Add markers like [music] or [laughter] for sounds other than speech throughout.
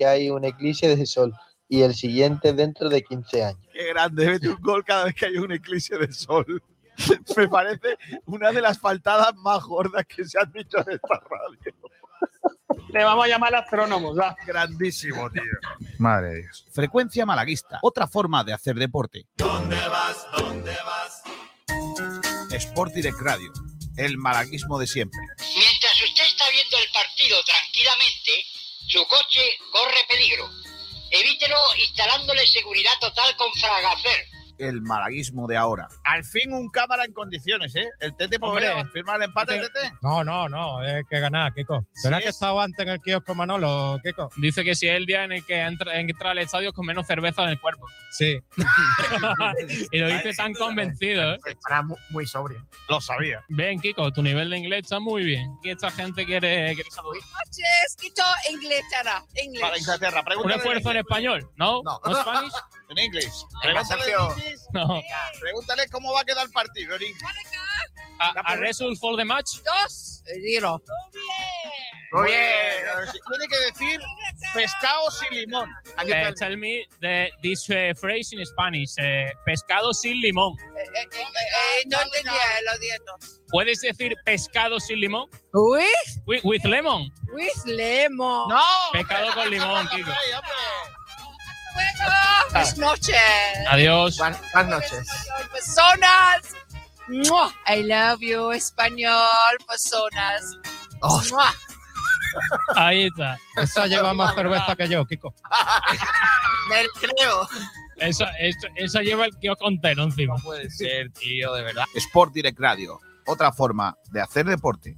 que hay un eclipse de sol y el siguiente dentro de 15 años. Qué grande, mete un gol cada vez que hay un eclipse de sol. [laughs] Me parece una de las faltadas más gordas que se han dicho en esta radio. Le vamos a llamar astrónomos, va. Grandísimo, tío. Madre de Dios. Frecuencia malaguista. Otra forma de hacer deporte. ¿Dónde vas? ¿Dónde vas? Sport Direct Radio. El malaguismo de siempre. Mientras usted está viendo el partido tranquilamente, su coche corre peligro. Evítelo instalándole seguridad total con Fragacer. El malaguismo de ahora. Al fin un cámara en condiciones, ¿eh? El Tete podría Hombre. firmar el empate, Este- Tete. No, no, no, es que ganar, Kiko. ¿Será Sí que es. estaba antes en el kiosco Manolo, Kiko? Dice que si es el día en el que entra, entra al estadio con menos cerveza en el cuerpo. Sí. [laughs] y lo dice tan [laughs] convencido, ¿eh? Estará mu- muy sobrio. Lo sabía. Ven, Kiko, tu nivel de inglés está muy bien. Y esta gente quiere, quiere saludar. noches, Quito Inglaterra. Para English. Inglaterra. Un esfuerzo en español, ¿no? No. ¿No Spanish? [laughs] en inglés. Pregúntale, Inglés. No. Pregúntale cómo va a quedar el partido inglés. A, a result for the match. Dos. Zero. Muy bien. Tiene que decir pescado sin limón. Eh, el- tell me the, this eh, phrase in Spanish. eh, pescado sin limón. Eh, eh, eh, eh, no entendía, lo siento. ¿Puedes decir pescado sin limón? With, With, with lemon. with lemon. ¡No! Pescado con limón, [laughs] Kiko. Buenas noches. Adiós. Buenas, buenas noches. Personas. Mua. I love you, español, personas. Oh. Ahí está. Esa lleva más cerveza que yo, Kiko. Me creo. Esa, esa, esa lleva el kiosco entero encima. No puede ser, tío, de verdad. Sport Direct Radio. Otra forma de hacer deporte.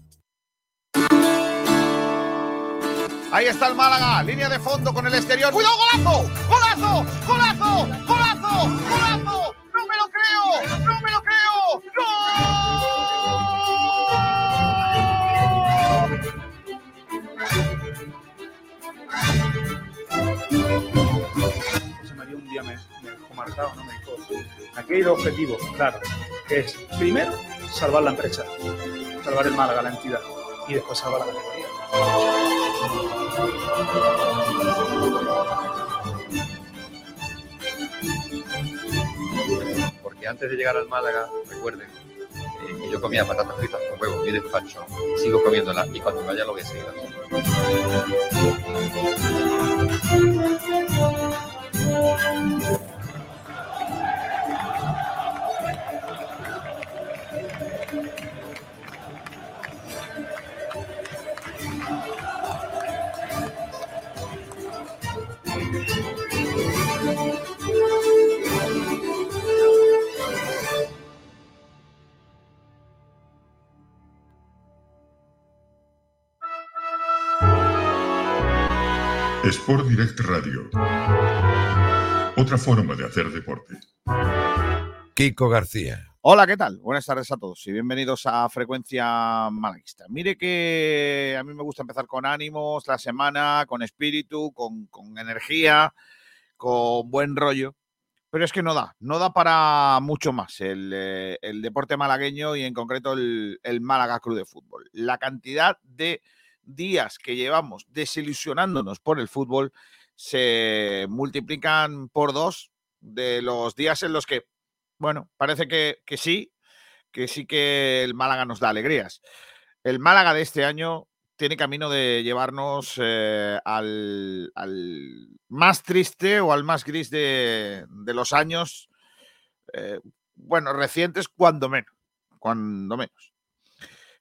Ahí está el Málaga, línea de fondo con el exterior. ¡Cuidado, golazo! ¡Golazo! ¡Golazo! ¡Golazo! ¡Golazo! ¡No me lo creo! ¡No me lo creo! José María un día me, me dejó marcado, ¿no? Me dijo, aquí hay dos objetivos, claro, que es, primero, salvar la empresa, salvar el Málaga, la entidad, y después salvar la categoría. Porque antes de llegar al Málaga, recuerden, eh, yo comía patatas fritas con huevos y despacho, sigo comiéndolas y cuando vaya lo voy a seguir haciendo. Sport Direct Radio. Otra forma de hacer deporte. Kiko García. Hola, ¿qué tal? Buenas tardes a todos y bienvenidos a Frecuencia Malaguista. Mire que a mí me gusta empezar con ánimos la semana, con espíritu, con, con energía, con buen rollo, pero es que no da, no da para mucho más el, eh, el deporte malagueño y en concreto el, el Málaga Club de Fútbol. La cantidad de días que llevamos desilusionándonos por el fútbol se multiplican por dos de los días en los que bueno, parece que, que sí, que sí que el Málaga nos da alegrías. El Málaga de este año tiene camino de llevarnos eh, al, al más triste o al más gris de, de los años, eh, bueno, recientes, cuando menos, cuando menos.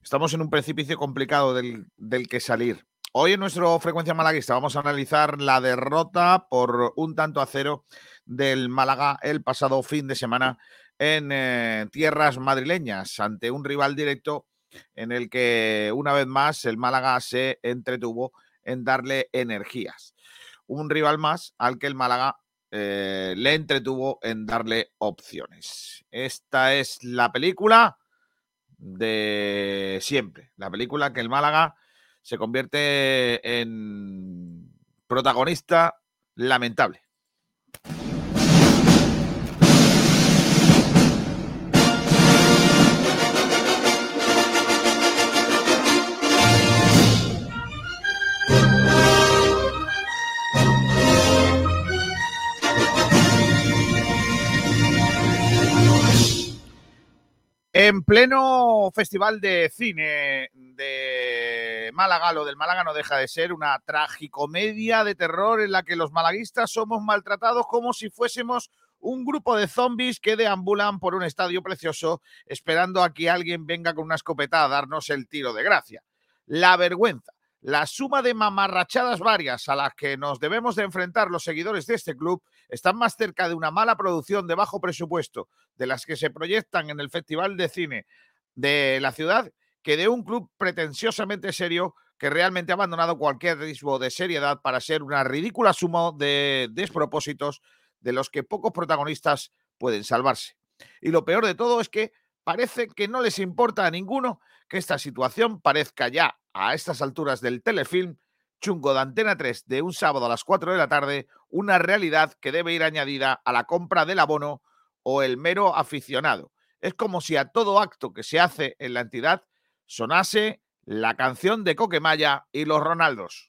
Estamos en un precipicio complicado del, del que salir. Hoy en nuestro Frecuencia Malaguista vamos a analizar la derrota por un tanto a cero del Málaga el pasado fin de semana en eh, tierras madrileñas ante un rival directo en el que una vez más el Málaga se entretuvo en darle energías. Un rival más al que el Málaga eh, le entretuvo en darle opciones. Esta es la película de siempre, la película que el Málaga se convierte en protagonista lamentable. En pleno festival de cine de Málaga, lo del Málaga no deja de ser una tragicomedia de terror en la que los malaguistas somos maltratados como si fuésemos un grupo de zombies que deambulan por un estadio precioso esperando a que alguien venga con una escopeta a darnos el tiro de gracia. La vergüenza, la suma de mamarrachadas varias a las que nos debemos de enfrentar los seguidores de este club están más cerca de una mala producción de bajo presupuesto de las que se proyectan en el Festival de Cine de la ciudad que de un club pretenciosamente serio que realmente ha abandonado cualquier riesgo de seriedad para ser una ridícula suma de despropósitos de los que pocos protagonistas pueden salvarse. Y lo peor de todo es que parece que no les importa a ninguno que esta situación parezca ya a estas alturas del telefilm chungo de Antena 3 de un sábado a las 4 de la tarde, una realidad que debe ir añadida a la compra del abono o el mero aficionado. Es como si a todo acto que se hace en la entidad sonase la canción de Coquemaya y los Ronaldos.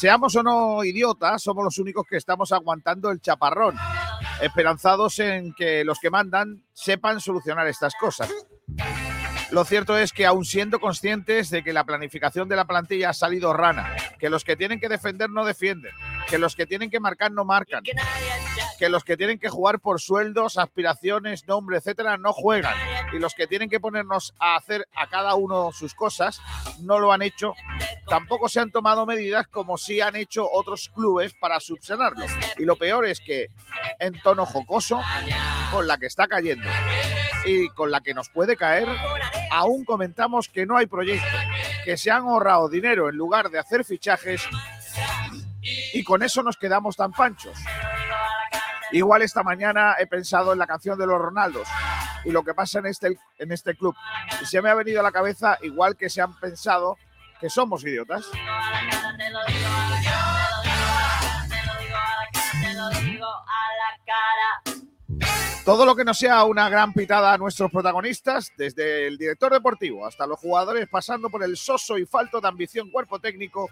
Seamos o no idiotas, somos los únicos que estamos aguantando el chaparrón, esperanzados en que los que mandan sepan solucionar estas cosas. Lo cierto es que aún siendo conscientes de que la planificación de la plantilla ha salido rana, que los que tienen que defender no defienden, que los que tienen que marcar no marcan, que los que tienen que jugar por sueldos, aspiraciones, nombre, etcétera, no juegan, y los que tienen que ponernos a hacer a cada uno sus cosas no lo han hecho, tampoco se han tomado medidas como sí han hecho otros clubes para subsanarlo. Y lo peor es que en tono jocoso, con la que está cayendo y con la que nos puede caer, aún comentamos que no hay proyecto, que se han ahorrado dinero en lugar de hacer fichajes y con eso nos quedamos tan panchos. Igual esta mañana he pensado en la canción de los Ronaldos y lo que pasa en este, en este club. Y se me ha venido a la cabeza, igual que se han pensado que somos idiotas. Todo lo que no sea una gran pitada a nuestros protagonistas, desde el director deportivo hasta los jugadores, pasando por el soso y falto de ambición cuerpo técnico,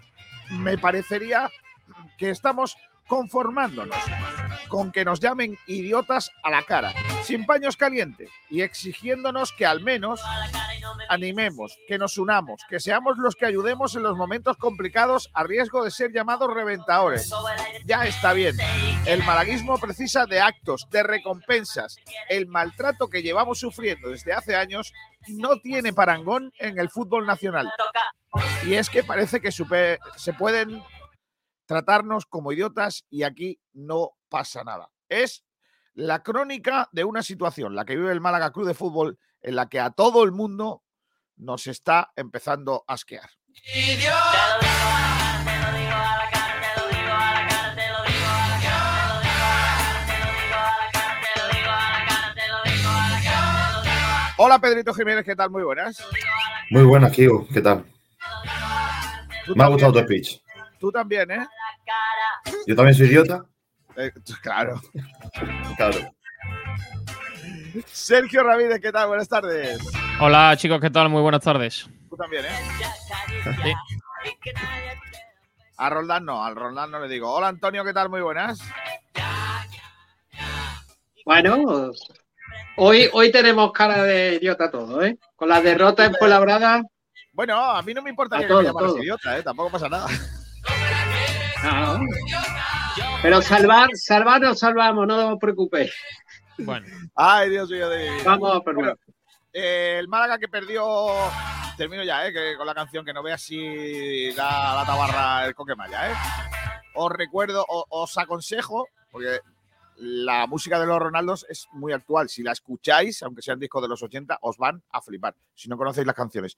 me parecería que estamos conformándonos con que nos llamen idiotas a la cara, sin paños calientes y exigiéndonos que al menos animemos, que nos unamos, que seamos los que ayudemos en los momentos complicados a riesgo de ser llamados reventadores. Ya está bien. El malaguismo precisa de actos, de recompensas. El maltrato que llevamos sufriendo desde hace años no tiene parangón en el fútbol nacional. Y es que parece que se pueden tratarnos como idiotas y aquí no pasa nada. Es la crónica de una situación, la que vive el Málaga Club de Fútbol, en la que a todo el mundo nos está empezando a asquear. Hola Pedrito Jiménez, ¿qué tal? Muy buenas. Muy buenas, Kiko. ¿Qué tal? Me ha gustado tu speech. Tú también, ¿eh? Yo también soy idiota. Eh, claro. Claro. Sergio Ramírez, ¿qué tal? Buenas tardes. Hola chicos, ¿qué tal? Muy buenas tardes. Tú también, ¿eh? A Roldán no, al Roldán no le digo. Hola Antonio, ¿qué tal? Muy buenas. Bueno, hoy, hoy tenemos cara de idiota todo, ¿eh? Con las derrotas en Fuenlabrada. Bueno, a mí no me importa A que todo, me llamaras todo. idiota, ¿eh? Tampoco pasa nada. No. Pero salvar, salvar nos salvamos, no os preocupéis. Bueno. Ay, Dios mío. De... Vamos a perder. Eh, el Málaga que perdió. Termino ya, ¿eh? Que con la canción que no vea si da la tabarra el coquemaya, ¿eh? Os recuerdo, o- os aconsejo, porque la música de los Ronaldos es muy actual. Si la escucháis, aunque sean discos de los 80, os van a flipar. Si no conocéis las canciones,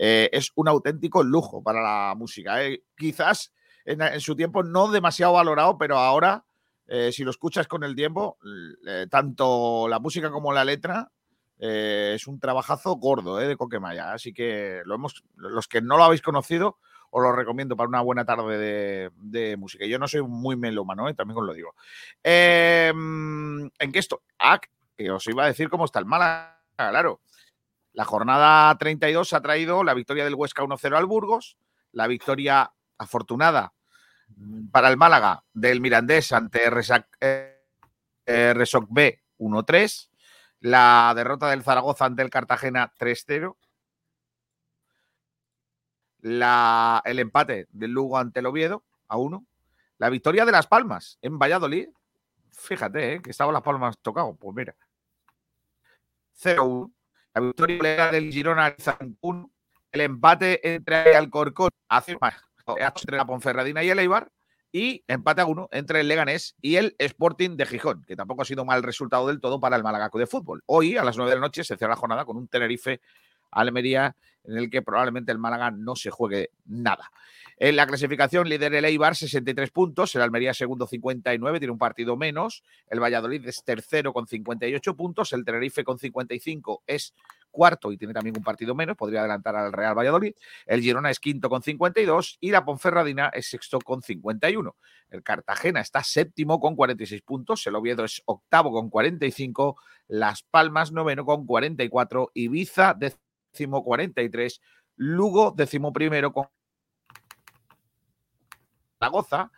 Eh, es un auténtico lujo para la música. ¿eh? Quizás en, su tiempo no demasiado valorado, pero ahora, eh, si lo escuchas con el tiempo, eh, tanto la música como la letra eh, es un trabajazo gordo de Coquemaya. Así que lo hemos, los que no lo habéis conocido, os lo recomiendo para una buena tarde de, de música. Yo no soy muy melómano, eh, también os lo digo. Eh, ¿En qué esto? Ah, que os iba a decir cómo está el Málaga, claro. La jornada 32 ha traído la victoria del Huesca 1-0 al Burgos, la victoria afortunada para el Málaga del Mirandés ante Resac, eh, eh, Resoc B 1-3. La derrota del Zaragoza ante el Cartagena 3-0. La, el empate del Lugo ante el Oviedo a 1. La victoria de Las Palmas en Valladolid. Fíjate, ¿eh? que estaban Las Palmas tocado. Pues mira. 0-1. La victoria del Girona 1. El empate entre Alcorcón hace más entre la Ponferradina y el Eibar. Y empate a uno entre el Leganés y el Sporting de Gijón, que tampoco ha sido mal resultado del todo para el Malagaco de fútbol. Hoy, a las 9 de la noche, se cierra la jornada con un Tenerife Almería, en el que probablemente el Málaga no se juegue nada. En la clasificación, líder el Eibar, 63 puntos, el Almería segundo, 59, tiene un partido menos, el Valladolid es tercero con 58 puntos, el Tenerife con 55 es cuarto y tiene también un partido menos, podría adelantar al Real Valladolid, el Girona es quinto con 52 y la Ponferradina es sexto con 51. El Cartagena está séptimo con 46 puntos, el Oviedo es octavo con 45, Las Palmas noveno con 44, Ibiza décimo 43, Lugo décimo primero con Zaragoza,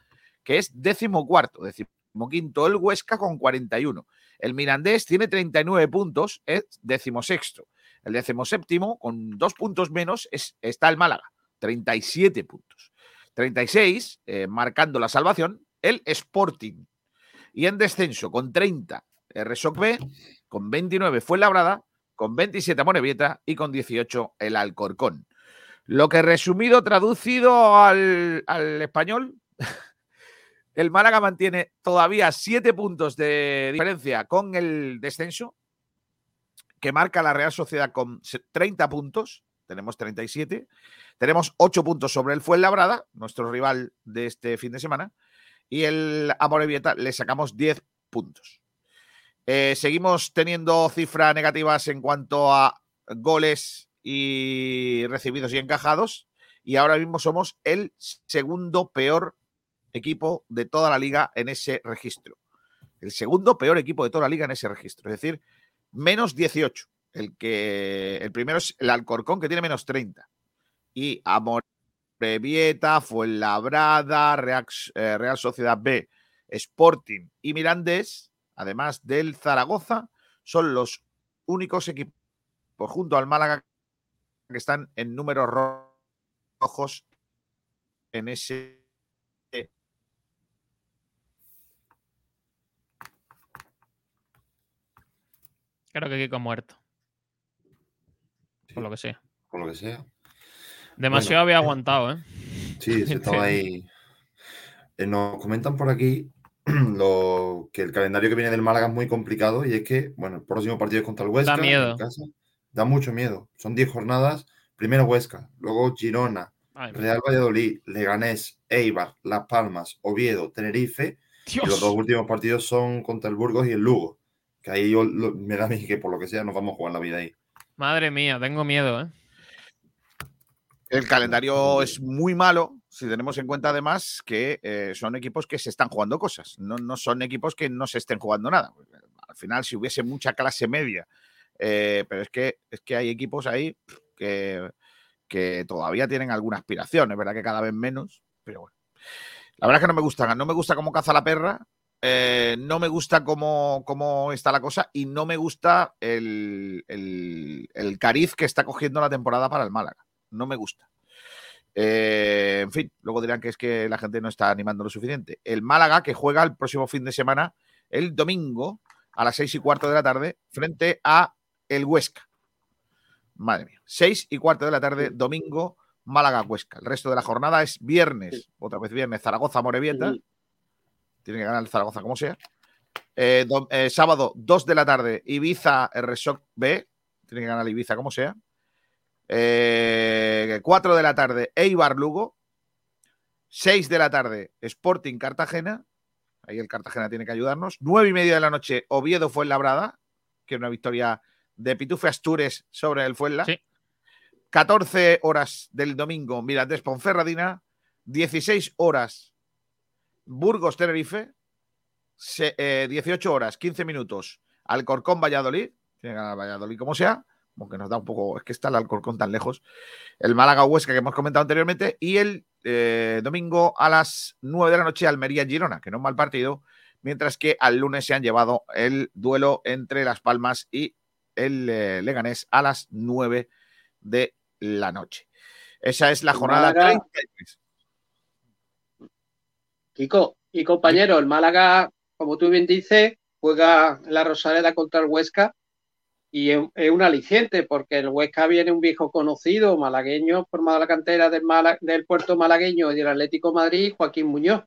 que es décimo cuarto, el Huesca con 41. El Mirandés tiene 39 puntos, es decimosexto. El decimoséptimo, con dos puntos menos, es, está el Málaga, 37 puntos. 36, eh, marcando la salvación, el Sporting. Y en descenso, con 30, el Resoc B, con 29 fue Labrada, con 27 Morevieta y con 18 el Alcorcón. Lo que resumido, traducido al, español, [laughs] el Málaga mantiene todavía 7 puntos de diferencia con el descenso, que marca la Real Sociedad con 30 puntos. Tenemos 37. Tenemos 8 puntos sobre el Fuenlabrada, nuestro rival de este fin de semana. Y el Amorebieta le sacamos 10 puntos. Eh, seguimos teniendo cifras negativas en cuanto a goles y recibidos y encajados. Y ahora mismo somos el segundo peor equipo de toda la liga en ese registro. El segundo peor equipo de toda la liga en ese registro. Es decir, menos 18. El, que, el primero es el Alcorcón, que tiene menos 30. Y Amorebieta, Fuenlabrada, Real, eh, Real Sociedad B, Sporting y Mirandés, además del Zaragoza, son los únicos equipos junto al Málaga que están en números rojos en ese Creo que Kiko ha muerto. Por lo que sea. Por lo que sea. Demasiado había aguantado, ¿eh? Sí, se estaba ahí. [laughs] Eh, nos comentan por aquí [clears throat] lo, que el calendario que viene del Málaga es muy complicado y es que, bueno, el próximo partido es contra el Huesca. Da miedo. en casa. Da mucho miedo. Son 10 jornadas. Primero Huesca, luego Girona, Ay, Real Valladolid, Leganés, Eibar, Las Palmas, Oviedo, Tenerife. Y los dos últimos partidos son contra el Burgos y el Lugo. Que ahí yo, lo- me da a mí que por lo que sea nos vamos a jugar la vida ahí. Madre mía, tengo miedo, ¿eh? El calendario es muy malo si tenemos en cuenta además que eh, son equipos que se están jugando cosas, no, no son equipos que no se estén jugando nada. Al final, si hubiese mucha clase media, eh, pero es que, es que hay equipos ahí que, que todavía tienen alguna aspiración, es verdad que cada vez menos, pero bueno. La verdad es que no me gusta, no me gusta cómo caza la perra, eh, no me gusta cómo, cómo está la cosa y no me gusta el, el- el cariz que está cogiendo la temporada para el Málaga. No me gusta. Eh, en fin, luego dirán que es que la gente no está animando lo suficiente. El Málaga que juega el próximo fin de semana, el domingo, a las seis y cuarto de la tarde, frente a el Huesca. Madre mía. Seis y cuarto de la tarde, domingo, Málaga-Huesca. El resto de la jornada es viernes, otra vez viernes, Zaragoza-Morevieta. Tiene que ganar el Zaragoza como sea. Eh, do- eh, sábado, 2 de la tarde, Ibiza-Resoc B. Tiene que ganar Ibiza como sea. Eh, 4 de la tarde, Eibar Lugo. 6 de la tarde, Sporting Cartagena. Ahí el Cartagena tiene que ayudarnos. 9 y media de la noche, Oviedo Fuenlabrada, que es una victoria de Pitufe Astures sobre el Fuenla. 14 horas del domingo, Mirandés Ponferradina. 16 horas, Burgos Tenerife. Se- eh, 18 horas, 15 minutos, Alcorcón Valladolid. Tiene que ganar Valladolid como sea aunque nos da un poco, es que está el Alcorcón tan lejos, el Málaga Huesca que hemos comentado anteriormente, y el eh, domingo a las 9 de la noche Almería-Girona, que no es mal partido, mientras que al lunes se han llevado el duelo entre Las Palmas y el eh, Leganés a las 9 de la noche. Esa es la jornada Málaga- 33. Kiko, y compañero, el Málaga, como tú bien dices, juega la Rosaleda contra el Huesca y es, es un aliciente porque el Huesca viene un viejo conocido, malagueño, formado en la cantera del, Mala- del puerto malagueño y del Atlético de Madrid, Joaquín Muñoz.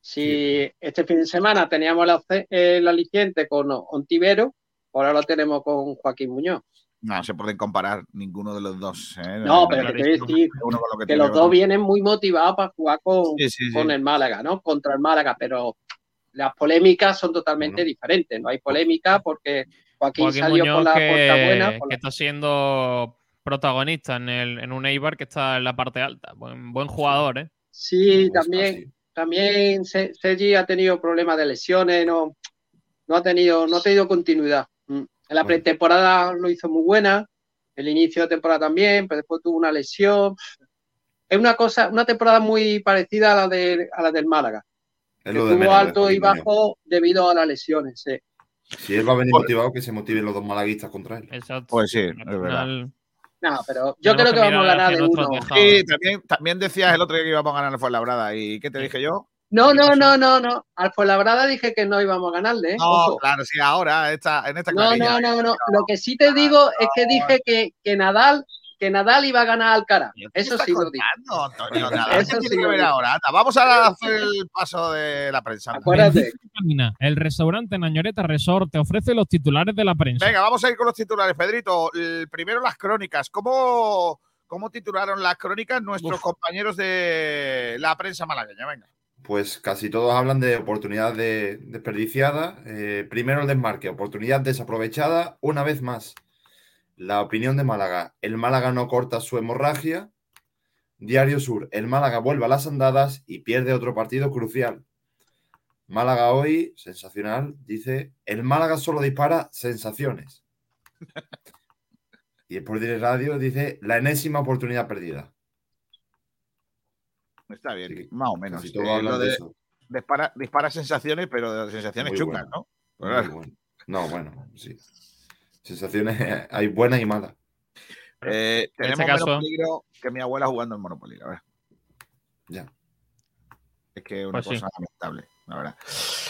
Si este fin de semana teníamos el, el aliciente con Ontivero, ahora lo tenemos con Joaquín Muñoz. No se pueden comparar ninguno de los dos. ¿eh? No, pero que te voy a decir Uno con lo que que tiene los dos vienen muy motivados para jugar con, Sí, sí, sí. con el Málaga, ¿no? Contra el Málaga, pero las polémicas son totalmente diferentes. No hay polémica porque Joaquín, Joaquín salió Muñoz por la que, puerta buena. por que la- está siendo protagonista en, el, en un Eibar que está en la parte alta. Buen, buen jugador, ¿eh? Sí, también, también Se- Sergi ha tenido problemas de lesiones, no, no ha tenido, no ha tenido continuidad. En la pretemporada lo hizo muy buena, el inicio de temporada también, pero después tuvo una lesión. Es una cosa, una temporada muy parecida a la de, a la del Málaga. Es que de tuvo alto y bajo debido a las lesiones. sí. Si él va a venir motivado, que se motiven los dos malaguistas contra él. Exacto. Pues sí, es verdad. No, pero yo Tenemos creo que que vamos a ganar de uno. Sí, también, también decías el otro día que íbamos a ganar el Fuenlabrada. ¿Y qué te dije yo? No, no, no, no, no. Al Fuenlabrada dije que no íbamos a ganarle. ¿eh? No, Ojo. claro, sí, ahora, esta, en esta No, no, no, no. Lo que sí te digo es que dije que, que Nadal, que Nadal iba a ganar al Alcaraz. Eso sí lo dije. No, Antonio, [laughs] nada, Eso ¿qué sí tiene que lo ver digo. ahora? Anda, vamos a hacer el paso de la prensa. Acuérdate. El restaurante Nañoreta Resort te ofrece los titulares de la prensa. Venga, vamos a ir con los titulares, Pedrito. El primero, las crónicas. ¿Cómo, cómo titularon las crónicas nuestros compañeros de la prensa malagueña? Venga. Pues casi todos hablan de oportunidad de- desperdiciada. Eh, primero el desmarque, oportunidad desaprovechada una vez más. La opinión de Málaga, el Málaga no corta su hemorragia. Diario Sur, el Málaga vuelve a las andadas y pierde otro partido crucial. Málaga hoy, sensacional, dice, el Málaga solo dispara sensaciones. [laughs] Y el Radio dice, la enésima oportunidad perdida. Está bien, más o menos. todos Eh, hablan lo de de- eso. dispara, dispara sensaciones, pero de sensaciones Muy bueno. ¿no? Muy claro. bueno. No, bueno, sí. Sensaciones [laughs] hay buenas y malas. Eh, En tenemos este menos caso- peligro que mi abuela jugando en Monopoly, la verdad. Ya. Es que es una Pues sí. cosa lamentable, la verdad.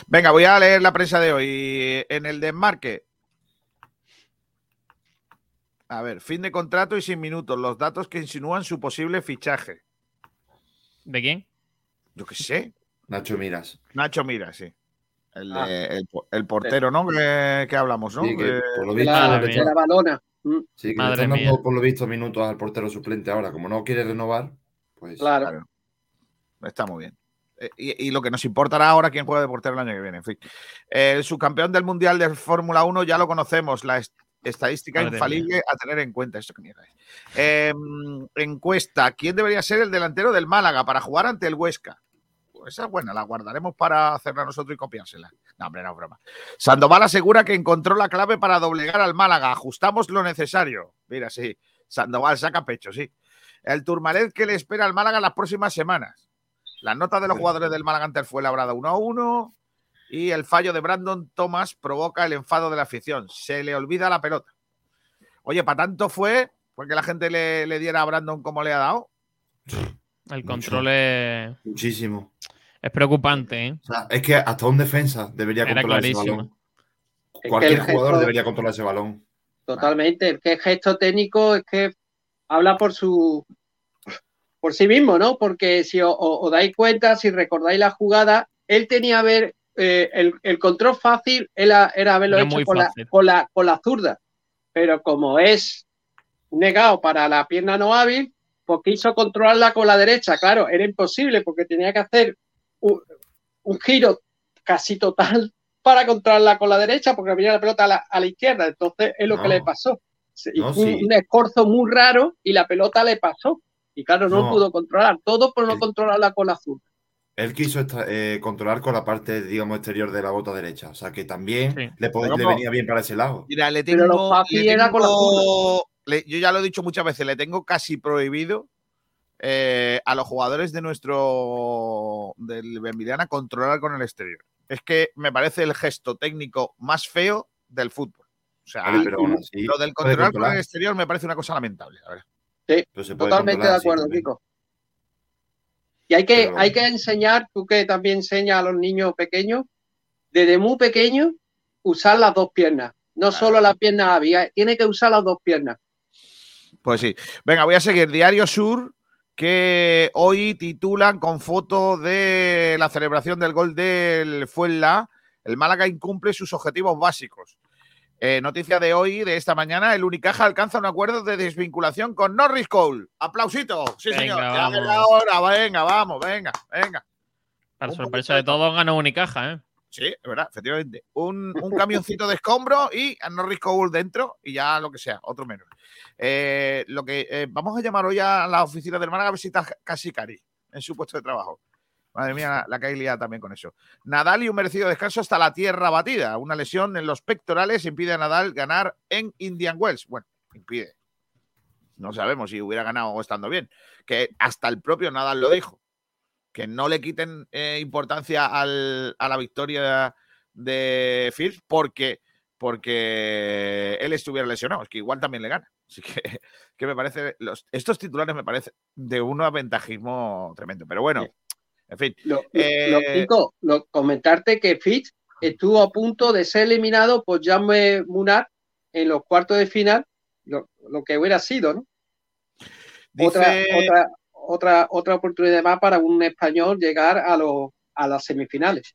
Venga, voy a leer la prensa de hoy. En el desmarque. A ver, fin de contrato y sin minutos. Los datos que insinúan su posible fichaje. ¿De quién? Yo qué sé. Nacho Miras. Nacho Mira, sí. El, Ah. de- el, po- el portero, ¿no? Que, que hablamos, ¿no? Sí, que Que- por lo visto, la, le balona. Mm, sí, que le están dando, mía. por lo visto, minutos al portero suplente ahora. Como no quiere renovar, pues. Claro. Claro. Está muy bien. Eh, Y, y lo que nos importará ahora quién juega de portero el año que viene. En fin. El subcampeón del Mundial de Fórmula 1 ya lo conocemos. La estadística Madre infalible a tener en cuenta. ¿Esto qué mierda es? Eh, encuesta. ¿Quién debería ser el delantero del Málaga para jugar ante el Huesca? Pues esa es buena, la guardaremos para hacerla nosotros y copiársela. No, hombre, no, broma. Sandoval asegura que encontró la clave para doblegar al Málaga. Ajustamos lo necesario. Mira, sí. Sandoval saca pecho, sí. El Turmalet que le espera al Málaga las próximas semanas. Las notas de los jugadores del Málaga ante el Fuenlabrada 1 a 1. Y el fallo de Brandon Thomas provoca el enfado de la afición. Se le olvida la pelota. Oye, para tanto fue porque la gente le, le diera a Brandon como le ha dado. El Mucho. control es, Muchísimo. es preocupante, ¿eh? O sea, es que hasta un defensa debería Era controlar ese balón. Cualquier jugador gesto- debería controlar ese balón. Totalmente. El que es gesto técnico es que habla por su por sí mismo, ¿no? Porque si os dais cuenta, si recordáis la jugada, él tenía ver eh, el, el control fácil era, era haberlo Era hecho con la, con, la, con la zurda. Pero como es negado para la pierna no hábil, pues quiso controlarla con la derecha. Claro, era imposible porque tenía que hacer un, un giro casi total para controlarla con la derecha porque venía la pelota a la, a la izquierda. Entonces es lo No. que le pasó. No, un, sí. un escorzo muy raro y la pelota le pasó. Y claro, no, No. pudo controlar. Todo por no El- controlarla con la zurda. Él quiso eh, controlar con la parte, digamos, exterior de la bota derecha. O sea, que también Sí. le, venía bien para ese lado. Mira, le Pero tengo. lo fácil le era con la le- yo ya lo he dicho muchas veces, le tengo casi prohibido eh, a los jugadores de nuestro del Benvidiana controlar con el exterior. Es que me parece el gesto técnico más feo del fútbol. O sea, Vale, pero aún así lo del controlar con el exterior me parece una cosa lamentable. la verdad. Sí, totalmente de acuerdo. Kiko. Y hay que, Pero- hay que enseñar, tú que también enseñas a los niños pequeños, desde muy pequeños, usar las dos piernas. No solo las piernas había, tiene que usar las dos piernas. Pues sí. Venga, voy a seguir. Diario Sur, que hoy titulan con foto de la celebración del gol del Fuenla. El Málaga incumple sus objetivos básicos. Eh, noticia de hoy, de esta mañana, el Unicaja alcanza un acuerdo de desvinculación con Norris Cole. Aplausito. Sí, Venga, señor. Ya la hora. Venga, vamos, venga, venga. Para sorpresa de todos, ganó Unicaja, ¿eh? Sí, es verdad, efectivamente. Un, un camioncito de escombro y a Norris Cole dentro y ya lo que sea, otro menos. Eh, lo que eh, vamos a llamar hoy a la oficina del Málaga a ver si está casi Cari en su puesto de trabajo. Madre mía, la, la que hay liada también con eso. Nadal y un merecido descanso hasta la tierra batida. Una lesión en los pectorales impide a Nadal ganar en Indian Wells. Bueno, impide. No sabemos si hubiera ganado o estando bien. Que hasta el propio Nadal lo dijo que no le quiten eh, importancia al- a la victoria de Fierce porque, porque él estuviera lesionado. Es que igual también le gana. Así que, [laughs] que me parece, los, estos titulares me parecen de un aventajismo tremendo. Pero bueno, en fin. Lo, Eh, lo- Kiko, lo- comentarte que Fitch estuvo a punto de ser eliminado por Jaime Munar en los cuartos de final, lo, lo que hubiera sido, ¿no? Otra, Dice- otra, otra, otra oportunidad más para un español llegar a, los a las semifinales.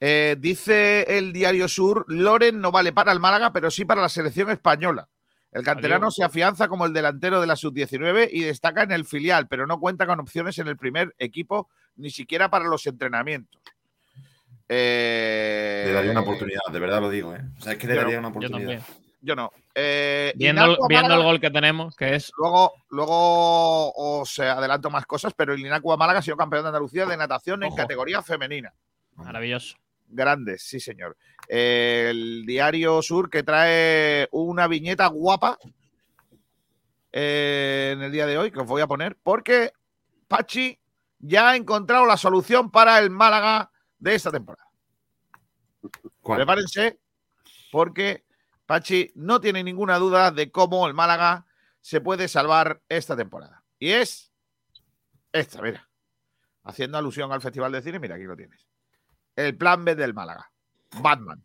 Eh, dice el diario Sur, Loren no vale para el Málaga, pero sí para la selección española. El canterano Adiós. se afianza como el delantero de la sub-19 y destaca en el filial, pero no cuenta con opciones en el primer equipo, ni siquiera para los entrenamientos. Eh, Le daría una oportunidad, de verdad lo digo, ¿eh? O sea, es que le Yo daría no, una oportunidad. también. Yo no. Eh, Viendo, el, viendo gol que tenemos, que es Luego, luego os adelanto más cosas, pero el Inacua Málaga ha sido campeón de Andalucía de natación en categoría femenina. maravilloso. Grandes, sí, señor. El diario Sur que trae una viñeta guapa eh, en el día de hoy, que os voy a poner, porque Pachi ya ha encontrado la solución para el Málaga de esta temporada. ¿Cuál? Prepárense, porque Pachi no tiene ninguna duda de cómo el Málaga se puede salvar esta temporada. Y es esta, mira. Haciendo alusión al Festival de Cine, mira, aquí lo tienes. El plan B del Málaga. Batman.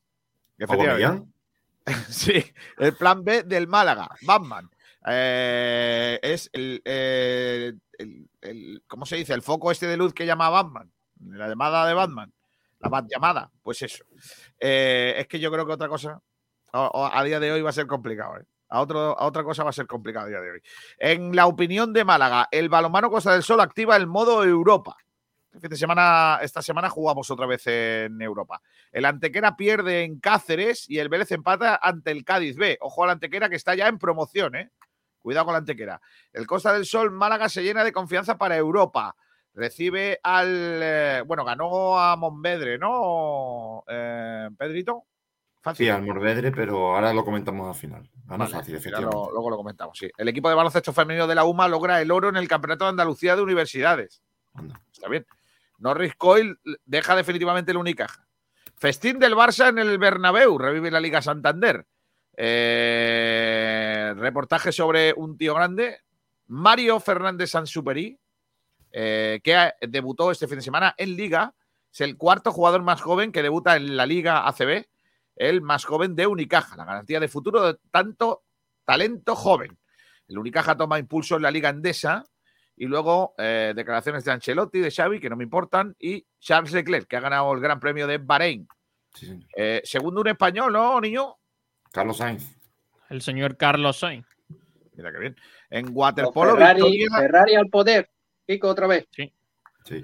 [laughs] Sí, el plan B del Málaga, Batman. Eh, es el, eh, el- el- ¿cómo se dice? El foco este de luz que llama Batman. La llamada de Batman. La Bat llamada. Pues eso. Eh, es que yo creo que otra cosa a, día de hoy va a ser complicado. A, otro, a otra cosa va a ser complicado a día de hoy. En la opinión de Málaga, el balonmano Costa del Sol activa el modo Europa. Este semana, esta semana jugamos otra vez en Europa. El Antequera pierde en Cáceres y el Vélez empata ante el Cádiz B. Ojo al Antequera que está ya en promoción, ¿eh? Cuidado con la Antequera. El Costa del Sol, Málaga se llena de confianza para Europa. Recibe al. eh, bueno, ganó a Monvedre, ¿no? Eh, Pedrito. Fácil. Sí, al Morvedre, pero ahora lo comentamos al final. Ganó Vale, fácil, ya lo- efectivamente. luego lo comentamos, sí. El equipo de baloncesto femenino de la UMA logra el oro en el Campeonato de Andalucía de Universidades. Anda. Está bien. Norris Coyle deja definitivamente el Unicaja. Festín del Barça en el Bernabéu, revive la Liga Santander. Eh, reportaje sobre un tío grande, Mario Fernández Sansuperi, eh, que ha- debutó este fin de semana en Liga. Es el cuarto jugador más joven que debuta en la Liga ACB, el más joven de Unicaja, la garantía de futuro de tanto talento joven. El Unicaja toma impulso en la Liga Endesa y luego eh, declaraciones de Ancelotti, de Xavi, que no me importan, y Charles Leclerc, que ha ganado el Gran Premio de Bahrein. Sí. Eh, segundo un español, ¿no, niño? Carlos Sainz. El señor Carlos Sainz. Mira qué bien. En waterpolo, Ferrari, victoria, Ferrari al poder. Kiko, otra vez. Sí. Sí.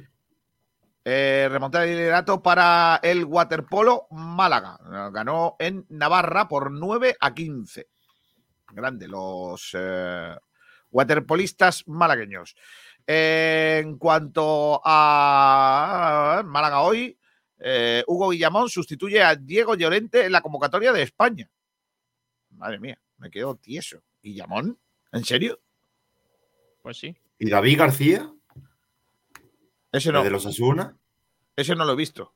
eh, remontada de liderato para el waterpolo Málaga. Ganó en Navarra por 9 a 15. Grande, los eh, waterpolistas malagueños. Eh, en cuanto a Málaga hoy, eh, Hugo Guillamón sustituye a Diego Llorente en la convocatoria de España. Madre mía, me quedo tieso. ¿Guillamón? ¿En serio? Pues sí. ¿Y David García? Ese ¿El no. de los Asuna? Ese no lo he visto.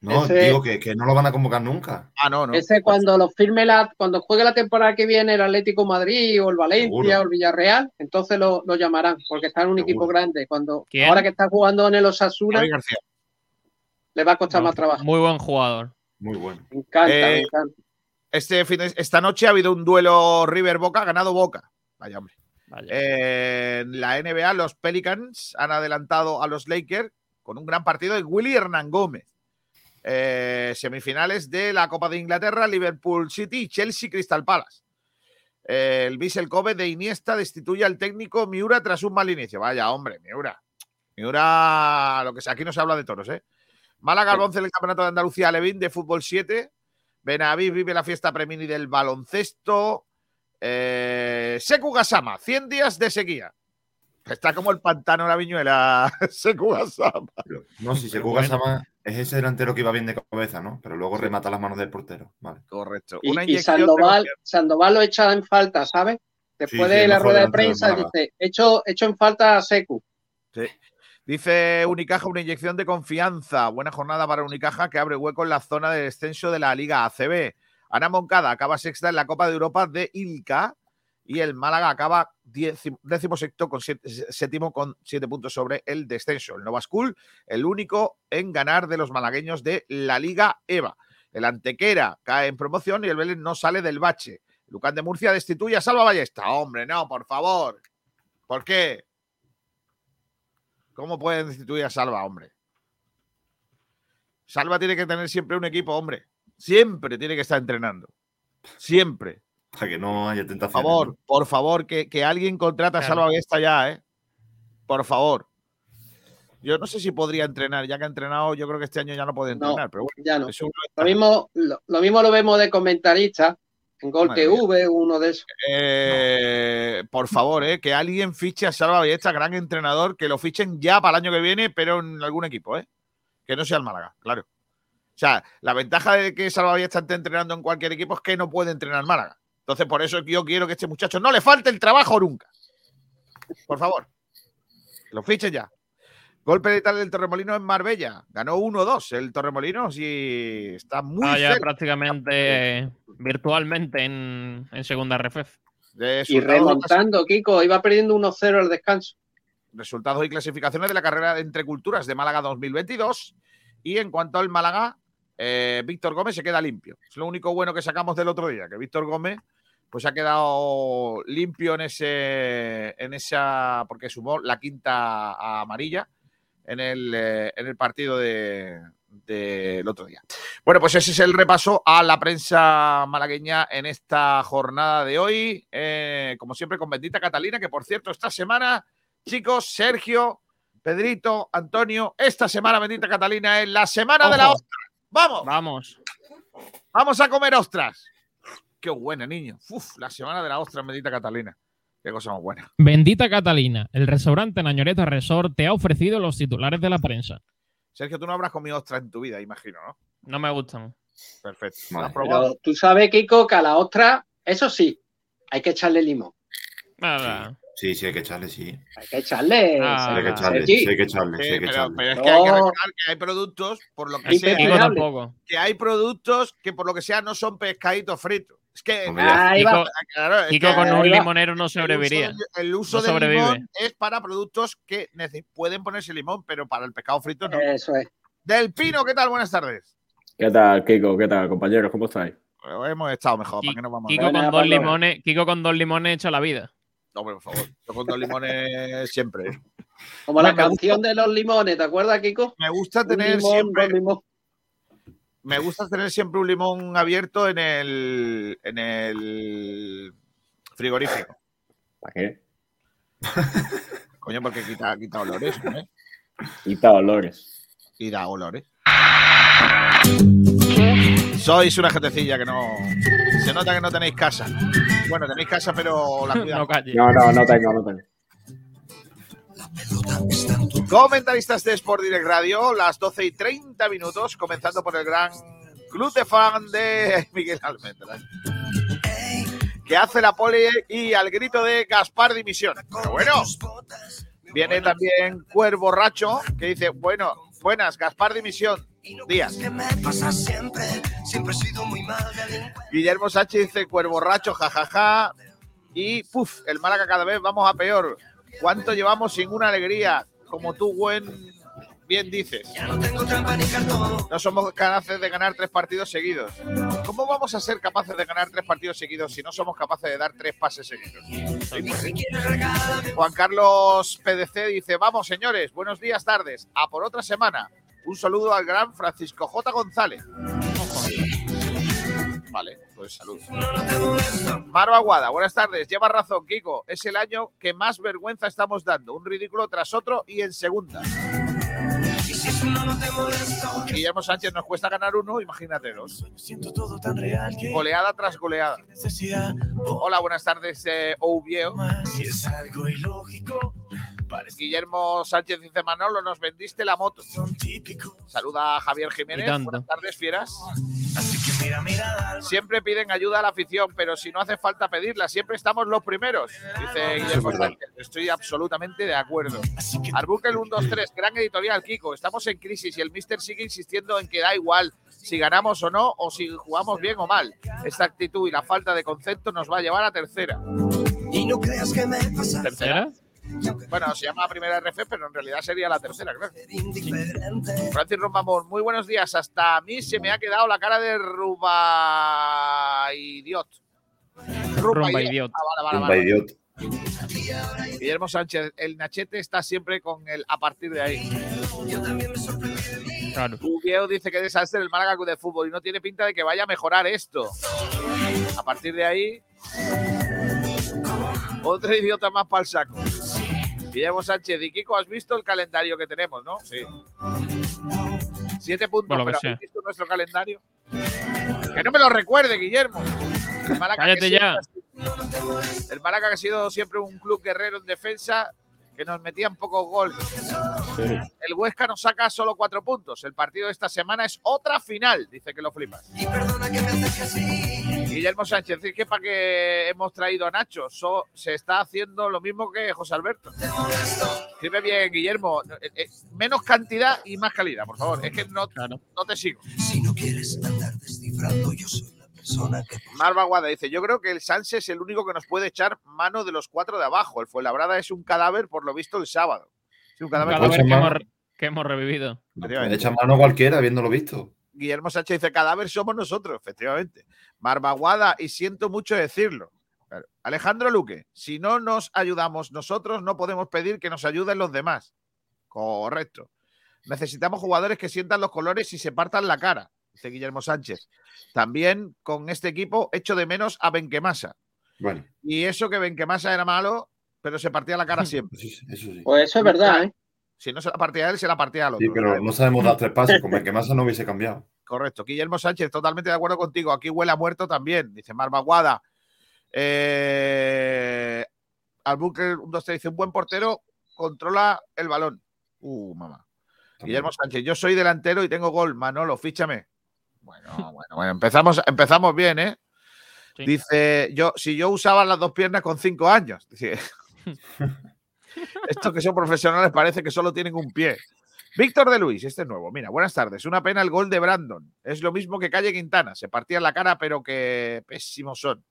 No, Ese- digo que, que no lo van a convocar nunca. Ah, no, no. Ese cuando lo firme la, cuando juegue la temporada que viene el Atlético Madrid o el Valencia Seguro. o el Villarreal, entonces lo, lo llamarán, porque está en un equipo grande. Cuando ¿Quién? ahora que está jugando en el Osasuna, David García. le va a costar No, más trabajo. Muy buen jugador. Muy bueno. Me encanta, Eh, me encanta. Este fin de- esta noche ha habido un duelo River Boca, ha ganado Boca. Vaya hombre. Vaya. Eh, en la NBA, los Pelicans han adelantado a los Lakers con un gran partido de Willy Hernán Gómez. Eh, semifinales de la Copa de Inglaterra, Liverpool City, Chelsea, Crystal Palace. Eh, el Vissel Kobe de Iniesta destituye al técnico Miura tras un mal inicio. Vaya, hombre, Miura. Miura, lo que sea, aquí no se habla de toros, ¿eh? Málaga once del Campeonato de Andalucía Levín de fútbol 7. Benaví vive la fiesta premini del baloncesto. Eh, Seku Gasama, 100 días de sequía. Está como el pantano de la viñuela, [laughs] Seku Gasama. No, si se Pero juega bueno. Sama, es ese delantero que iba bien de cabeza, ¿no? Pero luego remata las manos del portero. Vale. Correcto. Y, Una Sandoval. Sandoval lo echa en falta, ¿sabes? Después Sí, sí, de la rueda de prensa dice, hecho, hecho en falta a Secu. Sí. Dice Unicaja, una inyección de confianza. Buena jornada para Unicaja que abre hueco en la zona de descenso de la Liga ACB. Ana Moncada acaba sexta en la Copa de Europa de Ilca y el Málaga acaba décimo sexto con siete- séptimo con siete puntos sobre el descenso. El Nova School, el único en ganar de los malagueños de la Liga EVA. El Antequera cae en promoción y el Vélez no sale del bache. Lucán de Murcia destituye a Salva Ballesta. Hombre, no, por favor. ¿Por qué? ¿Cómo pueden destituir a Salva, hombre? Salva tiene que tener siempre un equipo, hombre. Siempre tiene que estar entrenando. Siempre. Para que no haya Por tentación. favor, por favor, que, que alguien contrate a. Salva Ballesta ya, ¿eh? Por favor. Yo no sé si podría entrenar, ya que ha entrenado, yo creo que este año ya no puede No, entrenar, pero bueno, ya no. Lo mismo, lo, lo mismo lo vemos de comentarista en Gol Madre mía. TV, uno de esos. Eh, por favor, eh, que alguien fiche a Salva Ballesta, gran entrenador, que lo fichen ya para el año que viene, pero en algún equipo, ¿eh? Que no sea el Málaga, claro. O sea, la ventaja de que Salva Ballesta esté entrenando en cualquier equipo es que no puede entrenar Málaga. Entonces, por eso yo quiero que este muchacho no le falte el trabajo nunca. Por favor. Lo fichen ya. Golpe de tal del Torremolino en Marbella. Ganó 1-2 el Torremolino y está muy Ah, ya cerca prácticamente eh, virtualmente en, en segunda RFF. de Y remontando, Kiko, iba perdiendo 1-0 al descanso. resultados y clasificaciones de la carrera entre culturas de Málaga 2022. Y en cuanto al Málaga, eh, Víctor Gómez se queda limpio. Es lo único bueno que sacamos del otro día, que Víctor Gómez pues ha quedado limpio en ese en esa porque sumó la quinta amarilla en el, eh, en el partido de- del otro día. Bueno, pues ese es el repaso a la prensa malagueña en esta jornada de hoy. Eh, como siempre, con Bendita Catalina, que por cierto, esta semana, chicos, Sergio, Pedrito, Antonio, esta semana, Bendita Catalina, es la semana de la ostra. ¡Vamos! Vamos. Vamos a comer ostras. Qué buena, niño. Uf, la semana de la ostra, Bendita Catalina. Qué cosa más buena. Bendita Catalina, el restaurante Nañoreta Resort te ha ofrecido los titulares de la prensa. Sergio, tú no habrás comido ostras en tu vida, imagino, ¿no? No me gustan. Perfecto. Vale. ¿Has probado? Pero tú sabes, Kiko, que a la ostra, eso sí, hay que echarle limón. Nada. Sí, sí, hay que echarle, sí. Hay que echarle. Ah, Sí, hay que echarle, sí, hay que echarle, Sí, sí, hay que pero, echarle. pero es que hay que recordar que hay productos, por lo que sea, que hay productos que por lo que sea no son pescaditos fritos. Es que, va. Kiko, claro, es Kiko que con un limonero no sobreviviría. El uso, del- el uso No del sobrevive. limón es para productos que pueden ponerse limón, pero para el pescado frito no. Eso es. Del Pino, ¿qué tal? Buenas tardes. ¿Qué tal, Kiko? ¿Qué tal, compañeros? ¿Cómo estáis? Pues hemos estado mejor, ¿para qué nos vamos a Kiko con dos Pablo. limones, Kiko con dos limones hecho la vida. Hombre, por favor. Yo con dos limones siempre. [laughs] Como la canción de los limones, ¿te acuerdas, Kiko? Me gusta tener limón, siempre. Me gusta tener siempre un limón abierto en el, en el frigorífico. ¿Para qué? [laughs] Coño, porque quita, quita olores, ¿eh? Quita olores. Y da olores. Sois una gentecilla que no. Se nota que no tenéis casa. Bueno, tenéis casa, pero la [laughs] cuidáis. No calle. No, no, no tengo, Comentaristas de Sport Direct Radio, las 12 y 30 minutos, comenzando por el gran club de fan de [laughs] Miguel Almendra. que hace la pole y al grito de Gaspar dimisión. Bueno, viene también Cuervo Borracho que dice, bueno, buenas, Gaspar dimisión. Díaz. Guillermo Sánchez dice Cuervo Borracho, jajaja. Y puf, el Málaga cada vez vamos a peor. ¿Cuánto llevamos sin una alegría? Como tú, buen bien dices. No somos capaces de ganar tres partidos seguidos. ¿Cómo vamos a ser capaces de ganar tres partidos seguidos si no somos capaces de dar tres pases seguidos? Juan Carlos PDC dice, vamos señores, buenos días, tardes, a por otra semana. Un saludo al gran Francisco J. González. Vale, pues salud. Maro Aguada, buenas tardes. Lleva razón, Kiko. Es el año que más vergüenza estamos dando. Un ridículo tras otro y en segunda. Guillermo Sánchez nos cuesta ganar uno, imagínate dos. Goleada tras goleada. Hola, buenas tardes, eh, Guillermo Sánchez dice Manolo, nos vendiste la moto. Saluda a Javier Jiménez. Buenas tardes, fieras. Siempre piden ayuda a la afición, pero si no hace falta pedirla, siempre estamos los primeros. Dice Guillermo. Sánchez. Estoy absolutamente de acuerdo. Arbukel 123, gran editorial, Kiko. Estamos en crisis y el Mister sigue insistiendo en que da igual si ganamos o no, o si jugamos bien o mal. Esta actitud y la falta de concepto nos va a llevar a tercera. Y no creas que me pasa ¿Tercera? Bueno, se llama primera RF, pero en realidad sería la tercera, claro. Francis Rombamón, muy buenos días. Hasta a mí se me ha quedado la cara de Ruba Idiot. Rumba idiot. Ah, vale, vale, Rumba vale. idiot. Guillermo Sánchez, el Nachete está siempre con el a partir de ahí. Claro. Ubieo dice que desastre el Málaga de Fútbol y no tiene pinta de que vaya a mejorar esto. A partir de ahí, otro idiota más para el saco. Guillermo Sánchez y Kiko, ¿has visto el calendario que tenemos, no? Sí. Siete puntos, pero. ¿has visto nuestro calendario? Que no me lo recuerde, Guillermo. El Málaga Cállate ya. El Málaga que ha sido siempre un club guerrero en defensa, que nos metían pocos goles. El Huesca nos saca solo cuatro puntos. El partido de esta semana es otra final, dice que lo flipas. Guillermo Sánchez, dice que para que hemos traído a Nacho, So- se está haciendo lo mismo que José Alberto. Escribe bien, Guillermo. Eh, eh, menos cantidad y más calidad, por favor. Es que no, no te sigo. Si no quieres andar descifrando, yo soy la persona que Marva Guada dice, yo creo que el Sánchez es el único que nos puede echar mano de los cuatro de abajo. El Fuenlabrada es un cadáver por lo visto el sábado. Sí, un cadáver. Cada vez que hemos, que hemos revivido. Echa mano cualquiera, habiéndolo visto. Guillermo Sánchez dice, cadáver somos nosotros, efectivamente. Marvaguada, y siento mucho decirlo. Claro. Alejandro Luque, si no nos ayudamos nosotros, no podemos pedir que nos ayuden los demás. Correcto. Necesitamos jugadores que sientan los colores y se partan la cara, dice Guillermo Sánchez. También con este equipo echo de menos a Benquemasa. Bueno, Y eso que Benquemasa era malo, pero se partía la cara siempre. eso sí. Eso sí. Pues eso es verdad, ¿eh? Si no se la partía a él, se la partía al otro. Sí, pero no sabemos dar tres pases. Con Benquemasa [laughs] no hubiese cambiado. Correcto. Guillermo Sánchez, totalmente de acuerdo contigo. Aquí huele a muerto también, dice Marvaguada. Eh, Albuquerque, un 2 dice, un buen portero controla el balón. Uh, mamá. Guillermo Sánchez, yo soy delantero y tengo gol. Manolo, fíchame. Bueno, bueno, bueno. Empezamos, empezamos bien, ¿eh? Dice, yo, si yo usaba las dos piernas con cinco años. Dice, [laughs] estos que son profesionales parece que solo tienen un pie. Víctor de Luis, este es nuevo. Mira, buenas tardes. Una pena el gol de Brandon. Es lo mismo que Calle Quintana. Se partían la cara, pero que pésimos son.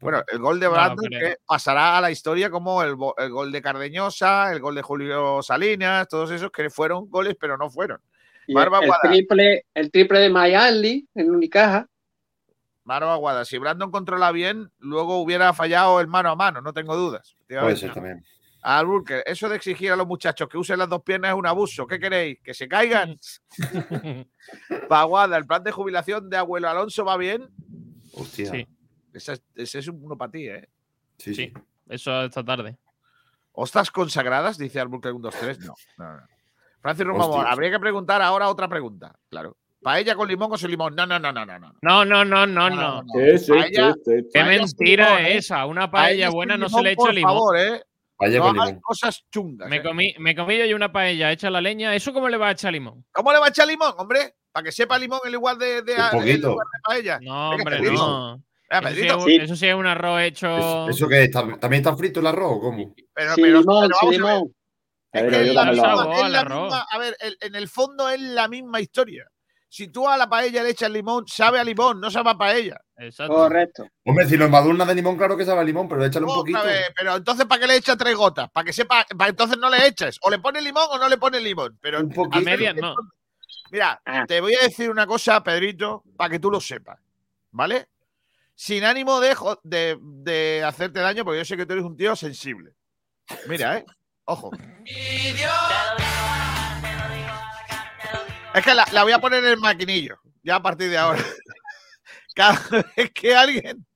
Bueno, el gol de No, Brandon pero- que pasará a la historia como el, gol de Cardeñosa, el gol de Julio Salinas, todos esos que fueron goles, pero no fueron. Y Barba el, Guada. triple, el triple de Mayali en Unicaja. Mano Aguada. Si Brandon controla bien, luego hubiera fallado el mano a mano, no tengo dudas. Puede ser también. Al Burker, eso de exigir a los muchachos que usen las dos piernas es un abuso. ¿Qué queréis? ¿Que se caigan? [laughs] Paguada, el plan de jubilación de abuelo Alonso va bien. Hostia. Sí. Ese es, ese es uno para ti, ¿eh? Sí, sí. Eso esta tarde. ¿Ostras consagradas? Dice Alburquerque 1, 2, 3. No, no, no. Francis Hostias. habría que preguntar ahora otra pregunta. Claro. ¿Paella con limón o sin limón? No, no, no, no, no. no. No, no, no, no, no. Sí, sí, Paella- sí, sí, sí. Qué mentira limón, es ¿eh? esa. Una Paella buena no se le echa por limón. favor, ¿eh? Paella no con limón. cosas chungas. Me ¿eh? comí, me comí yo una paella hecha a la leña. ¿Eso cómo le va a echar limón? ¿Cómo le va a echar limón, hombre? Para que sepa limón el igual de, de, Un poquito. el lugar de paella. No, Venga, hombre, no. Eso sí, es un- eso sí es un arroz hecho. ¿Eso qué? ¿Está- ¿También está frito el arroz o cómo? Pero, Sin pero- limón, pero sin vamos a ver. limón. Es que yo es la misma- es la arroz. misma- a ver, el- en el fondo es la misma historia. Si tú a la paella le echas limón, sabe a limón, no sabe a paella. Exacto. Correcto. Hombre, si lo embadurnas de limón, claro que sabe a limón, pero échale un poquito. vez, pero entonces ¿para qué le echas tres gotas? Para que sepa, para entonces no le eches. O le pones limón o no le pones limón. Pero Un poquito. A medias no. Mira, Ah. te voy a decir una cosa, Pedrito, para que tú lo sepas. ¿Vale? Sin ánimo de, de, de hacerte daño, porque yo sé que tú eres un tío sensible. Mira, ¿eh? Ojo. Es que la, la voy a poner en el maquinillo, ya a partir de ahora. [laughs] Cada vez que alguien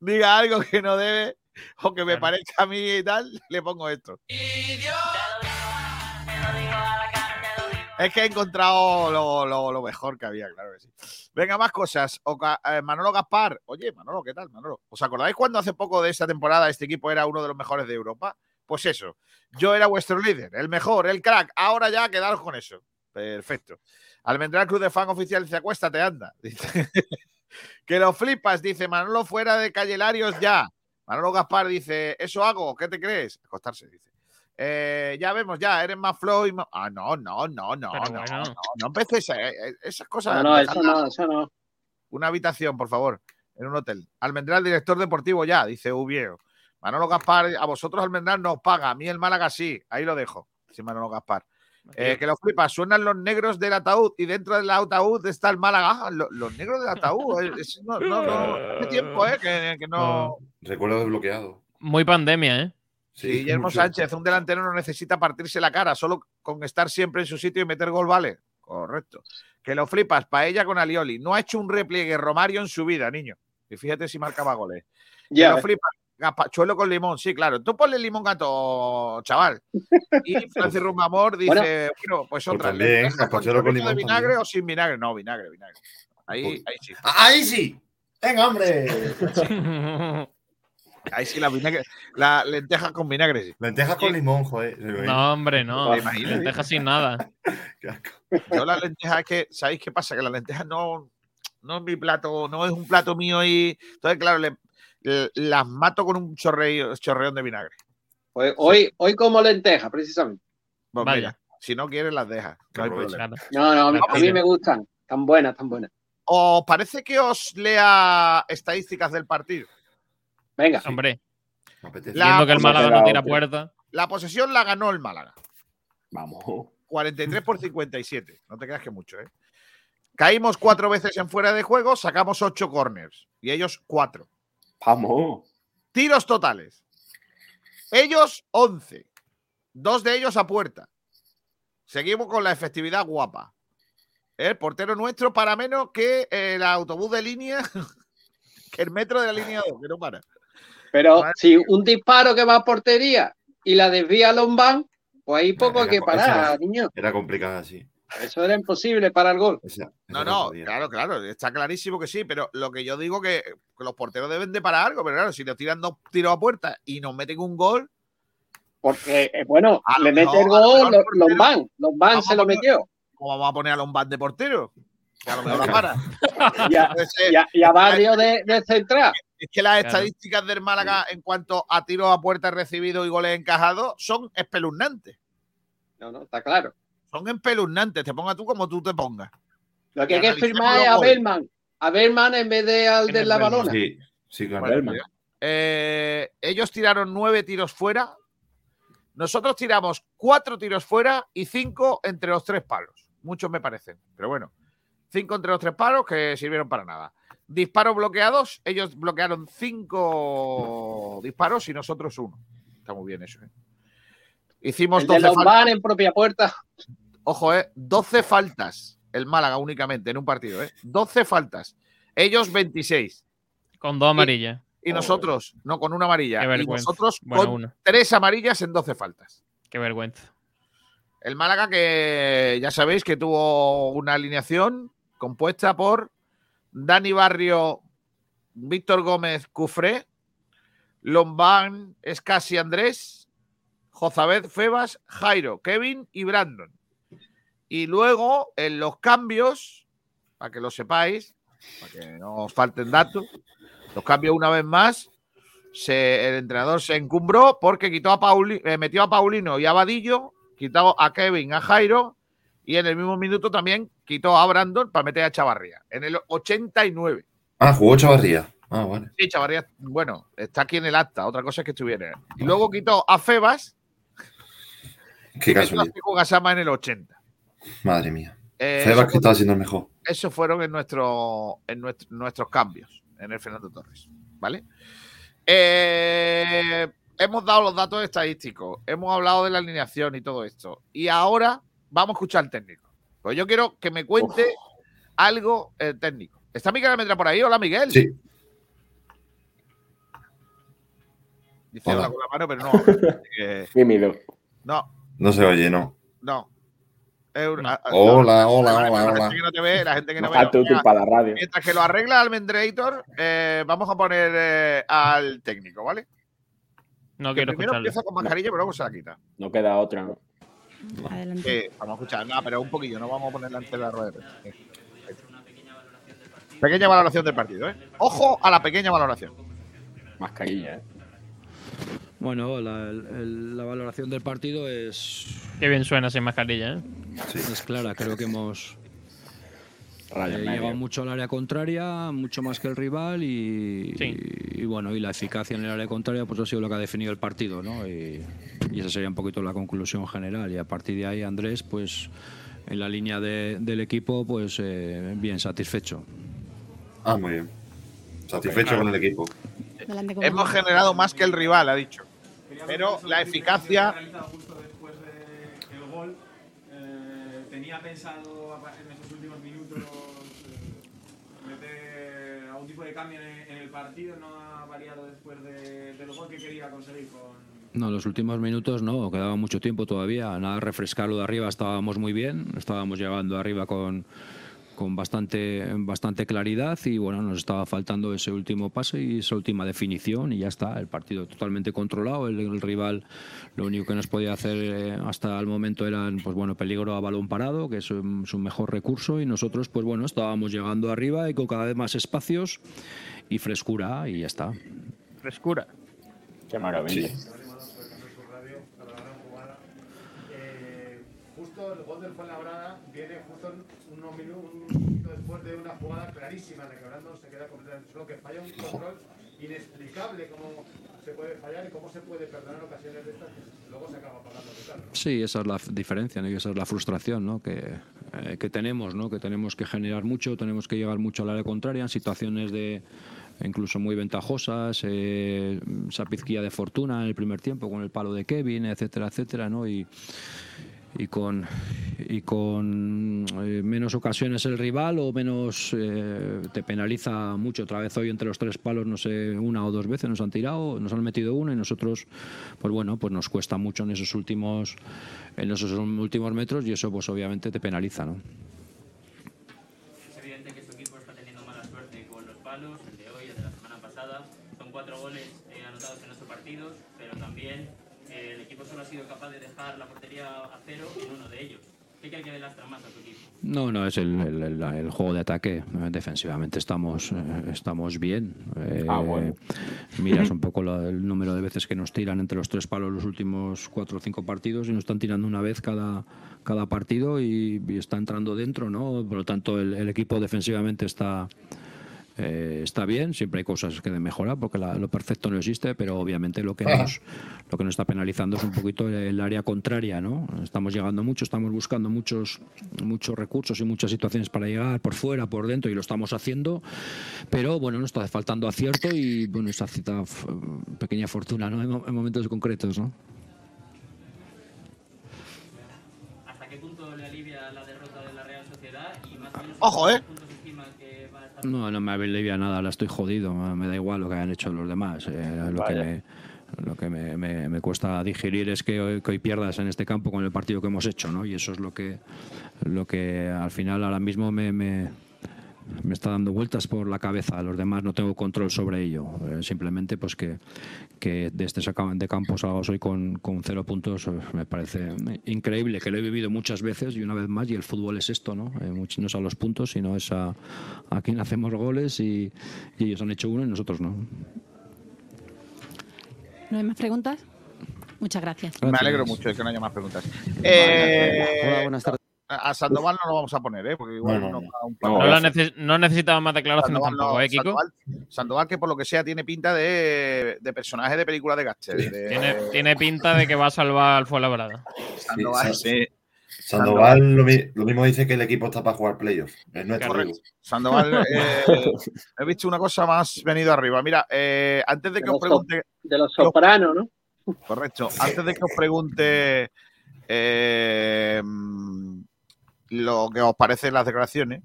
diga algo que no debe o que me parezca a mí y tal, le pongo esto. Es que he encontrado lo, lo- lo mejor que había, claro que sí. Venga, más cosas. Oca- eh, Manolo Gaspar. Oye, Manolo, ¿qué tal, Manolo? ¿Os acordáis cuando hace poco de esta temporada este equipo era uno de los mejores de Europa? Pues eso. Yo era vuestro líder, el mejor, el crack. Ahora ya quedaros con eso. Perfecto. Almendral Club de Fan Oficial dice, acuéstate, anda. [laughs] Dice, que lo flipas, dice Manolo fuera de Cayelarios ya. Manolo Gaspar dice, eso hago, ¿qué te crees? Acostarse, dice. Eh, ya vemos, ya, eres más flow y más... Ah, no, no, no, no, Pero no, bueno. no, no empecéis a- eh, esas cosas. No, no, eso no, eso no. Una habitación, por favor, en un hotel. Almendral, director deportivo ya, dice Ubieo. Manolo Gaspar, a vosotros Almendral no os paga, a mí el Málaga sí. Ahí lo dejo, dice Manolo Gaspar. Eh, que lo flipas, suenan los negros del ataúd y dentro del ataúd está el Málaga. Ah, lo- los negros del ataúd. eh, es- no, no, no, hace tiempo, ¿eh? Que, que no. Recuerdo desbloqueado. Muy pandemia, ¿eh? Sí, Guillermo mucho. Sánchez, un delantero no necesita partirse la cara, solo con estar siempre en su sitio y meter gol vale. Correcto. Que lo flipas, paella con Alioli. No ha hecho un repliegue Romario en su vida, niño. Y fíjate si marcaba goles. Que Ya. lo flipas, gazpachuelo con limón. Sí, claro. Tú ponle limón gato, chaval. [laughs] Y Francis Rumamor dice, Bueno. bueno, pues Pues otra. también, ¿lentejas gazpachuelo con de limón vinagre también. o sin vinagre? No, vinagre, vinagre. Ahí, Uy. ahí sí. ¡Ah, ¡Ahí sí! ¡Venga, hombre! [laughs] Ahí sí, la, vinagre, la lenteja con vinagre, sí. Lentejas con limón, joder. No, hombre, no. Lentejas sin nada. Qué asco. Yo las lentejas es que, ¿sabéis qué pasa? Que las lentejas no, no es mi plato, no es un plato mío y entonces, claro, le- las mato con un chorreo, chorreón de vinagre. Pues hoy, hoy como lenteja, precisamente. Pues Vaya. mira, si no quieres las dejas, no. No, no, a mí, a me gustan. Tan buenas, tan buenas. ¿Os parece que os lea estadísticas del partido? Venga. Hombre, viendo que el Málaga no tira puerta. La posesión la ganó el Málaga, Vamos. 43 por 57. No te creas que mucho, ¿eh? Caímos cuatro veces en fuera de juego, sacamos ocho corners y ellos cuatro. Vamos. Tiros totales. Ellos 11. Dos de ellos a puerta. Seguimos con la efectividad guapa. El portero nuestro para menos que el autobús de línea, [laughs] que el metro de la línea 2, que no para. Pero Vale. si un disparo que va a portería y la desvía a Lombán, pues hay poco Era que parar, niño. Era complicada así. Eso era imposible para el gol. No, no, podía. claro, claro, está clarísimo que sí, pero lo que yo digo que, que los porteros deben de parar algo, pero claro, si nos tiran dos tiros a puerta y nos meten un gol, Porque, eh, bueno, A le mete el gol mejor Lo- el portero- Lombán. Lombán Vamos se lo poner- metió. ¿cómo vamos a poner a Lombard de portero? Que a lo mejor la para. Y a, y a- y a Barrio de, de central. Es que las Claro. estadísticas del Málaga en cuanto a tiros a puerta recibidos y goles encajados son espeluznantes. No, no, está claro. Son espeluznantes. Te ponga tú como tú te pongas. Lo que hay que firmar es a. Berman. A Berman en vez de al de la balona. Sí, sí, claro. Bueno, eh, ellos tiraron nueve tiros fuera. Nosotros tiramos cuatro tiros fuera y cinco entre los tres palos. Muchos me parecen. Pero bueno, cinco entre los tres palos que sirvieron para nada. Disparos bloqueados. Ellos bloquearon cinco disparos y nosotros uno. Está muy bien eso. ¿eh? Hicimos El de 12 faltas. Lombán en propia puerta. Ojo, eh, 12 faltas. El Málaga únicamente en un partido, ¿eh? 12 faltas. Ellos 26. Con dos amarillas. Y nosotros, no, con una amarilla. Qué Y nosotros Bueno, con una. tres amarillas en 12 faltas. Qué vergüenza. El Málaga que ya sabéis que tuvo una alineación compuesta por Dani Barrio, Víctor Gómez Cufré, Lombán Escasi Andrés, Jozabed Febas, Jairo, Kevin y Brandon. Y luego en los cambios, para que lo sepáis, para que no os falten datos, Los cambios una vez más. se- el entrenador se encumbró porque quitó a Pauli, eh, metió a Paulino y a Vadillo, quitó a Kevin, a Jairo y en el mismo minuto también quitó a Brandon para meter a Chavarría. En el 89. Ah, jugó Chavarría. Ah, vale. Sí, Chavarría, bueno, está aquí en el acta. Otra cosa es que estuviera. Y luego quitó a Febas Qué y metió a Gasama en el 80. Madre mía. Eh, Febas eso que estaba siendo el mejor. esos fueron en, nuestro, en nuestro- nuestros cambios en el Fernando Torres. ¿Vale? Eh, hemos dado los datos estadísticos, hemos hablado de la alineación y todo esto. Y ahora vamos a escuchar al técnico. Pues yo quiero que me cuente algo el técnico. ¿Está Miguel Almendra por ahí? Hola, Miguel. Sí. Dice Hola. hola con la mano, pero no. [laughs] Tímido. no, No se oye, no. no. Hola, hola, Vale, hola, La hola. gente que no te ve, la gente que no ve. para la radio. Mientras que lo arregla Almendrator, eh, vamos a poner eh, al técnico, ¿vale? No Que quiero primero empieza con mascarilla, pero luego se la quita. No queda otra. ¿no? Eh, vamos a escuchar, nada, pero un poquillo, no vamos a ponerla ante la rueda de prensa. Eh, Pequeña valoración del partido, ¿eh? Ojo a la pequeña valoración. Mascarilla, ¿eh? Bueno, la, el- la valoración del partido es, Qué bien suena sin mascarilla, ¿eh? es clara. Creo que hemos eh, llegado mucho al área contraria, mucho más que el rival y, y, bueno, y la eficacia en el área contraria pues ha sido lo que ha definido el partido, ¿no? Y, y esa sería un poquito la conclusión general. Y a partir de ahí, Andrés, pues en la línea de- del equipo, pues eh, bien satisfecho. Ah, muy bien. Satisfecho con el equipo. Hemos generado más que el rival, ha dicho. Pero la eficacia. justo después del gol. eh, tenía pensado en esos últimos minutos eh, meter algún tipo de cambio en, en el partido. No ha variado después de- del gol que quería conseguir con. No, los últimos minutos no, quedaba mucho tiempo todavía. Nada, refrescarlo de arriba estábamos muy bien, estábamos llegando arriba con, con bastante, bastante claridad y bueno, nos estaba faltando ese último pase y esa última definición y ya está, el partido totalmente controlado. El, el rival lo único que nos podía hacer eh, hasta el momento era pues bueno, peligro a balón parado, que es un, su mejor recurso y nosotros pues bueno, estábamos llegando arriba y con cada vez más espacios y frescura y ya está. Frescura. Qué maravilla. El gol del Fuenlabrada viene justo unos minutos, un minuto después de una jugada clarísima de que Brandon se queda completamente solo, que falla un control inexplicable cómo se puede fallar y cómo se puede perdonar ocasiones de estas que luego se acaba pagando total. ¿no? Sí, esa es la diferencia ¿no? y esa es la frustración ¿no? que, eh, que tenemos, ¿no? que tenemos que generar mucho, tenemos que llegar mucho al área contraria en situaciones de incluso muy ventajosas, eh, esa pizquilla de fortuna en el primer tiempo con el palo de Kevin, etcétera, etcétera, ¿no? y, y con y con eh, menos ocasiones el rival o menos eh, te penaliza mucho. Otra vez hoy entre los tres palos no sé una o dos veces nos han tirado nos han metido uno y nosotros pues bueno pues nos cuesta mucho en esos últimos en esos últimos metros y eso pues obviamente te penaliza no sido capaz de dejar la portería a cero en uno de ellos. ¿Qué cree que lastra más a su equipo? No, no, es el, el- el- el juego de ataque. Defensivamente estamos, eh, estamos bien. Eh, Ah, bueno. Miras un [laughs] poco la- el número de veces que nos tiran entre los tres palos los últimos cuatro o cinco partidos y nos están tirando una vez cada, cada partido y, y está entrando dentro, ¿no? Por lo tanto, el, el equipo defensivamente está, eh, está bien, siempre hay cosas que de mejorar porque la- lo perfecto no existe, pero obviamente lo que nos lo que nos está penalizando es un poquito el área contraria, ¿no? Estamos llegando mucho, estamos buscando muchos muchos recursos y muchas situaciones para llegar por fuera, por dentro y lo estamos haciendo, pero bueno, nos está faltando acierto y bueno, esa cita pequeña fortuna, ¿no? En momentos concretos, ¿no? ¿Hasta qué punto le alivia la derrota de la Real Sociedad? Y más o menos, Ojo, ¿eh? ¿cuántos puntos estima que va a estar No, no me alivia nada, la estoy jodido, me da igual lo que hayan hecho los demás. eh, lo que, Vaya. me, lo que me, me- me cuesta digerir es que hoy, que hoy pierdas en este campo con el partido que hemos hecho, ¿no? Y eso es lo que, lo que al final ahora mismo me, me, me está dando vueltas por la cabeza. Los demás no tengo control sobre ello. Eh, simplemente pues que, que de este de campo salgamos hoy con, con cero puntos eh, me parece increíble, que lo he vivido muchas veces y una vez más, y el fútbol es esto, ¿no? Eh, no es a los puntos, sino es a, a quién hacemos goles y, y ellos han hecho uno y nosotros no. ¿No hay más preguntas? Muchas gracias. Me alegro mucho de que no haya más preguntas. Eh, Hola, buenas tardes. A Sandoval no lo vamos a poner, ¿eh? Porque igual No, no, no, no. neces- no necesitaba más declaraciones Sandoval, tampoco, ¿eh, Kiko? Sandoval, Sandoval, que por lo que sea tiene pinta de, de personaje de película de de- Tiene, tiene pinta de que va a salvar al Fuenlabrada. Sandoval, Sí, sí. Sandoval lo, mi- lo mismo dice que el equipo está para jugar playoffs. Es nuestro Correcto. amigo. Sandoval, [laughs] eh, he visto una cosa más venido arriba. Mira, eh, antes de que De os pregunte. De los sopranos, ¿no? Correcto. Antes de que os pregunte eh, lo que os parecen las declaraciones,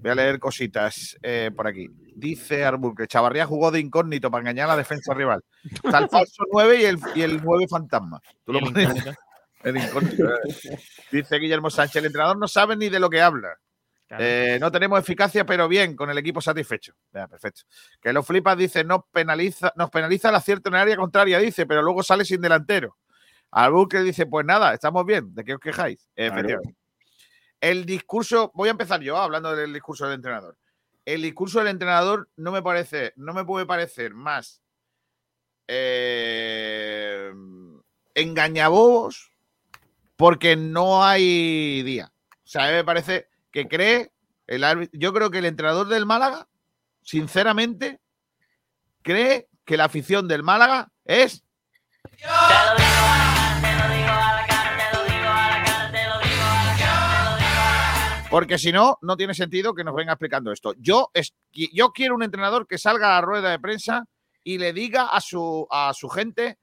voy a leer cositas eh, por aquí. Dice Arbur que Chavarría jugó de incógnito para engañar a la defensa rival. Está el [laughs] falso 9 y el, y el 9 fantasma. Tú lo pones- incógnito. [laughs] el incógnito, eh. Dice Guillermo Sánchez, el entrenador no sabe ni de lo que habla. Eh, no tenemos eficacia, pero bien, con el equipo satisfecho. Ya, perfecto. Que los flipas dice, nos penaliza, nos penaliza el acierto en el área contraria, dice, pero luego sale sin delantero. Albur que dice, pues nada, estamos bien, ¿de qué os quejáis? Efectivamente. El discurso, voy a empezar yo hablando del discurso del entrenador. El discurso del entrenador no me parece, no me puede parecer más eh, engañabobos porque no hay día. O sea, a mí me parece que cree el árbitro. Yo creo que el entrenador del Málaga, sinceramente, cree que la afición del Málaga es. Porque si no, no tiene sentido que nos venga explicando esto. Yo, es, yo quiero un entrenador que salga a la rueda de prensa y le diga a su, a su gente,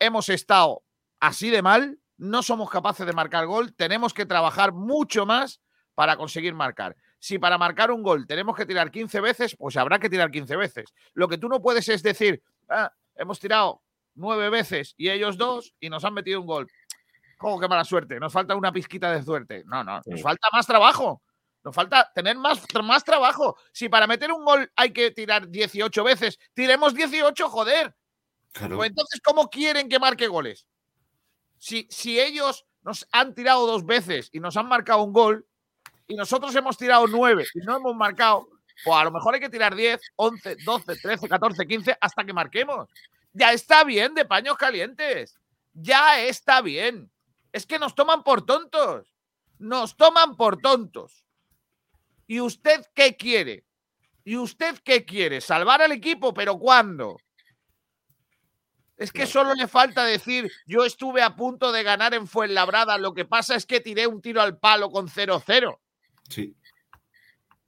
hemos estado así de mal, no somos capaces de marcar gol, tenemos que trabajar mucho más para conseguir marcar. Si para marcar un gol tenemos que tirar 15 veces, pues habrá que tirar 15 veces. Lo que tú no puedes es decir, "Ah, hemos tirado nueve veces y ellos dos y nos han metido un gol. ¿Cómo que mala suerte? Nos falta una pizquita de suerte. No, no, nos falta más trabajo. Nos falta tener más, más trabajo. Si para meter un gol hay que tirar 18 veces, tiremos 18, joder. Claro. Pues entonces, ¿cómo quieren que marque goles? Si, si ellos nos han tirado dos veces y nos han marcado un gol y nosotros hemos tirado nueve y no hemos marcado, pues a lo mejor hay que tirar 10, 11, 12, 13, 14, 15 hasta que marquemos. Ya está bien de paños calientes. Ya está bien. Es que nos toman por tontos. Nos toman por tontos. ¿Y usted qué quiere? ¿Y usted qué quiere? ¿Salvar al equipo? ¿Pero cuándo? Es que solo le falta decir, yo estuve a punto de ganar en Fuenlabrada, lo que pasa es que tiré un tiro al palo con 0-0. Sí.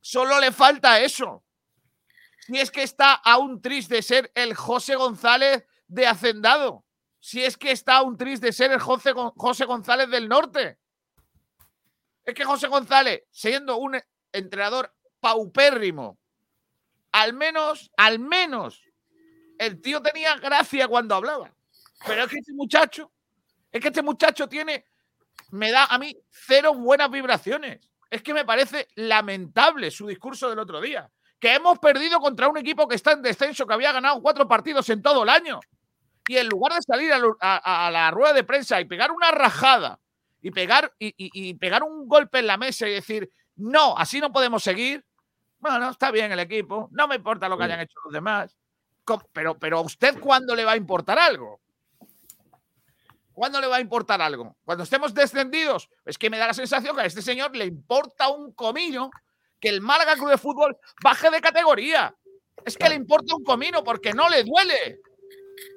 Solo le falta eso. Si es que está aún triste de ser el José González de Hacendado. Si es que está aún triste de ser el José, José González del Norte. Es que José González, siendo un entrenador paupérrimo, al menos, al menos, el tío tenía gracia cuando hablaba. Pero es que este muchacho, es que este muchacho tiene, me da a mí cero buenas vibraciones. Es que me parece lamentable su discurso del otro día. Que hemos perdido contra un equipo que está en descenso, que había ganado cuatro partidos en todo el año. Y en lugar de salir a, lo- a- a la rueda de prensa y pegar una rajada y pegar, y, y- y pegar un golpe en la mesa y decir, no, así no podemos seguir. Bueno, está bien el equipo, no me importa lo que hayan hecho los demás. Pero, pero a usted, ¿cuándo le va a importar algo? ¿Cuándo le va a importar algo? Cuando estemos descendidos. Es que me da la sensación que a este señor le importa un comino que el Málaga Club de Fútbol baje de categoría. Es que le importa un comino porque no le duele.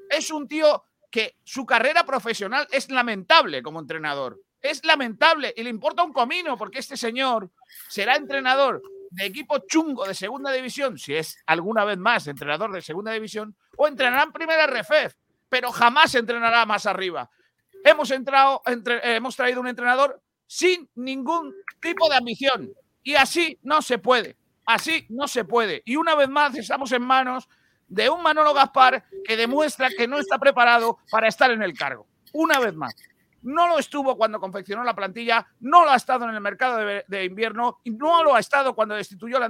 Es un tío que su carrera profesional es lamentable como entrenador. Es lamentable y le importa un comino porque este señor será entrenador de equipo chungo de segunda división, si es alguna vez más entrenador de segunda división, o entrenará en primera RFEF, pero jamás entrenará más arriba. Hemos, entrado, entre- hemos traído un entrenador sin ningún tipo de ambición y así no se puede. Así no se puede. Y una vez más estamos en manos de un Manolo Gaspar que demuestra que no está preparado para estar en el cargo. Una vez más. no lo estuvo cuando confeccionó la plantilla, no lo ha estado en el mercado de, invierno, no lo ha estado cuando destituyó al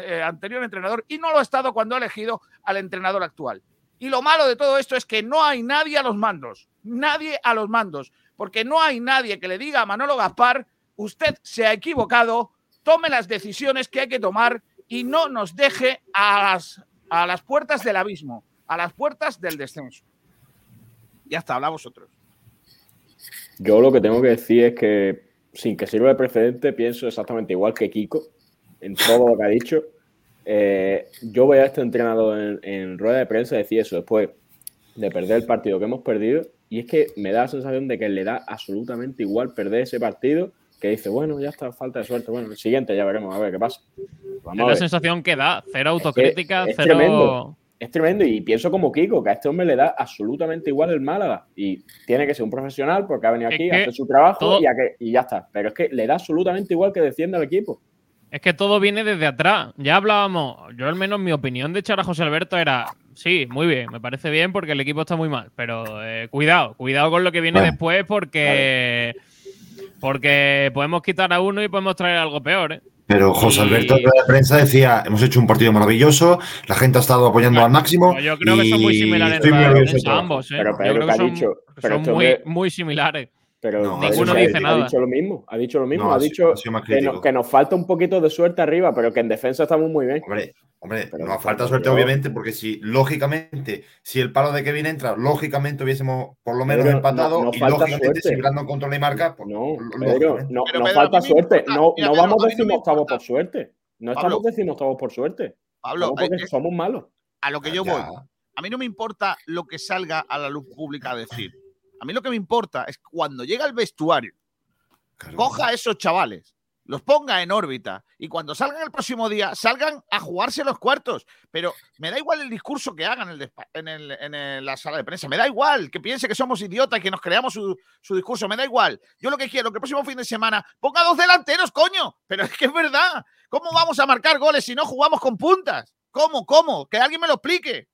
eh, anterior entrenador y no lo ha estado cuando ha elegido al entrenador actual. Y lo malo de todo esto es que no hay nadie a los mandos, nadie a los mandos, porque no hay nadie que le diga a Manolo Gaspar, usted se ha equivocado, tome las decisiones que hay que tomar y no nos deje a las, a las puertas del abismo, a las puertas del descenso. Ya está, habla vosotros. Yo lo que tengo que decir es que, sin que sirva de precedente, pienso exactamente igual que Kiko en todo lo que ha dicho. Eh, yo voy a este entrenador en, rueda de prensa decir eso después de perder el partido que hemos perdido. Y es que me da la sensación de que le da absolutamente igual perder ese partido. Que dice, bueno, ya está, falta de suerte. Bueno, el siguiente ya veremos, a ver qué pasa. Vamos Es la sensación que da, cero autocrítica, es cero. tremendo. Es tremendo y pienso como Kiko, que a este hombre le da absolutamente igual el Málaga. Y tiene que ser un profesional porque ha venido Es aquí a hacer su trabajo todo- y, a que- y ya está. Pero es que le da absolutamente igual que defienda al equipo. Es que todo viene desde atrás. Ya hablábamos, yo al menos mi opinión de echar a José Alberto era, sí, muy bien, me parece bien porque el equipo está muy mal, pero eh, cuidado, cuidado con lo que viene después porque porque podemos quitar a uno y podemos traer algo peor, ¿eh? Pero José Y- Alberto en la prensa decía, hemos hecho un partido maravilloso, la gente ha estado apoyando al máximo. Yo creo que son muy similares de todo. ambos, ¿eh? Pero yo Pedro, creo que que ha son, dicho- pero son muy, hombre- muy similares. Pero No, ninguno ha- dice ha nada. dicho lo mismo. Ha dicho lo mismo. No, ha ha dicho sido- ha que, no- crítico. que nos falta un poquito de suerte arriba, pero que en defensa estamos muy bien. Hombre, hombre, Pero- nos falta suerte, yo- obviamente, porque si, lógicamente, si el palo de Kevin entra, lógicamente hubiésemos por lo menos empatado. no- no y falta lógicamente, suerte. si Brandon controla y marca, pues, No, Pedro, no, Pero, nos falta suerte. importa- No, mira, no Pedro, vamos decimoctavos por suerte. No Pablo. estamos decimoctavos por suerte. Pablo, porque es- somos malos. a lo que yo Ya. voy. A mí no me importa lo que salga a la luz pública a decir. A mí lo que me importa es cuando llega al vestuario, coja a esos chavales, los ponga en órbita y cuando salgan el próximo día, salgan a jugarse los cuartos. Pero me da igual el discurso que hagan en, el en, el- en el- la sala de prensa. Me da igual que piense que somos idiotas y que nos creamos su, su discurso. Me da igual. Yo lo que quiero que el próximo fin de semana ponga dos delanteros, coño. Pero es que es verdad. ¿Cómo vamos a marcar goles si no jugamos con puntas? ¿Cómo? ¿Cómo? Que alguien me lo explique.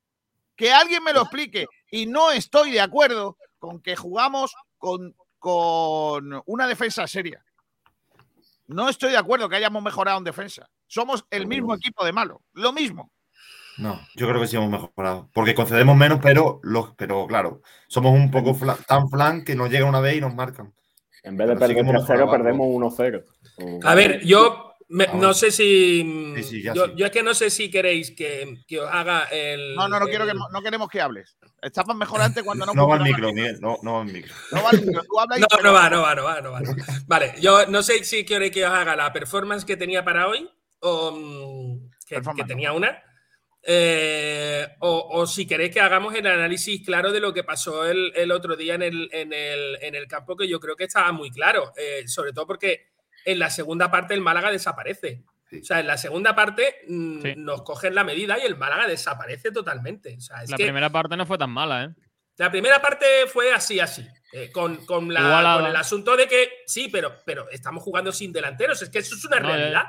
Que alguien me lo explique. Y no estoy de acuerdo con que jugamos con, con una defensa seria. No estoy de acuerdo que hayamos mejorado en defensa. Somos el mismo equipo de malo. Lo mismo. No, yo creo que sí hemos mejorado. Porque concedemos menos, pero, los, pero claro, somos un poco tan flan que nos llega una vez y nos marcan. En vez de Pero perder hemos 3-0, mejorado perdemos 1-0. O- A ver, yo me- Ahora. no sé si. Sí, sí, ya yo, sí. yo es que no sé si queréis que, que os haga el. No, no, no, quiero que, el- no queremos que hables. Estabas mejor antes cuando no No va al funcionaba. micro, Miguel, no, no va al micro. No va al micro. Tú habla y- No, no va, no va, no va, no va. Vale, yo no sé si queréis que os haga la performance que tenía para hoy, o mm, que tenía una, eh, o, o si queréis que hagamos el análisis claro de lo que pasó el, el otro día en el, en, el, en el campo, que yo creo que estaba muy claro, eh, sobre todo porque en la segunda parte el Málaga desaparece. Sí. O sea, en la segunda parte mm, Sí. nos cogen la medida y el Málaga desaparece totalmente. O sea, es La que primera parte no fue tan mala, ¿eh? la primera parte fue así, así. eh, con, con la- con el asunto de que sí, pero, pero estamos jugando sin delanteros. Es que eso es una No, realidad.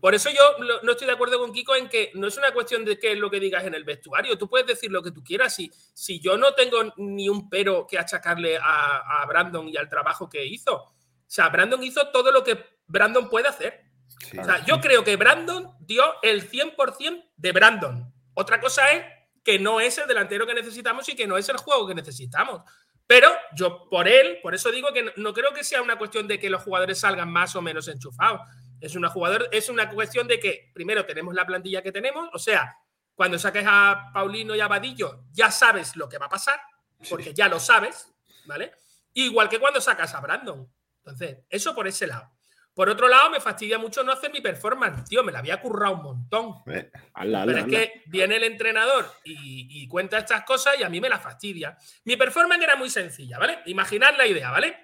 Por eso yo lo- no estoy de acuerdo con Kiko en que no es una cuestión de qué es lo que digas en el vestuario. Tú puedes decir lo que tú quieras. Si, si yo no tengo ni un pero que achacarle a, a Brandon y al trabajo que hizo. O sea, Brandon hizo todo lo que Brandon puede hacer. Sí. O sea, yo creo que Brandon dio el 100% de Brandon. Otra cosa es que no es el delantero que necesitamos y que no es el juego que necesitamos. Pero yo por él, por eso digo que no, no creo que sea una cuestión de que los jugadores salgan más o menos enchufados. Es una, jugador, es una cuestión de que primero tenemos la plantilla que tenemos, o sea, cuando saques a Paulino y a Vadillo ya sabes lo que va a pasar, porque ya lo sabes, ¿vale? Igual que cuando sacas a Brandon. Entonces, eso por ese lado. Por otro lado, me fastidia mucho no hacer mi performance. Tío, me la había currado un montón. Eh, Hazla, Pero es que viene el entrenador y, y cuenta estas cosas y a mí me la fastidia. Mi performance era muy sencilla, ¿vale? Imaginad la idea, ¿vale?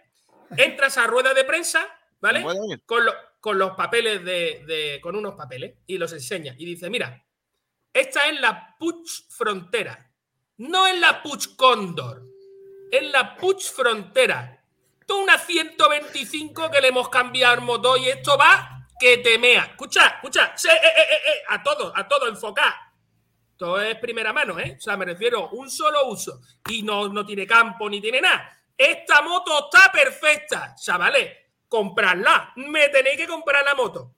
Entras a rueda de prensa, ¿vale? Con, lo- con los papeles de, de- con unos papeles y los enseña y dice, mira, esta es la Puch Frontera, no es la Puch Cóndor, es la Puch Frontera. Tú una 125 que le hemos cambiado el motor y esto va que te mea. Escucha, escucha, eh, eh, eh, a todo, a todo, enfocar. Todo es primera mano, ¿eh? O sea, me refiero un solo uso. Y no, no tiene campo ni tiene nada. esta moto está perfecta, chavales, comprarla, me tenéis que comprar la moto.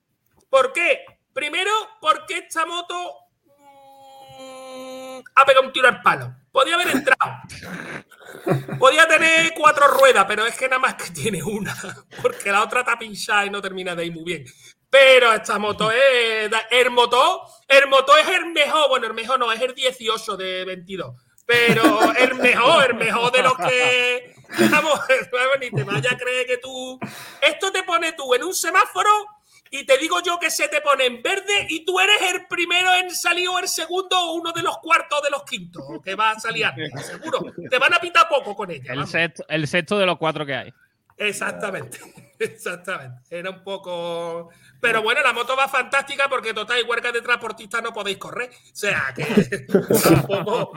¿Por qué? Primero, porque esta moto mm, ha pegado un tiro al palo. Podía haber entrado. [laughs] Podía tener cuatro ruedas, pero es que nada más que tiene una, porque la otra está pinchada y no termina de ir muy bien. Pero esta moto es. El motor, el motor es el mejor. Bueno, el mejor no, es el 18 de 22. Pero el mejor, el mejor de los que. Vamos, [laughs] ni te vaya a creer que tú. Esto te pone tú en un semáforo y te digo yo que se te pone en verde y tú eres el primero en salir o el segundo o uno de los cuartos de los quintos que va a salir antes, [laughs] seguro. Te van a pintar poco con ella. El vamos. sexto, el sexto de los cuatro que hay. Exactamente, [laughs] exactamente. Era un poco. Pero bueno, la moto va fantástica porque total, igual que de transportista no podéis correr. O sea que [laughs] tampoco,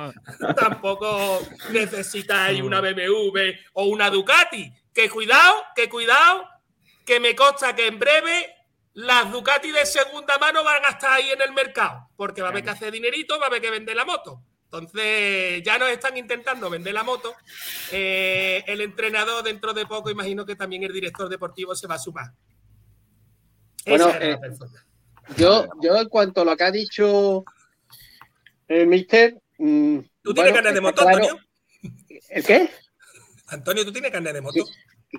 tampoco necesitáis una BMW o una Ducati. Que cuidado, que cuidado, que me consta que en breve las Ducati de segunda mano van a estar ahí en el mercado. Porque va a haber que hacer dinerito, va a haber que vender la moto. Entonces, ya nos están intentando vender la moto. Eh, el entrenador, dentro de poco, imagino que también el director deportivo se va a sumar. Bueno, Esa la eh. Yo, yo en cuanto a lo que ha dicho el mister. mm, ¿Tú tienes bueno, carnet de moto, claro- Antonio? ¿El qué? Antonio, ¿tú tienes carnet de moto?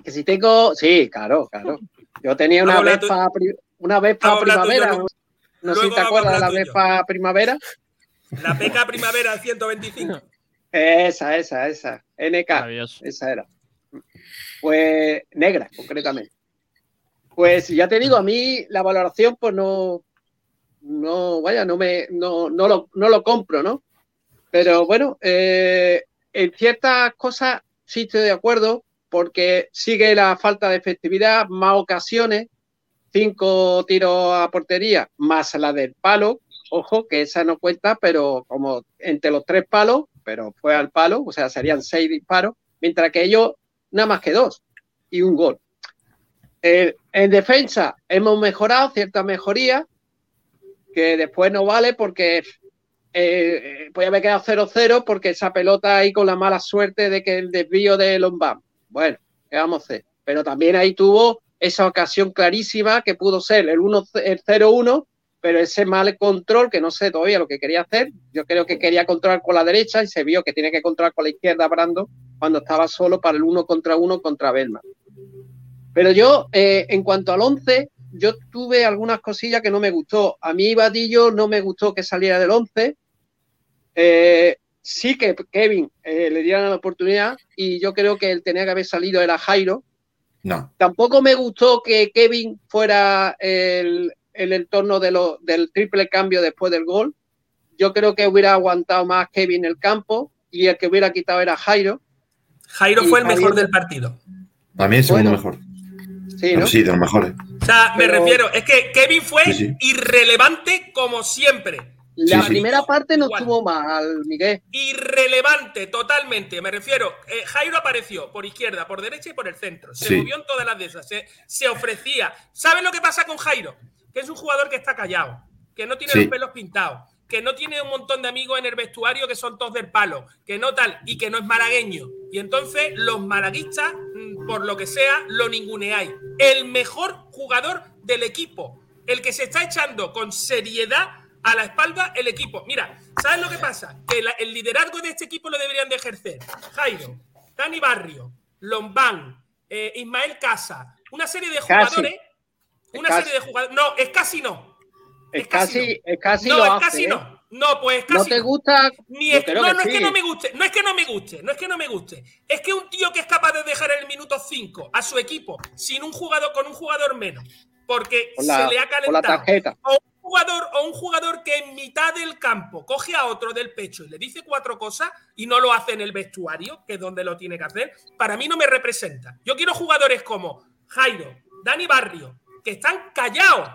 Que si tengo. Sí, claro, claro. Yo tenía una Vamos a hablar Vespa, pri- una Vespa primavera. tuyo, No, sé si te acuerdas de la. Vespa primavera. La PK Primavera 125. Esa, esa, esa. NK. Esa era. Pues negra, concretamente. Pues ya te digo, a mí la valoración, pues no, no, vaya, no me, no, no lo, no lo compro, ¿no? Pero bueno, eh, en ciertas cosas sí estoy de acuerdo, porque sigue la falta de efectividad, más ocasiones, cinco tiros a portería, más la del palo, ojo, que esa no cuenta, pero como entre los tres palos, pero fue al palo, o sea, serían seis disparos, mientras que ellos nada más que dos y un gol. Eh, en defensa hemos mejorado cierta mejoría, que después no vale porque eh, puede haber quedado 0-0 porque esa pelota ahí con la mala suerte de que el desvío de Lombard. Bueno, ¿qué vamos a hacer? Pero también ahí tuvo esa ocasión clarísima que pudo ser el 1 el 0-1, pero ese mal control que no sé todavía lo que quería hacer. Yo creo que quería controlar con la derecha y se vio que tiene que controlar con la izquierda Brando cuando estaba solo para el uno contra uno contra Belma. Pero yo, eh, en cuanto al 11, yo tuve algunas cosillas que no me gustó. A mí, Vadillo, no me gustó que saliera del 11. Eh, sí que Kevin eh, le dieran la oportunidad y yo creo que el tenía que haber salido era Jairo. No. Tampoco me gustó que Kevin fuera el, el entorno de lo, del triple cambio después del gol. Yo creo que hubiera aguantado más Kevin el campo y el que hubiera quitado era Jairo. Jairo Y fue el mejor Jairo- del partido. Para mí es el segundo Bueno. mejor. Sí, Pero ¿no? sí, de los mejores. O sea, me refiero, es que Kevin fue Sí, sí. irrelevante como siempre. La Sí, sí. primera parte no Igual. estuvo mal, Miguel. Irrelevante totalmente, me refiero. eh, Jairo apareció por izquierda, por derecha y por el centro. Se Sí. movió en todas las de esas. Se, se ofrecía. ¿Sabes lo que pasa con Jairo? Que es un jugador que está callado, que no tiene Sí. los pelos pintados, que no tiene un montón de amigos en el vestuario que son todos del palo, que no tal, y que no es malagueño. Y entonces los malaguistas, mm, por lo que sea, lo ninguneáis. El mejor jugador del equipo, el que se está echando con seriedad a la espalda el equipo. Mira, ¿sabes lo que pasa? Que la- el liderazgo de este equipo lo deberían de ejercer Jairo, Dani Barrio, Lombán, eh, Ismael Casa, una serie de Casi. jugadores. Una Casi. serie de jugadores. No, es casi no. Es casi, es casi no, lo es hace, casi ¿eh? no. No, pues es ¿No te gusta? Ni es- no, no es que no me guste, no es que no me guste, no es que no me guste. Es que un tío que es capaz de dejar el minuto 5 a su equipo sin un jugador con un jugador menos, porque la- se le ha con la calentado. tarjeta. O jugador o un jugador que en mitad del campo coge a otro del pecho y le dice cuatro cosas y no lo hace en el vestuario, que es donde lo tiene que hacer, para mí no me representa. Yo quiero jugadores como Jairo, Dani Barrio, que están callados,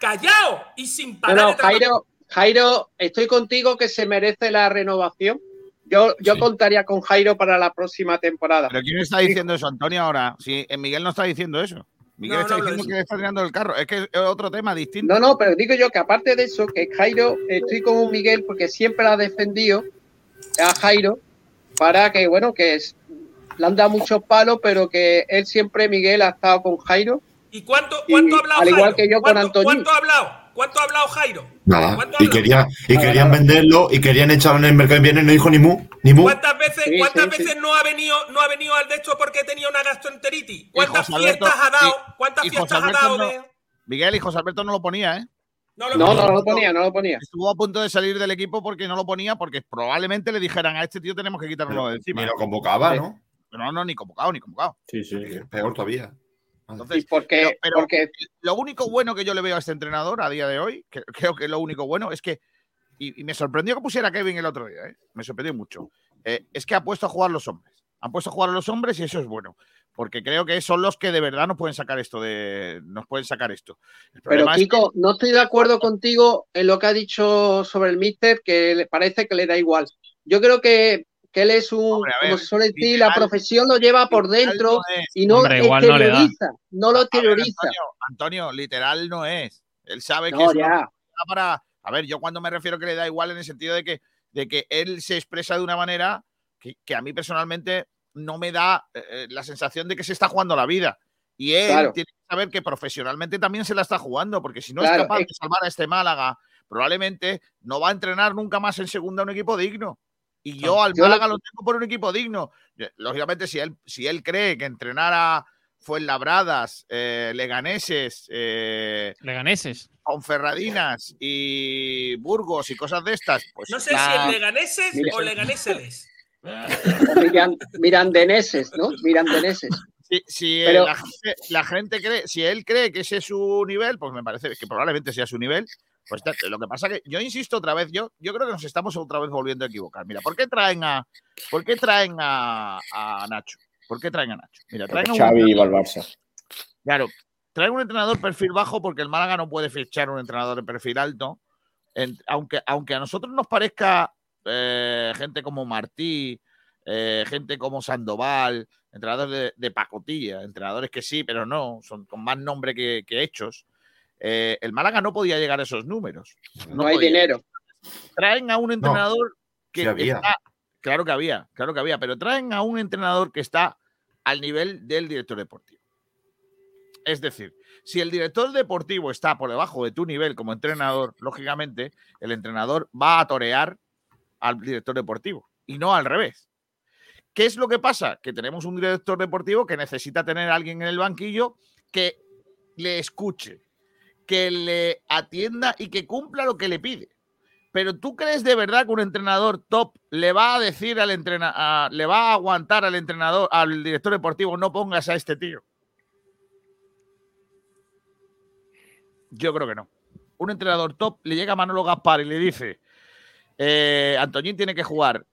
callados y sin parar no. Jairo, Jairo, estoy contigo que se merece la renovación. Yo, yo contaría con Jairo para la próxima temporada. ¿Pero quién está diciendo eso, Antonio, ahora? Si eh, Miguel no está diciendo eso. Miguel No, está no diciendo que está tirando el carro. Es que es otro tema distinto. No, no, pero digo yo que aparte de eso, que Jairo, estoy con un Miguel porque siempre ha defendido a Jairo para que, bueno, que es, le han dado muchos palos, pero que él siempre, Miguel, ha estado con Jairo. ¿Y cuánto, Y cuánto ha hablado al igual Jairo? que yo con ¿Cuánto- Antonio. ¿Cuánto ha hablado? ¿Cuánto ha hablado Jairo? Nada. ¿Cuánto Y, quería, y querían venderlo y querían echarlo en el mercado y viene no dijo ni mu, ni mu. ¿Cuántas veces, Sí, cuántas sí, sí. veces no ha venido no ha venido al de esto porque tenía una gastroenteritis? ¿Cuántas Alberto- fiestas ha dado? y- ¿Cuántas y fiestas ha dado no- de- Miguel y José Alberto no lo ponía, ¿eh? No, No, no, no lo ponía, no lo ponía. Estuvo a punto de salir del equipo porque no lo ponía, porque probablemente le dijeran a este tío tenemos que quitarlo de encima. Ni lo convocaba, ¿no? No, no, ni convocado, ni convocado. Sí, sí. Peor todavía. Entonces, porque, pero, pero lo único bueno que yo le veo a este entrenador a día de hoy, que [laughs] creo que lo único bueno es que, y, y me sorprendió que pusiera a Kevin el otro día, ¿eh? me sorprendió mucho, eh, es que ha puesto a jugar los hombres. Han puesto a jugar a los hombres y eso es bueno, porque creo que son los que de verdad nos pueden sacar esto de, nos pueden sacar esto. El Pero problema es que- Kiko, no estoy de acuerdo contigo en lo que ha dicho sobre el míster, que le parece que le da igual. Yo creo que, que él es un, a ver, como se suele decir, la profesión lo lleva por dentro no y no Hombre, igual no le da. exterioriza, no lo ver, exterioriza. Antonio, Antonio, literal no es. Él sabe que No, es para. A ver, yo cuando me refiero que le da igual en el sentido de que, de que él se expresa de una manera que, que a mí personalmente no me da eh, eh, la sensación de que se está jugando la vida. Y él Claro. tiene que saber que profesionalmente también se la está jugando, porque si no Claro, es capaz es- de salvar a este Málaga, probablemente no va a entrenar nunca más en segunda un equipo digno. Y yo al Yo lo- Málaga lo tengo por un equipo digno. Lógicamente, si él, si él cree que entrenar a Fuenlabradas, eh, Leganeses, eh, Leganeses. Ponferradinas y Burgos y cosas de estas, pues No sé la- si es leganeses Mira. o leganéseles. O miran- mirandeneses, ¿no? Mirandeneses. Si, si, eh, Pero- la, gente, la gente cree, si él cree que ese es su nivel, pues me parece que probablemente sea su nivel. Pues lo que pasa que yo insisto otra vez, yo, yo creo que nos estamos otra vez volviendo a equivocar. Mira, ¿por qué traen a, ¿por qué traen a, a Nacho? ¿Por qué traen a Nacho? Mira, traen a un Xavi iba al Barça. Claro, traen un entrenador perfil bajo porque el Málaga no puede fichar un entrenador de perfil alto. En- aunque, aunque a nosotros nos parezca eh, gente como Martí, eh, gente como Sandoval, entrenadores de, de pacotilla, entrenadores que sí, pero no, son con más nombre que, que hechos. Eh, el Málaga no podía llegar a esos números. No, hay podía. dinero. Traen a un entrenador que sí había. está. Claro que había, claro que había, pero traen a un entrenador que está al nivel del director deportivo. Es decir, si el director deportivo está por debajo de tu nivel como entrenador, lógicamente, el entrenador va a torear al director deportivo y no al revés. ¿Qué es lo que pasa? Que tenemos un director deportivo que necesita tener a alguien en el banquillo que le escuche, que le atienda y que cumpla lo que le pide. Pero tú crees de verdad que un entrenador top le va a decir al entrenador, le va a aguantar al entrenador, al director deportivo, no pongas a este tío. Yo creo que no. Un entrenador top le llega a Manolo Gaspar y le dice: eh, Antoñín tiene que jugar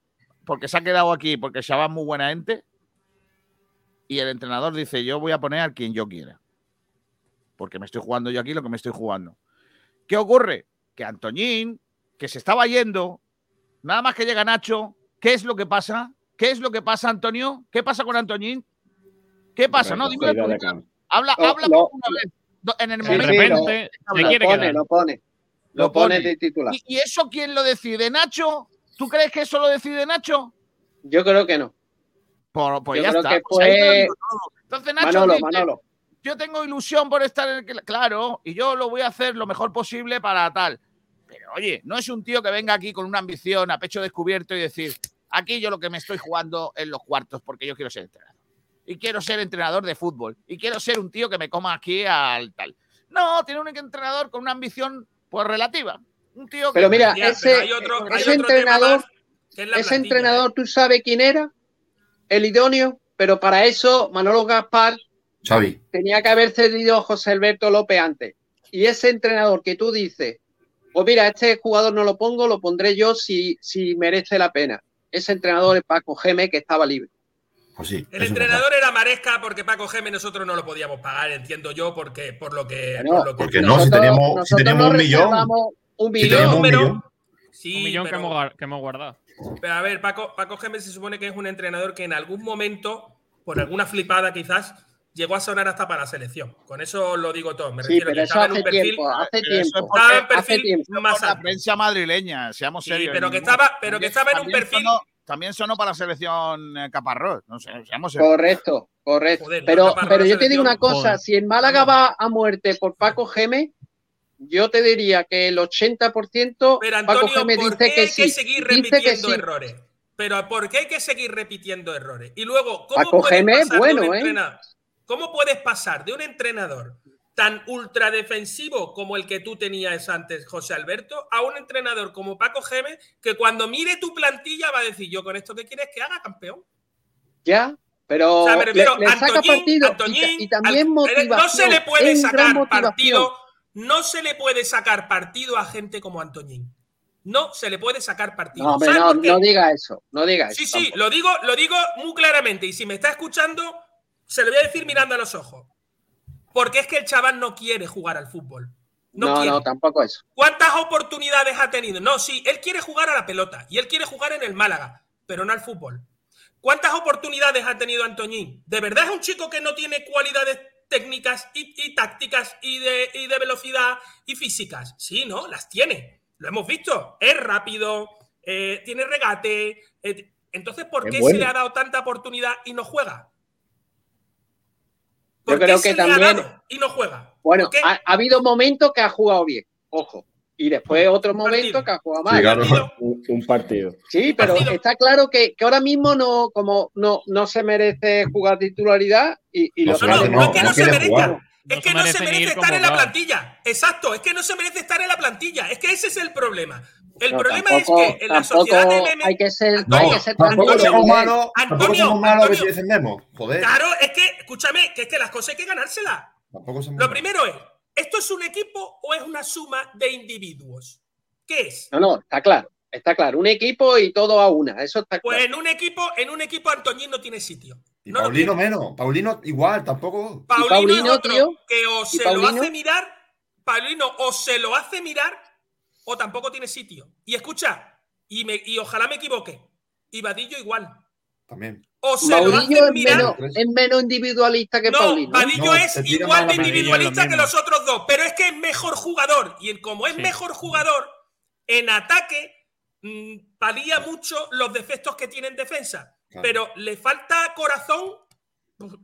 porque se ha quedado aquí, porque Shabbat es muy buena gente. Y el entrenador dice: Yo voy a poner a quien yo quiera. Porque me estoy jugando yo aquí lo que me estoy jugando. ¿Qué ocurre? Que Antoñín, que se estaba yendo, nada más que llega Nacho, ¿qué es lo que pasa? ¿Qué es lo que pasa, Antonio? ¿Qué pasa con Antoñín? ¿Qué pasa? No, dime. Habla, No, habla no. una vez. En el Sí, momento. sí, repente, lo- se lo quiere pone, quedar. lo pone. Lo Lo pone de titular. ¿Y, y eso quién lo decide? ¿Nacho? ¿Tú crees que eso lo decide Nacho? Yo creo que no. Por- pues Yo ya creo está. que pues. Entonces Nacho Manolo, dice, Manolo. Yo tengo ilusión por estar en el que- claro, y yo lo voy a hacer lo mejor posible para tal. Pero oye, no es un tío que venga aquí con una ambición a pecho descubierto y decir, aquí yo lo que me estoy jugando en los cuartos porque yo quiero ser entrenador. Y quiero ser entrenador de fútbol. Y quiero ser un tío que me coma aquí al tal. No, tiene un entrenador con una ambición pues relativa. Un tío que Pero mira, Ya, ese, pero hay otro- hay ese otro entrenador, es ese entrenador, ¿tú sabes quién era? El idóneo, pero para eso Manolo Gaspar Xavi. tenía que haber cedido a José Alberto López antes. Y ese entrenador que tú dices, pues mira, este jugador no lo pongo, lo pondré yo si, si merece la pena. Ese entrenador es Paco Geme, que estaba libre. Pues sí. El entrenador era Maresca porque Paco Geme nosotros no lo podíamos pagar, entiendo yo, porque por lo que. Bueno, por lo que Porque no, si teníamos, si teníamos un millón. un Si millón. teníamos un pero- millón. Sí, Un millón que, pero- hemos, que hemos guardado. Pero a ver, Paco, Paco Gémez se supone que es un entrenador que en algún momento, por alguna flipada quizás, llegó a sonar hasta para la selección. Con eso os lo digo todo. Me Sí, refiero pero que eso estaba en hace un perfil, tiempo, hace tiempo. estaba en hace perfil tiempo. más por la alto. prensa madrileña, seamos Sí, serios. pero que estaba, pero que estaba en un perfil sonó- también sonó para la selección eh, Caparrós. No sé, seamos serios. Correcto, correcto. Joder, pero pero yo te digo una cosa, joder. si el Málaga va a muerte por Paco Geme, yo te diría que el 80% Pero Paco Antonio, Geme ¿por dice qué que hay que sí. seguir Dice que repitiendo sí. errores? Pero ¿por qué hay que seguir repitiendo errores? Y luego, ¿cómo Paco puedes Geme es pasar de un bueno, ¿eh? ¿Cómo puedes pasar de un entrenador tan ultra defensivo como el que tú tenías antes, José Alberto, a un entrenador como Paco Geme que cuando mire tu plantilla va a decir, yo con esto que quieres que haga campeón? Ya, pero O sea, me le, refiero, le saca Antoñín- partido y Antoñín, y, también motivación. No se le puede sacar partido, no se le puede sacar partido a gente como Antoñín. No se le puede sacar partido. No, hombre, ¿Sabes no, diga eso, no diga eso. Sí, sí, lo digo, lo digo muy claramente. Y si me está escuchando, se lo voy a decir mirando a los ojos. Porque es que el chaval no quiere jugar al fútbol. No, No, no, tampoco eso. ¿Cuántas oportunidades ha tenido? No, sí, él quiere jugar a la pelota y él quiere jugar en el Málaga, pero no al fútbol. ¿Cuántas oportunidades ha tenido Antoñín? ¿De verdad es un chico que no tiene cualidades técnicas y, y tácticas y de, y de velocidad y físicas? Sí, ¿no? Las tiene. Lo hemos visto. Es rápido, eh, tiene regate. eh, entonces, ¿por qué bueno. se le ha dado tanta oportunidad y no juega? Yo ¿Por qué creo que también. y no juega? Bueno, ha, ha habido momentos que ha jugado bien, ojo. Y después otros momentos que ha jugado mal. Un, un partido. Sí, pero está claro que, que ahora mismo no, como no, no se merece jugar titularidad y, y lo No, no, que- no es que no se merezca. Es No que se no se merece estar en la plantilla. Exacto, es que no se merece estar en la plantilla. Es que ese es el problema. El problema tampoco- es que en la sociedad del M- hay que ser, No, hay que ser Tampoco tranquilo, somos malos, tampoco Antonio, somos malos que Antonio. si defendemos. Joder. Claro, es que, escúchame, que es que las cosas hay que ganárselas. Tampoco somos Lo malos. primero es, ¿esto es un equipo o es una suma de individuos? ¿Qué es? No, no, está claro, está claro. Un equipo y todo a una, eso está Pues claro. en un equipo, en un equipo Antoñín no tiene sitio. Y No lo Paulino menos. Paulino igual, tampoco. Paulino, Paulino, es otro tío? que o ¿Y se lo hace mirar, Paulino o se lo hace mirar o tampoco tiene sitio. Y escucha, y, me, y ojalá me equivoque, y Vadillo igual. También. O se lo Mauricio hacen es mirar. menos, es menos individualista que No, Paulino. Vadillo No, es igual de individualista lo que los otros dos, pero es que es mejor jugador. Y como es Sí. mejor jugador, en ataque mm, palía mucho los defectos que tiene en defensa. Claro. Pero le falta corazón.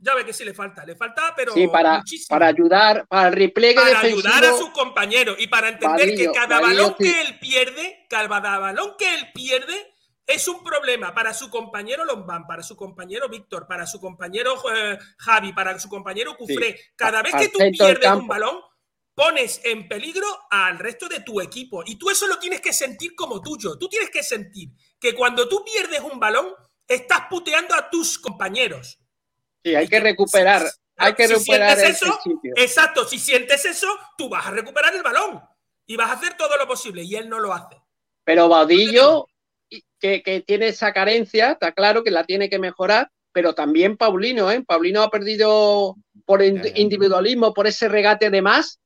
Ya ve que sí le falta, le falta, pero Sí, para, muchísimo. para ayudar, para el repliegue para defensivo. ayudar a sus compañeros y para entender que cada balón sí. que él pierde, cada balón que él pierde es un problema para su compañero Lombán, para su compañero Víctor, para su compañero eh, Javi, para su compañero Cufré. Cada vez que tú pierdes un balón, pones en peligro al resto de tu equipo. Y tú eso lo tienes que sentir como tuyo. Tú tienes que sentir que cuando tú pierdes un balón, estás puteando a tus compañeros. Sí, hay que recuperar, hay que Si recuperar sientes eso. Exacto, si sientes eso, tú vas a recuperar el balón y vas a hacer todo lo posible y él no lo hace. Pero Baudillo, que, que tiene esa carencia, está claro que la tiene que mejorar, pero también Paulino, ¿eh? Paulino ha perdido por in- individualismo, por ese regate de más,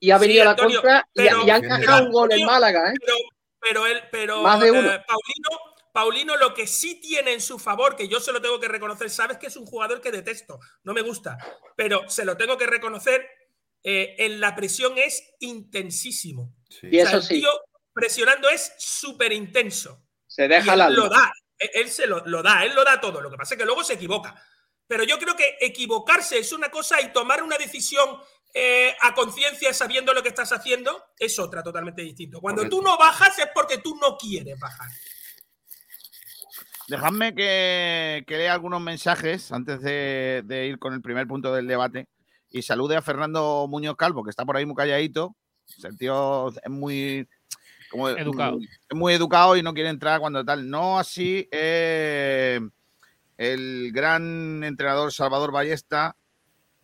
y ha Sí, venido a la contra y, pero- y ha encajado un gol en Málaga, ¿eh? Pero, pero él, pero Más de uno. eh, Paulino, Paulino lo que sí tiene en su favor, que yo se lo tengo que reconocer, sabes que es un jugador que detesto, no me gusta, pero se lo tengo que reconocer, eh, en la presión es intensísimo. Y O sea, eso el sí, presionando es súper intenso. se deja Y él la lo da, él, él se lo, lo da, él lo da todo. Lo que pasa es que luego se equivoca. Pero yo creo que equivocarse es una cosa y tomar una decisión eh, a conciencia sabiendo lo que estás haciendo es otra totalmente distinto. Cuando tú no bajas es porque tú no quieres bajar. Dejadme que, que lea algunos mensajes antes de, de ir con el primer punto del debate y salude a Fernando Muñoz Calvo, que está por ahí muy calladito. El tío es muy como- Educado. Muy educado y no quiere entrar cuando tal. No así eh, el gran entrenador Salvador Ballesta,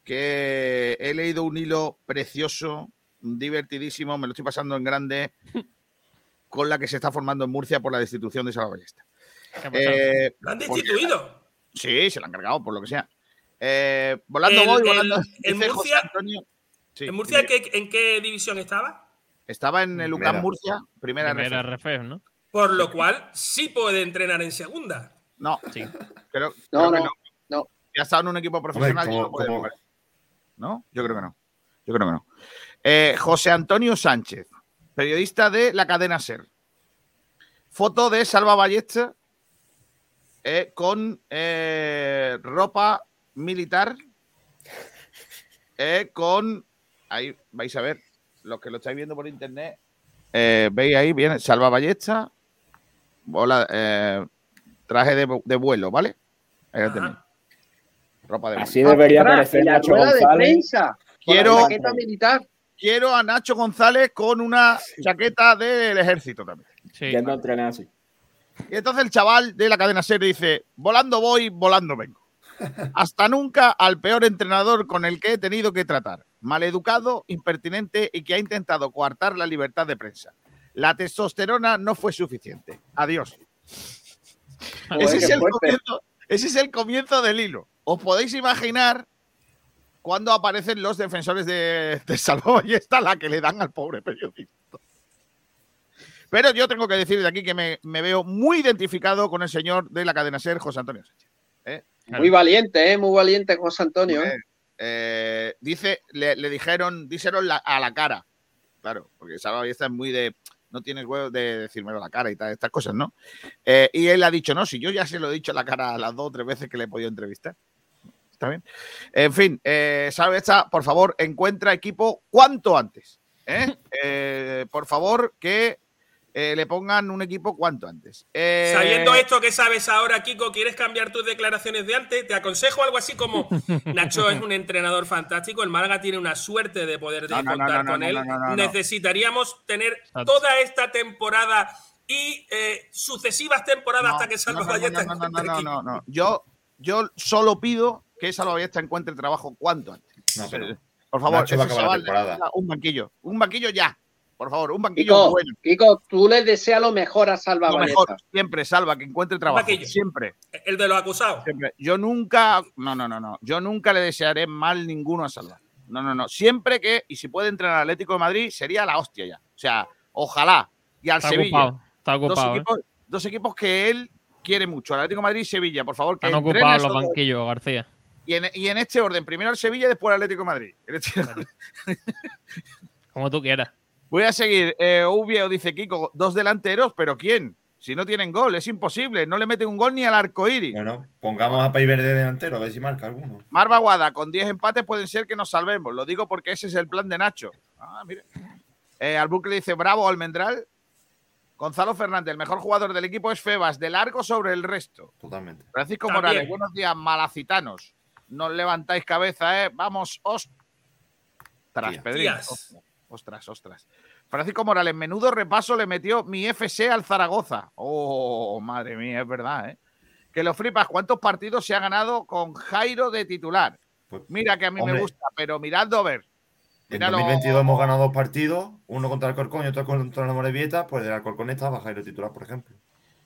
que he leído un hilo precioso, divertidísimo, me lo estoy pasando en grande, [laughs] con la que se está formando en Murcia por la destitución de Salvador Ballesta. Eh, Lo han porque- destituido. Sí, se lo han cargado, por lo que sea. Eh, volando El- voy, el- volando. en Murcia- Antonio. Sí, ¿En Murcia. ¿qué- en qué división estaba? Estaba en el UCAM Primera. Murcia, primera, Primera RF. RF, ¿no? Por lo cual sí puede entrenar en segunda. No, Sí. creo, No, creo que no, no. no. Ya ha estado en un equipo profesional como- no como- jugar. ¿No? Yo creo que no. Yo creo que no. Eh, José Antonio Sánchez, periodista de la cadena SER. Foto de Salva Ballesta eh, con eh, ropa militar, eh, con, ahí vais a ver, los que lo estáis viendo por internet, eh, veis ahí, viene salvaballesta, bola, eh, traje de, vu- de vuelo, ¿vale? Ahí lo tenéis. Ropa de vuelo. Así debería aparecer Nacho González. Quiero- la chaqueta militar. Quiero a Nacho González con una chaqueta del ejército también. Yendo a entrenar así. Y entonces el chaval de la cadena SER dice, volando voy, volando vengo. [laughs] Hasta nunca al peor entrenador con el que he tenido que tratar. Maleducado, impertinente y que ha intentado coartar la libertad de prensa. La testosterona no fue suficiente. Adiós. Joder, ese, es el comienzo, ese es el comienzo del hilo. Os podéis imaginar cuando aparecen los defensores de, de Salvaballesta la que le dan al pobre periodista. Pero yo tengo que decir de aquí que me, me veo muy identificado con el señor de la cadena SER, José Antonio Sánchez. ¿eh? Muy valiente, ¿eh? Muy valiente José Antonio. ¿eh? Dice, le, le dijeron, díselo la- a la cara. Claro, porque Salvaballesta es muy de. No tienes huevo de decírmelo a la cara y tal, estas cosas, ¿no? Eh, y él ha dicho, no, si yo ya se lo he dicho a la cara las dos o tres veces que le he podido entrevistar. Está bien. En fin, eh, Salvaballesta, por favor, encuentra equipo cuanto antes. [laughs] por favor, que eh, le pongan un equipo cuanto antes. Eh, Sabiendo esto que sabes ahora, Kiko, ¿quieres cambiar tus declaraciones de antes? Te aconsejo algo así como [laughs] Nacho es un entrenador fantástico, el Málaga tiene una suerte de poder No, no, no, contar no, con no, él. no, no, no, no. Necesitaríamos tener toda esta temporada y eh, sucesivas temporadas hasta que Salva no, no, Ballesta no, no, no, encuentre no, no, no. Yo, yo solo pido que Salvaballesta encuentre trabajo cuanto antes. No, pero Por favor, Nacho va a ese acabar la chaval temporada. un banquillo. Un banquillo ya. Por favor, un banquillo Kiko, bueno. Kiko, tú le deseas lo mejor a Salva Lo mejor, siempre salva, que encuentre trabajo. Siempre. El de los acusados. Siempre. Yo nunca, no, no, no, no. Yo nunca le desearé mal ninguno a Salva. No, no, no. Siempre que, y si puede entrenar al Atlético de Madrid, sería la hostia ya. O sea, ojalá. Y al Está Sevilla. ocupado, está ocupado, dos, ¿eh? equipos, dos equipos que él quiere mucho. Al Atlético de Madrid y Sevilla, por favor, que Están ocupados los dos. banquillos, García. Y en, y en este orden, primero el Sevilla y después el Atlético de Madrid. Como tú quieras. Voy a seguir. Eh, Ubio dice Kiko, dos delanteros, pero ¿quién? Si no tienen gol, es imposible. No le meten un gol ni al arco iris. Bueno, pongamos a País Verde delantero, a ver si marca alguno. Mar Baguada, con 10 empates pueden ser que nos salvemos. Lo digo porque ese es el plan de Nacho. Ah, mire. Eh, Albuque le dice, bravo, Almendral. Gonzalo Fernández, el mejor jugador del equipo es Febas, de largo sobre el resto. Totalmente. Francisco También. Morales, buenos días, malacitanos. No levantáis cabeza, ¿eh? Vamos, ostras, Tía. Pedrín. Ostras, ostras. Francisco Morales, menudo repaso le metió mi FC al Zaragoza. Oh, madre mía, es verdad, ¿eh? Que lo flipas, ¿cuántos partidos se ha ganado con Jairo de titular? Pues, Mira que a mí me gusta, pero mirad Dover. En Míralo. 2022 hemos ganado dos partidos, uno contra el Corcón y otro contra la Morevieta, pues del Alcorcón estaba Jairo titular, por ejemplo.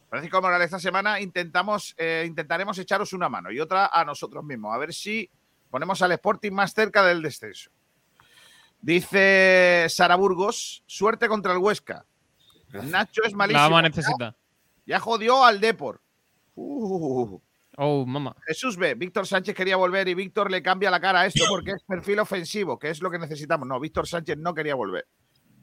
Francisco Morales, esta semana intentamos, eh, intentaremos echaros una mano y otra a nosotros mismos, a ver si ponemos al Sporting más cerca del descenso. Dice Sara Burgos, suerte contra el Huesca. Nacho es La malísimo. vamos a Ya, necesitar. ya jodió al Depor. Uh. Oh, mamá. Jesús B. Víctor Sánchez quería volver y Víctor le cambia la cara a esto porque es perfil ofensivo, que es lo que necesitamos. No, Víctor Sánchez no quería volver.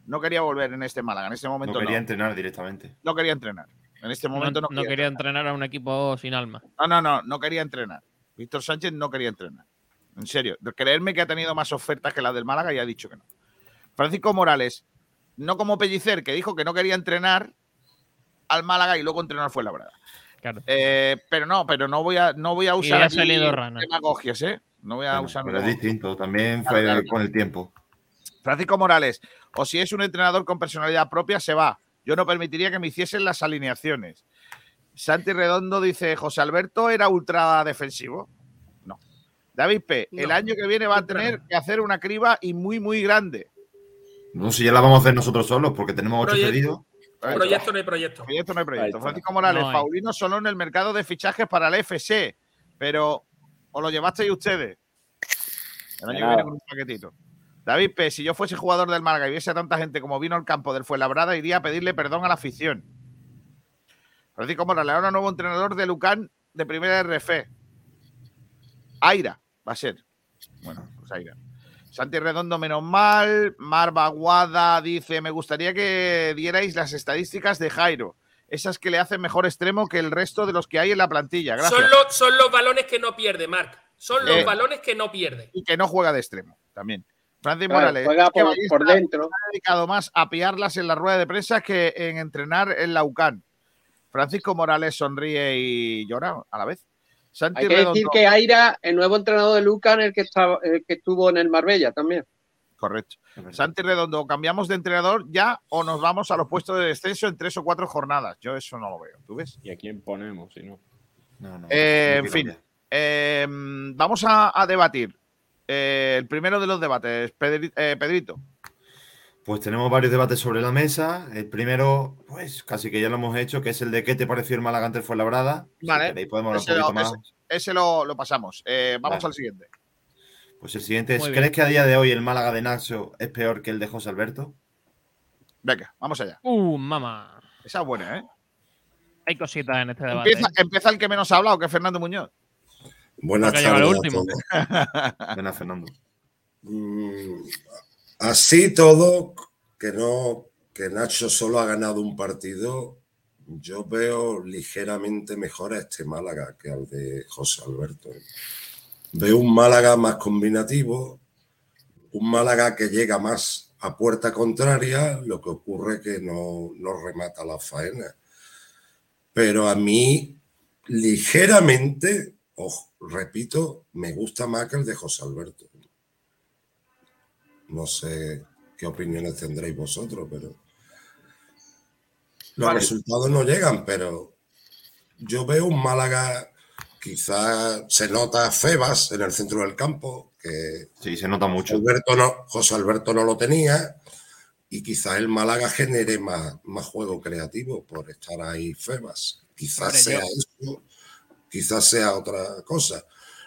No quería volver en este Málaga, en este No momento no. quería entrenar directamente. No quería entrenar. En este momento no, No, no quería entrenar a un equipo sin alma. No, no, no, no quería entrenar. Víctor Sánchez no quería entrenar. En serio, creerme que ha tenido más ofertas que las del Málaga y ha dicho que no. Francisco Morales, no como Pellicer, que dijo que no quería entrenar al Málaga y luego entrenar fue la verdad. Claro. pero no, pero no voy a, no voy a Y usar aquí salido rana. demagogias, ¿eh? No voy a Bueno, usar pero es distinto, también Claro, fue claro. con el tiempo. Francisco Morales, o si es un entrenador con personalidad propia, se va. Yo no permitiría que me hiciesen las alineaciones. Santi Redondo dice, José Alberto era ultra defensivo. David P., el año que viene va a tener que hacer una criba y muy, muy grande. No sé, ya la vamos a hacer nosotros solos porque tenemos ocho pedidos. Proyecto no hay proyecto. Proyecto no hay proyecto. Francisco Morales, No. Paulino solo en el mercado de fichajes para el FC, pero os lo llevasteis ustedes. El año que viene con un paquetito. David P., si yo fuese jugador del Málaga y viese a tanta gente como vino al campo del Fuenlabrada, iría a pedirle perdón a la afición. Francisco Morales, ahora nuevo entrenador de Lucán de primera RF. Aira va a ser. Bueno, pues Aira. Santi Redondo, menos mal. Mar Baguada dice: Me gustaría que dierais las estadísticas de Jairo. esas que le hacen mejor extremo que el resto de los que hay en la plantilla. Gracias. Son los, son los balones que no pierde, Marc. Son los Eh, balones que no pierde. Y que no juega de extremo también. Francis Claro, Morales. juega que por- dentro. Ha dedicado más a pillarlas en la rueda de prensa que en entrenar en la UCAN. Francisco Morales sonríe y llora a la vez. Santi Hay que decir que Aira, el nuevo entrenador de Lucan, el que, estaba, el que estuvo en el Marbella también. Correcto. Santi Redondo, ¿cambiamos de entrenador ya o nos vamos a los puestos de descenso en tres o cuatro jornadas? Yo eso no lo veo. ¿Tú ves? ¿Y a quién ponemos si no? Eh, no en fin, eh, vamos a, a debatir. Eh, el primero de los debates, Pedri- eh, Pedrito. Pues tenemos varios debates sobre la mesa. El primero, pues casi que ya lo hemos hecho, que es el de qué te pareció el Málaga ante el Fuenlabrada. Vale. Si queréis podemos hablar Ese, un lo, poquito más. ese- ese lo- lo pasamos. Eh, vamos Vale. al siguiente. Pues el siguiente es. ¿crees que a día de hoy el Málaga de Nacho es peor que el de José Alberto? Venga, vamos allá. Uh, mamá. Esa es buena, ¿eh? Hay cositas en este debate. Empieza, empieza el que menos ha hablado, que es Fernando Muñoz. Buenas tardes. Buenas, Fernando. Mm, así todo, que no, que Nacho solo ha ganado un partido, yo veo ligeramente mejor a este Málaga que al de José Alberto. Veo un Málaga más combinativo, un Málaga que llega más a puerta contraria, lo que ocurre que no, no remata la faena. Pero a mí, ligeramente, ojo, repito, me gusta más que el de José Alberto. No sé qué opiniones tendréis vosotros, pero los Vale. resultados no llegan, pero yo veo un Málaga, quizá se nota Febas en el centro del campo, que Sí, se nota mucho. Alberto no, José Alberto no lo tenía, y quizá el Málaga genere más, más juego creativo por estar ahí Febas. Quizás Hombre, sea yo- eso, quizás sea otra cosa.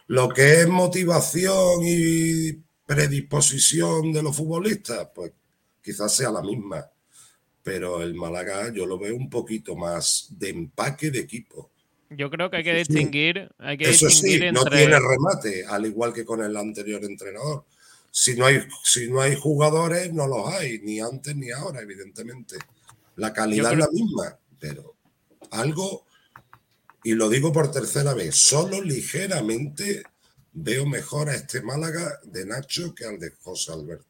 Lo que es motivación y predisposición de los futbolistas, pues quizás sea la misma. Pero el Málaga yo lo veo un poquito más de empaque de equipo. Yo creo que hay que Eso sí. distinguir, hay que Eso distinguir sí, no tiene remate, al igual que con el anterior entrenador. Si no hay, si no hay jugadores, no los hay, ni antes ni ahora, evidentemente. La calidad creo- es la misma, pero algo, y lo digo por tercera vez, solo ligeramente veo mejor a este Málaga de Nacho que al de José Alberto.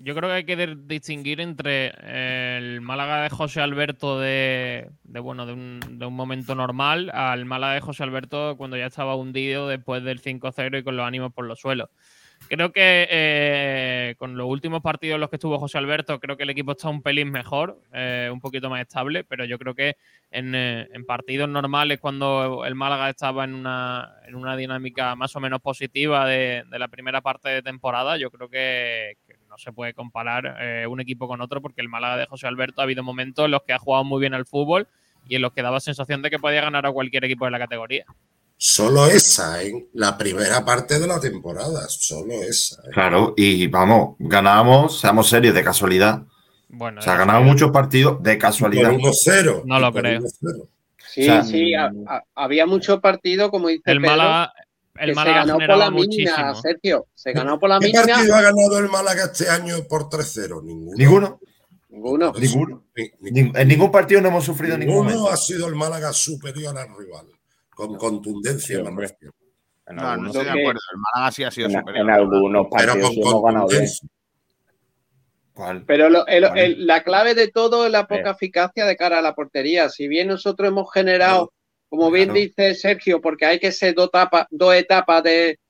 Yo creo que hay que distinguir entre el Málaga de José Alberto de, de, bueno de un, de un momento normal al Málaga de José Alberto cuando ya estaba hundido después del 5-0 y con los ánimos por los suelos. Creo que eh, con los últimos partidos en los que estuvo José Alberto, creo que el equipo está un pelín mejor, eh, un poquito más estable, pero yo creo que en, eh, partidos normales, cuando el Málaga estaba en una, en una dinámica más o menos positiva de, de la primera parte de temporada, yo creo que, que no se puede comparar eh, un equipo con otro, porque el Málaga de José Alberto ha habido momentos en los que ha jugado muy bien al fútbol y en los que daba sensación de que podía ganar a cualquier equipo de la categoría. Solo esa, en la primera parte de la temporada, solo esa. ¿eh? Claro, y vamos, ganamos, seamos serios, de casualidad. Bueno, Se ha eso ganado ya- muchos partidos de casualidad. Por 1-0. No lo creo. 1-0. Sí, O sea, sí, a- a- había muchos partidos, como dice El Pedro, Málaga, el que Málaga se ganó por la mina. Sergio. Se ganó por la ¿Qué mina. partido ha ganado el Málaga este año por 3-0? Ninguno. Ninguno. Ninguno. Ninguno. Ni- ni- Ning- En ningún partido no hemos sufrido ningún Ninguno momento. ha sido el Málaga superior al rival. Con contundencia, Sí, me hombre. refiero. En No, estoy de acuerdo. El Málaga sí ha sido en, superior. en algunos Pero partidos con sí hemos ganado bien. Pero lo- el- el- la clave de todo es la poca eficacia de cara a la portería. Si bien nosotros hemos generado, como bien Claro. dice Sergio, porque hay que ser dos, tapa- dos etapas de,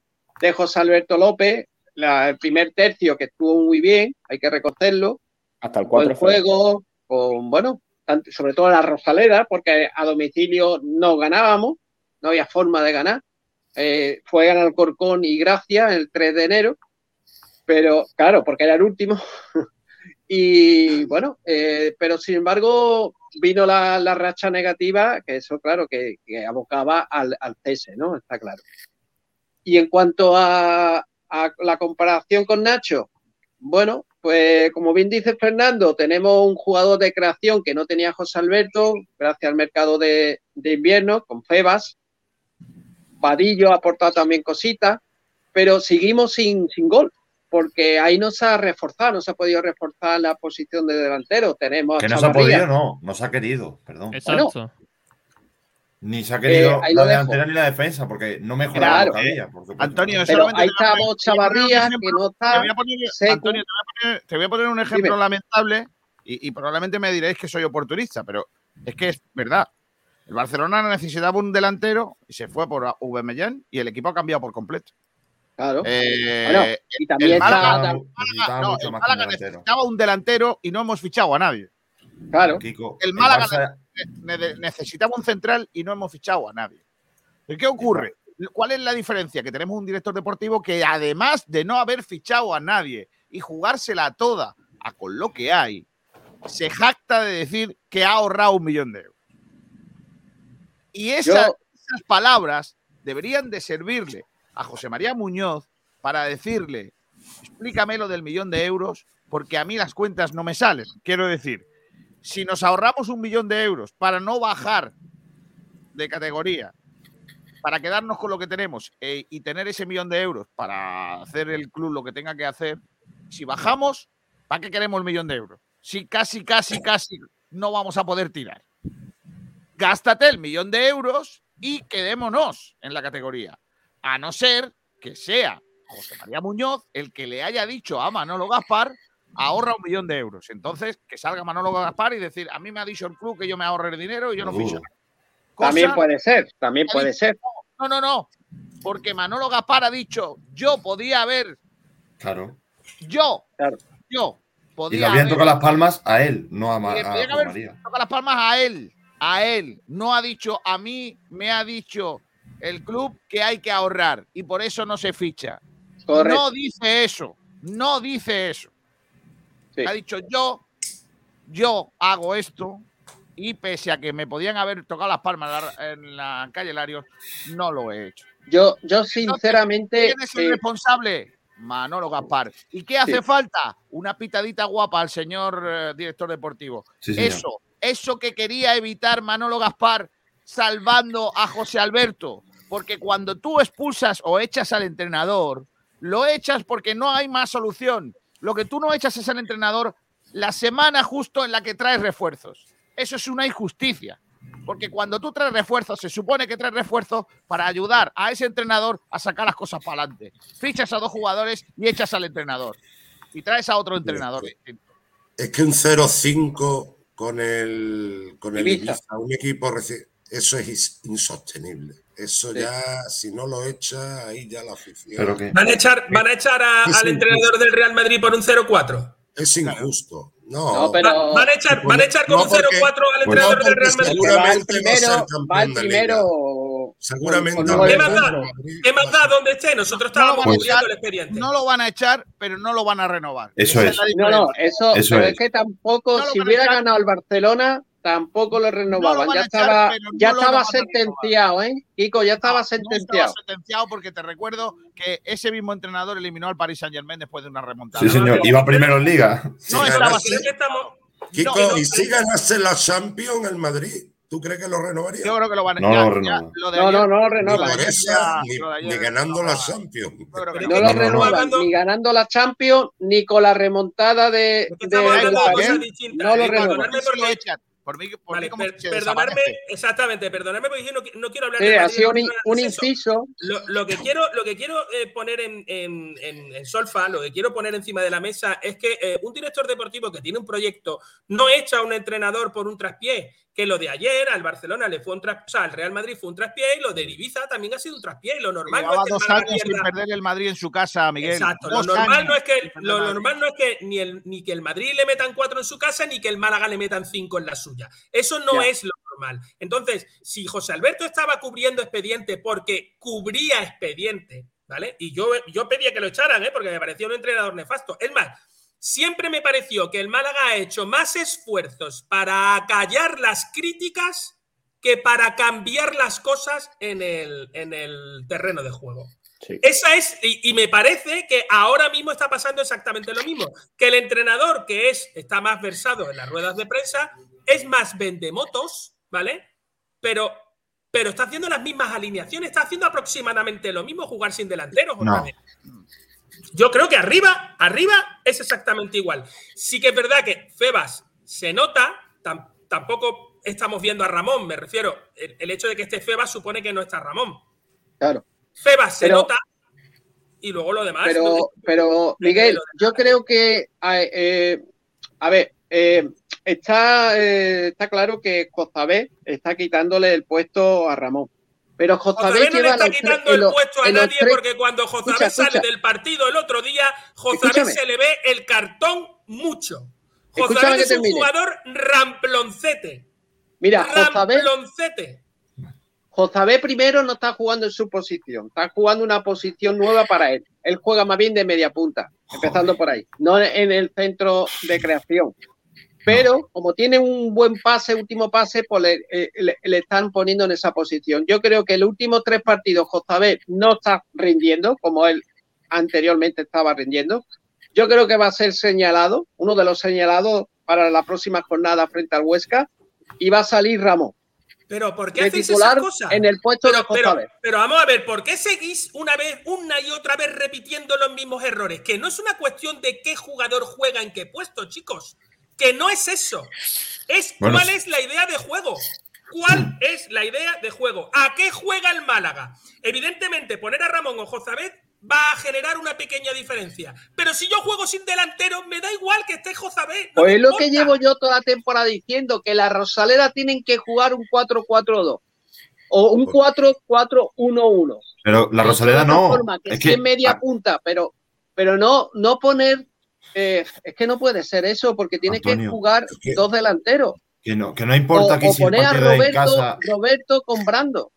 de José Alberto López, la- el primer tercio que estuvo muy bien, hay que reconocerlo, Hasta el con 4 el juego, con, bueno, tanto- sobre todo la Rosaleda, porque a domicilio no ganábamos, no había forma de ganar. Eh, fue ganar Alcorcón y Gracia el 3 de enero, pero claro, porque era el último. [laughs] y bueno, eh, pero sin embargo vino la, la racha negativa, que eso claro, que, que abocaba al, al cese, ¿no? Está claro. Y en cuanto a, a la comparación con Nacho, bueno, pues como bien dice Fernando, tenemos un jugador de creación que no tenía José Alberto, gracias al mercado de, de invierno, con Febas. Vadillo ha aportado también cositas, pero seguimos sin, sin gol. porque ahí no se ha reforzado, no se ha podido reforzar la posición de delantero. Tenemos Que no se ha podido, no, no se ha querido, perdón. Exacto. Ni se ha querido Eh, la delantera ni la defensa, porque no mejora Claro. había, por. Antonio, Pero ahí te está te Chavarría, que no te está. voy a poner. Antonio, te voy a poner, te voy a poner un ejemplo Dime. lamentable y, y probablemente me diréis que soy oportunista, pero es que es verdad. El Barcelona necesitaba un delantero y se fue por Aubameyang y el equipo ha cambiado por completo. Claro. Eh, Bueno, y también el Málaga, Necesitaba no, el un delantero. necesitaba un delantero y no hemos fichado a nadie. Claro. Kiko, El el Málaga Barça- ne- ne- necesitaba un central y no hemos fichado a nadie. ¿Y ¿Qué ocurre? ¿Cuál es la diferencia? Que tenemos un director deportivo que además de no haber fichado a nadie y jugársela toda a con lo que hay, se jacta de decir que ha ahorrado un millón de euros. Y esas, Yo- esas palabras deberían de servirle a José María Muñoz para decirle, explícame lo del millón de euros, porque a mí las cuentas no me salen. Quiero decir, si nos ahorramos un millón de euros para no bajar de categoría, para quedarnos con lo que tenemos eh, y tener ese millón de euros para hacer el club lo que tenga que hacer, si bajamos, ¿para qué queremos el millón de euros? Si casi, casi, casi no vamos a poder tirar. Gástate el millón de euros y quedémonos en la categoría. A no ser que sea José María Muñoz el que le haya dicho a Manolo Gaspar ahorra un millón de euros. Entonces, que salga Manolo Gaspar y decir, a mí me ha dicho el club que yo me ahorre el dinero y yo no Uh. ficho nada. También puede ser, también puede dicho, ser. No, no, no. Porque Manolo Gaspar ha dicho, yo podía haber, Claro. yo, Claro. yo, Y podía le habían haber- tocado las palmas a él, no a, y le a haber María. tocado las palmas a él, a él. No ha dicho, a mí me ha dicho el club que hay que ahorrar y por eso no se ficha. Correcto. No dice eso, no dice eso. Sí. Ha dicho yo, yo hago esto y pese a que me podían haber tocado las palmas en la, calle Larios, no lo he hecho. Yo, yo sinceramente. ¿Quién es el eh, responsable? Manolo Gaspar. ¿Y qué hace Sí. falta? Una pitadita guapa al señor eh, director deportivo. Sí, eso, eso que quería evitar Manolo Gaspar salvando a José Alberto. Porque cuando tú expulsas o echas al entrenador, lo echas porque no hay más solución. Lo que tú no echas es al entrenador la semana justo en la que traes refuerzos. Eso es una injusticia. Porque cuando tú traes refuerzos, se supone que traes refuerzos para ayudar a ese entrenador a sacar las cosas para adelante. Fichas a dos jugadores y echas al entrenador. Y traes a otro entrenador distinto. Es que un 0-5 con el, con el Ibiza. Ibiza, un equipo reci- eso es insostenible. Eso Sí. ya, si no lo echa, ahí ya la afición. Pero que ¿Van a echar, van a echar a- al entrenador del Real Madrid por un 0-4? Es injusto. No, No, pero- Va- ¿Van a echar, van a echar con No, un porque- 0-4 al pues entrenador no, del Real Madrid? va el Seguramente va ser primero, va el primero. Seguramente nueve ¿Qué más da? puntos. ¿Qué más da donde esté? Nosotros No lo estábamos van a cubriendo echar, el expediente. no lo van a echar, pero no lo van a renovar. Eso Esa es. No, no, eso, Eso pero es. es que tampoco, No lo si hubiera echar. ganado el Barcelona, tampoco lo renovaban. van ya a echar, estaba, no ya lo estaba sentenciado, ¿eh? Kiko, ya estaba No, sentenciado. No estaba sentenciado porque te recuerdo que ese mismo entrenador eliminó al Paris Saint Germain después de una remontada. Sí, señor. Iba primero en liga. No ganase- estaba estamos. Kiko, no, y si ganase la Champions el Madrid, ¿tú crees que lo renovaría? Yo creo que lo van a No ya- lo ya renueva. lo de No, ayer- no, no lo ni esa, ni, lo de ayer ni ganando no la. Champions. Yo No lo renuevan hablando- ni ganando la Champions ni con la remontada de, de- de París. cosas distintas. No lo renuevan. Por mí porque- lo echan. Por Vale, mí como per- desaparece. exactamente, perdonadme porque no, qui- no quiero hablar Sí, del ha sido no un, un de inciso. Lo, lo que quiero, lo que quiero eh, poner en, en- en- en solfa, lo que quiero poner encima de la mesa es que eh, un director deportivo que tiene un proyecto no echa a un entrenador por un traspié, que lo de ayer al Barcelona le fue un traspié, o sea, al Real Madrid fue un traspié y lo de Ibiza también ha sido un traspié. Y lo normal no es que el dos Málaga años sin pierda- perder el Madrid en su casa, Miguel. Exacto. Lo normal, no es que, sin perder lo Madrid. normal no es que ni, el, ni que el Madrid le metan cuatro en su casa ni que el Málaga le metan cinco en la suya. Eso no Ya. es lo normal. Entonces, si José Alberto estaba cubriendo expediente porque cubría expediente, ¿vale? Y yo, yo pedía que lo echaran, ¿eh? Porque me parecía un entrenador nefasto. Es más, siempre me pareció que el Málaga ha hecho más esfuerzos para acallar las críticas que para cambiar las cosas en el, en el terreno de juego. Sí. Esa es, y, y me parece que ahora mismo está pasando exactamente lo mismo. Que el entrenador, que es, está más versado en las ruedas de prensa, es más vendemotos, ¿vale? Pero, pero está haciendo las mismas alineaciones, está haciendo aproximadamente lo mismo, jugar sin delanteros No. Yo creo que arriba, arriba es exactamente igual. Sí que es verdad que Febas se nota, tam- tampoco estamos viendo a Ramón, me refiero, el, el hecho de que esté Febas supone que no está Ramón. Claro. Febas se Pero- nota y luego lo demás. Pero, pero Miguel, yo creo que, a, eh, a ver, eh, está, eh, está claro que Jozabé está quitándole el puesto a Ramón. Pero Jozabé no le está quitando el puesto a nadie porque cuando Escucha, sale del partido el otro día, Escúchame. se le ve el cartón mucho. Que es un jugador ramploncete. Mira, Ramploncete. Jozabé primero no está jugando en su posición, está jugando una posición nueva para él. Él juega más bien de media punta, empezando por ahí, no en el centro de creación. Pero como tiene un buen pase, último pase, pues le, eh, le- le están poniendo en esa posición. Yo creo que los últimos tres partidos Jozabé no está rindiendo como él anteriormente estaba rindiendo. Yo creo que va a ser señalado, uno de los señalados para la próxima jornada frente al Huesca, y va a salir Ramón Pero ¿por qué hacéis esas cosas? en el puesto pero, de pero, pero vamos a ver, ¿por qué seguís una vez, una y otra vez repitiendo los mismos errores? Que no es una cuestión de qué jugador juega en qué puesto, chicos. Que no es eso. Es Bueno, cuál es la idea de juego. ¿Cuál es la idea de juego? ¿A qué juega el Málaga? Evidentemente, poner a Ramón o Jozabet va a generar una pequeña diferencia. Pero si yo juego sin delantero, me da igual que esté Jozabet. no Pues es lo que llevo yo toda la temporada diciendo, que la Rosaleda tienen que jugar un 4-4-2 o un 4-4-1-1. Pero la Rosaleda no. forma, que Es que es media punta, pero, pero no, no poner. Eh, es que no puede ser eso, porque tienes que jugar dos delanteros. que no, que no O, importa aquí o si el poner a partido en Roberto, casa. Roberto con Brando.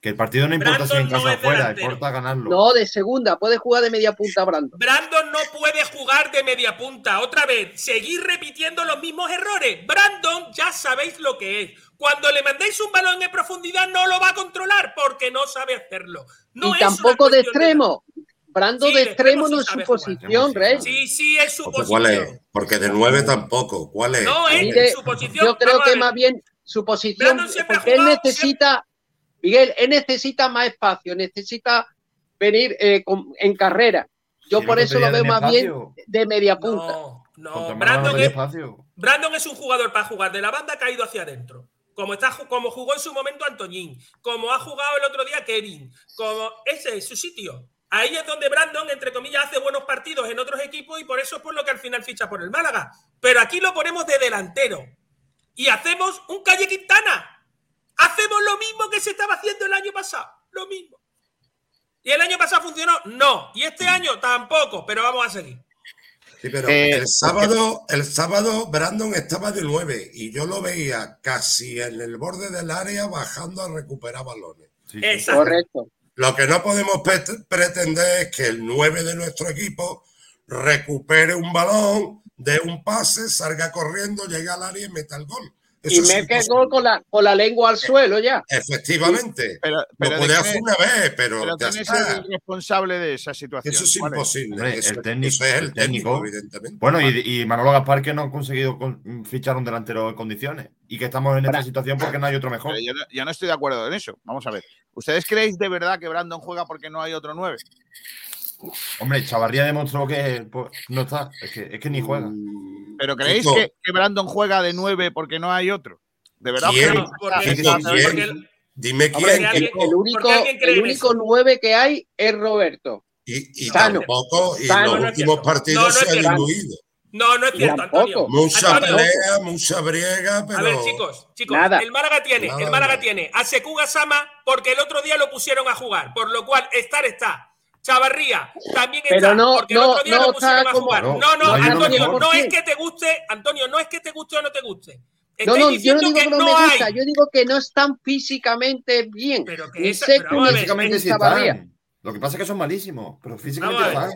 Que el partido no importa si en Brandon no casa o fuera, delantero. importa ganarlo. No, de segunda, puede jugar de media punta Brando. Brandon no puede jugar de media punta. Otra vez, seguir repitiendo los mismos errores. Brandon ya sabéis lo que es. Cuando le mandéis un balón en profundidad no lo va a controlar porque no sabe hacerlo. No y es tampoco de extremo. Brando Sí, de extremo no es su posición, Rey. Sí, sí, es su Porque ¿Cuál es? posición. Porque de nueve tampoco. ¿Cuál es? No, es Mire, su posición. Yo creo que más bien su posición, Brandon siempre ha porque él jugado- necesita, Miguel, él necesita más espacio, necesita venir eh, con- en carrera. Yo Si por eso lo veo más bien de media punta. No, no. Brandon es, espacio. Brandon es un jugador para jugar de la banda caído hacia adentro. Como, está, como jugó en su momento Antoñín, como ha jugado el otro día Kevin, como ese es su sitio. Ahí es donde Brandon, entre comillas, hace buenos partidos en otros equipos y por eso es por lo que al final ficha por el Málaga. Pero aquí lo ponemos de delantero y hacemos un Calle Quintana. Hacemos lo mismo que se estaba haciendo el año pasado. Lo mismo. ¿Y el año pasado funcionó? No. Y este año tampoco, pero vamos a seguir. Sí, pero Eh, el sábado, el sábado Brandon estaba de nueve y yo lo veía casi en el borde del área bajando a recuperar balones. Exacto. Correcto. Lo que no podemos pretender es que el 9 de nuestro equipo recupere un balón, dé un pase, salga corriendo, llegue al área y meta el gol. Y Eso mete el imposible. gol con la, con la lengua al suelo ya. Efectivamente. Pero, pero lo ¿de puede hacer una vez, pero, pero ya ¿quién es el responsable de esa situación? Eso es ¿Cuál imposible. Hombre, eso, el técnico, eso es el el técnico, técnico. evidentemente. Bueno, y, y Manolo Gaspar que no ha conseguido con- fichar un delantero en condiciones y que estamos en esta situación porque no hay otro mejor. Yo, no- yo no estoy de acuerdo en eso. Vamos a ver. ¿Ustedes creéis de verdad que Brandon juega porque no hay otro 9? Hombre, Chavarría demostró que pues, no está, es que, es que ni juega. ¿Pero creéis que, que Brandon juega de 9 porque no hay otro? ¿De verdad? ¿Quién? Dime Hombre, quién. el, único, el en único eso. 9 que hay es Roberto. Y, y Sano. tampoco, y Sano, los no últimos partidos No, no se es han diluido. No, no es cierto, tampoco. Antonio. Mucha Antonio, pelea, mucha briega, pero. A ver, chicos, chicos, Nada. el Málaga tiene, Nada, el Málaga nada. tiene a Sekuga Sama porque el otro día lo pusieron a jugar, por lo cual estar está. Chavarría también Pero está, no, porque el no, otro día no lo pusieron a como- jugar. No, No, no, no Antonio, no es que te guste, Antonio, no es que te guste o no te guste. No, Estáis no, yo no diciendo digo que no, me hay. gusta, yo digo que no están físicamente bien. Pero que esa- pero ver, Físicamente sí están. Lo que pasa es que son malísimos, pero físicamente están.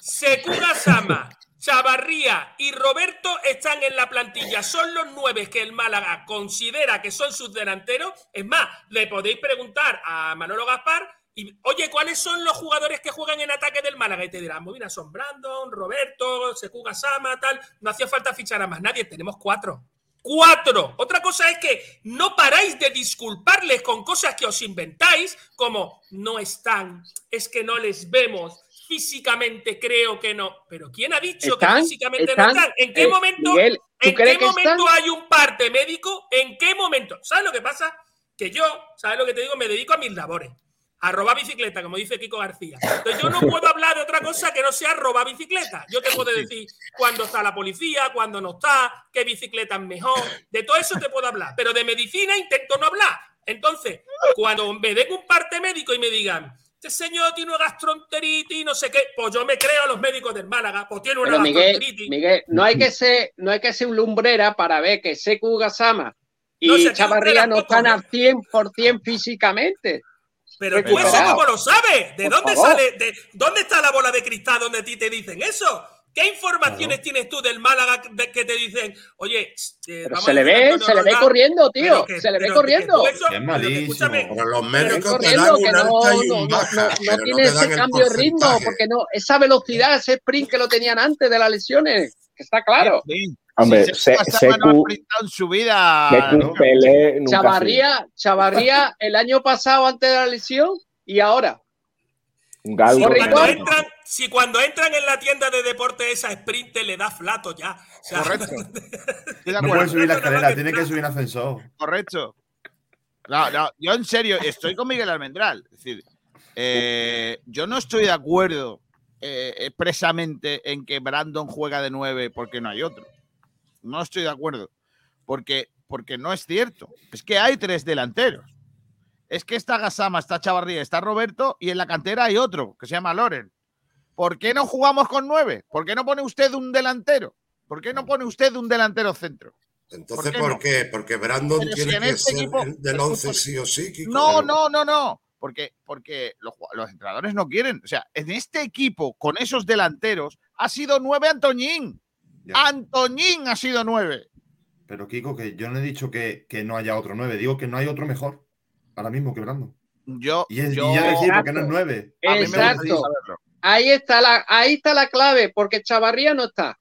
Sekuga Sama, Chavarría y Roberto están en la plantilla. Son los nueve que el Málaga considera que son sus delanteros. Es más, le podéis preguntar a Manolo Gaspar y, oye, ¿cuáles son los jugadores que juegan en ataque del Málaga? Y te dirán, mira, son Brandon, Roberto, Sekuga Sama, tal. No hacía falta fichar a más nadie, tenemos cuatro. ¡Cuatro! Otra cosa es que no paráis de disculparles con cosas que os inventáis, como no están, es que no les vemos. físicamente creo que no. Pero ¿quién ha dicho que físicamente están, no están? ¿En qué eh, momento, Miguel, ¿tú ¿en qué momento hay un parte médico? ¿En qué momento? ¿Sabes lo que pasa? Que yo, ¿sabes lo que te digo? Me dedico a mis labores. A robar bicicleta, como dice Kiko García. Entonces yo no puedo hablar de otra cosa que no sea robar bicicleta. Yo te puedo decir cuándo está la policía, cuándo no está, qué bicicleta es mejor. De todo eso te puedo hablar. Pero de medicina intento no hablar. Entonces, cuando me den un parte médico y me digan, este señor tiene una gastroenteritis y no sé qué, pues yo me creo a los médicos del Málaga, pues tiene una Pero Miguel, gastroenteritis. Miguel, no hay que ser, no hay que ser un lumbrera para ver que Seku Gasama y No, Chavarría no están al 100% físicamente. Pero tú eso cómo lo sabes? ¿De Por dónde favor. sale? De, ¿Dónde está la bola de cristal donde a ti te dicen eso? ¿Qué informaciones tienes tú del Málaga que te dicen, oye, eh, Pero vamos se le a ve, se le ve corriendo, tío. que- se le ve pero que corriendo. tú eso- Es que malísimo. Pero los médicos te corriendo, dan que un no, alta y no, un no, baja, no, no pero no tiene ese cambio de ritmo, porque no, esa velocidad, ese sprint que lo tenían antes de las lesiones, que está claro. Hombre, Si Se- no en su vida. Pelé sido. Chavarría, Chavarría el año pasado antes de la lesión y ahora. Un galgo. Si cuando, Correcto. entran, si cuando entran en la tienda de deporte esa sprint le da flato ya. O sea, Correcto. [laughs] No puede subir la escalera, tiene que subir en ascensor. Correcto. No, no, yo en serio estoy con Miguel Almendral. Es decir, eh, yo no estoy de acuerdo eh, expresamente en que Brandon juega de nueve porque no hay otro. No estoy de acuerdo. Porque, porque no es cierto. Es que hay tres delanteros. Es que está Gasama, está Chavarría, está Roberto y en la cantera hay otro que se llama Loren. ¿Por qué no jugamos con nueve? ¿Por qué no pone usted un delantero? ¿Por qué no pone usted un delantero centro? Entonces, qué ¿por no? qué? Porque Brandon Pero tiene en que este ser equipo- del 11 sí o sí. Kiko. No, no, no, no. Porque, porque los, los entrenadores no quieren. O sea, en este equipo, con esos delanteros, ha sido nueve Antoñín. Antoñín ha sido nueve. Pero Kiko, que yo no he dicho que, que no haya otro 9, digo que no hay otro mejor. Ahora mismo que Brandon. Yo, Y, es- y ya decir porque no es Exacto. 9. A mí me gustaría Exacto. Ahí está la, ahí está la clave, porque Chavarría no está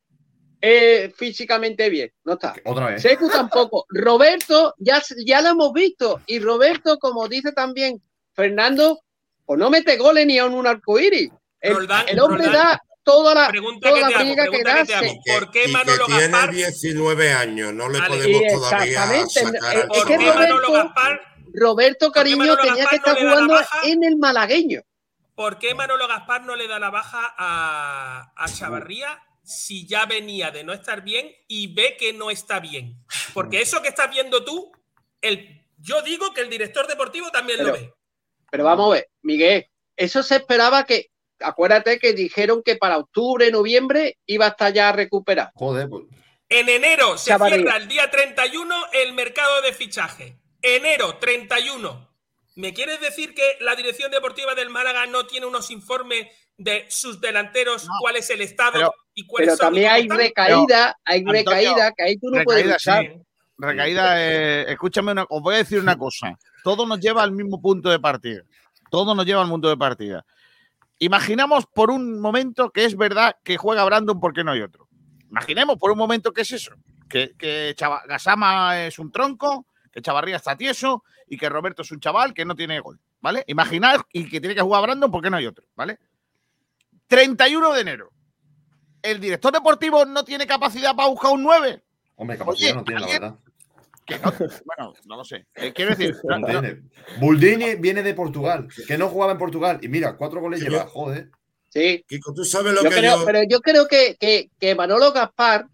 eh, físicamente bien, no está. Otra vez. Secu tampoco. Roberto, ya, ya lo hemos visto. Y Roberto, como dice también Fernando, pues no mete goles ni a un arcoíris. El, Roldán, el hombre Roldán, da toda la, pregunta toda que la te hago, que pregunta que te hago. ¿Por qué y Manolo que tiene Gaspar? 19 años, no le podemos todavía exactamente, sacar es ¿Por que qué chaval. Manolo Roberto- Gaspar, Roberto ¿Por qué Cariño tenía que Gaspar no estar la jugando en el malagueño. ¿por qué Manolo Gaspar no le da la baja a, a Chavarría si ya venía de no estar bien y ve que no está bien? Porque eso que estás viendo tú, el, yo digo que el director deportivo también lo Pero- ve. Pero vamos a ver, Miguel, eso se esperaba que, acuérdate que dijeron que para octubre, noviembre iba a estar ya recuperado. Joder, pues. En enero se Chavarría. cierra el día 31 el mercado de fichaje. Enero 31. ¿Me quieres decir que la dirección deportiva del Málaga no tiene unos informes de sus delanteros, cuál es el estado Pero- y cuáles Pero son también hay están? recaída, hay Antonio, recaída que ahí tú no puedes Recaída, luchar. sí. Recaída, eh, escúchame, una- os voy a decir una cosa. Todo nos lleva al mismo punto de partida. Todo nos lleva al punto de partida. Imaginamos por un momento que es verdad que juega Brandon porque no hay otro. Imaginemos por un momento que es eso. Que, que Chava- Gasama es un tronco, que Chavarría está tieso y que Roberto es un chaval que no tiene gol. ¿Vale? Imaginad y que tiene que jugar Brandon porque no hay otro. ¿Vale? 31 de enero. ¿El director deportivo no tiene capacidad para buscar un 9? Hombre, capacidad Oye, no tiene, la verdad. Que no- bueno, no lo sé. Eh, quiero decir, [laughs] no- No. Buldini viene de Portugal, que no jugaba en Portugal. Y mira, cuatro goles Sí, lleva, joder. Sí. Kiko, tú sabes lo Yo que creo, yo. pero yo creo que, que, que Manolo Gaspar,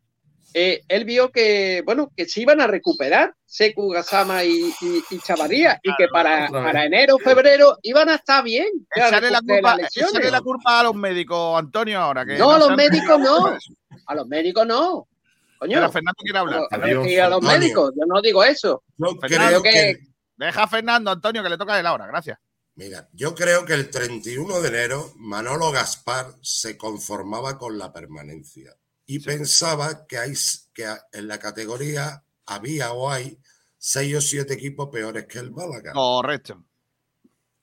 eh, él vio que, bueno, que se iban a recuperar Seku, Gasama y, y, y Chavarría, y que para, para enero, febrero iban a estar bien. echarle la, culpa, las lesiones. echarle la culpa a los médicos, Antonio, ahora que No, [laughs] a los médicos no. A los médicos no. Coño. Fernando quiere hablar. A- Adiós, y a los Antonio. médicos, yo no digo eso. Yo Fernando, creo que. Deja a Fernando, Antonio, que le toca de la hora. Gracias. Mira, yo creo que el 31 de enero Manolo Gaspar se conformaba con la permanencia y pensaba que, hay, que en la categoría había o hay seis o siete equipos peores que el Málaga. Correcto.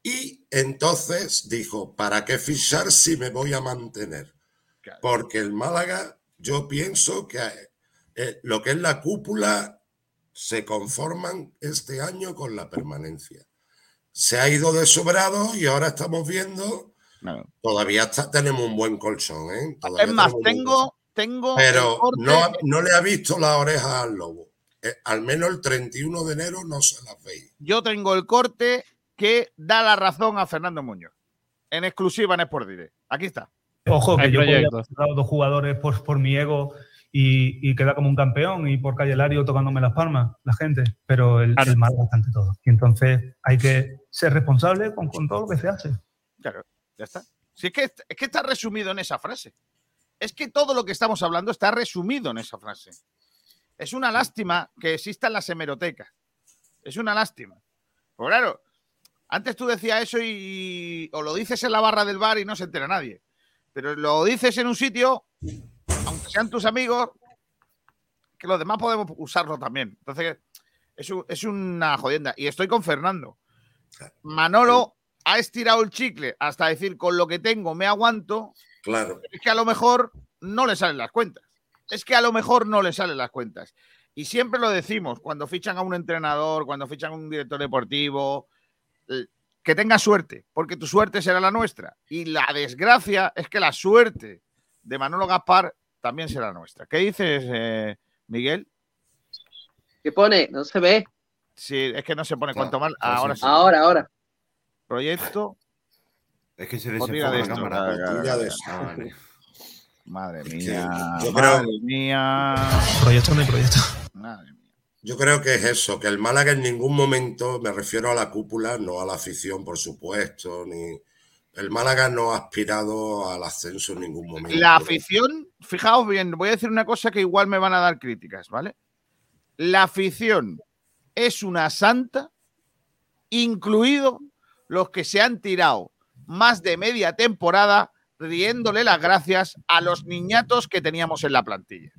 Y entonces dijo, ¿para qué fichar si me voy a mantener? Porque el Málaga, yo pienso que eh, lo que es la cúpula se conforman este año con la permanencia. Se ha ido de sobrado y ahora estamos viendo Todavía está- tenemos un buen colchón, ¿eh? Todavía Es más, tengo, tengo. Pero no, no le ha visto las orejas al lobo. Eh, al menos el 31 de enero no se las veis. Yo tengo el corte que da la razón a Fernando Muñoz. En exclusiva en Sport Direct. Aquí está. Ojo, que Hay yo proyectos. haber comprado dos jugadores por, por mi ego y, y queda como un campeón y por Calle Lario tocándome las palmas, la gente. Pero el, el mal bastante todo. Y entonces hay que ser responsable con, con todo lo que se hace. Claro, ya está. Si es que, es que está resumido en esa frase. Es que todo lo que estamos hablando está resumido en esa frase. Es una lástima que existan las hemerotecas. Es una lástima. Pues claro, antes tú decías eso y o lo dices en la barra del bar y no se entera nadie. Pero lo dices en un sitio, sean tus amigos, que los demás podemos usarlo también. Entonces, es, un- es una jodienda. Y estoy con Fernando. Manolo ha estirado el chicle hasta decir con lo que tengo me aguanto. Claro. Es que a lo mejor no le salen las cuentas. Es que a lo mejor no le salen las cuentas. Y siempre lo decimos, cuando fichan a un entrenador, cuando fichan a un director deportivo, eh, que tenga suerte, porque tu suerte será la nuestra. Y la desgracia es que la suerte de Manolo Gaspar también será nuestra. ¿Qué dices, eh, Miguel? ¿Qué pone? No se ve. Sí, es que no se pone cuanto mal. Ahora sí. Ahora, ahora. Proyecto. Es que se desenfoca de la esto, cámara. claro, Tira claro, de claro. eso. Vale. Madre que mía. yo creo- madre mía. Proyecto no hay proyecto. Madre mía. Yo creo que es eso, que el Málaga en ningún momento, me refiero a la cúpula, no a la afición, por supuesto, ni el Málaga no ha aspirado al ascenso en ningún momento. La afición, fijaos bien, voy a decir una cosa que igual me van a dar críticas, ¿vale? La afición es una santa, incluido los que se han tirado más de media temporada riéndole las gracias a los niñatos que teníamos en la plantilla.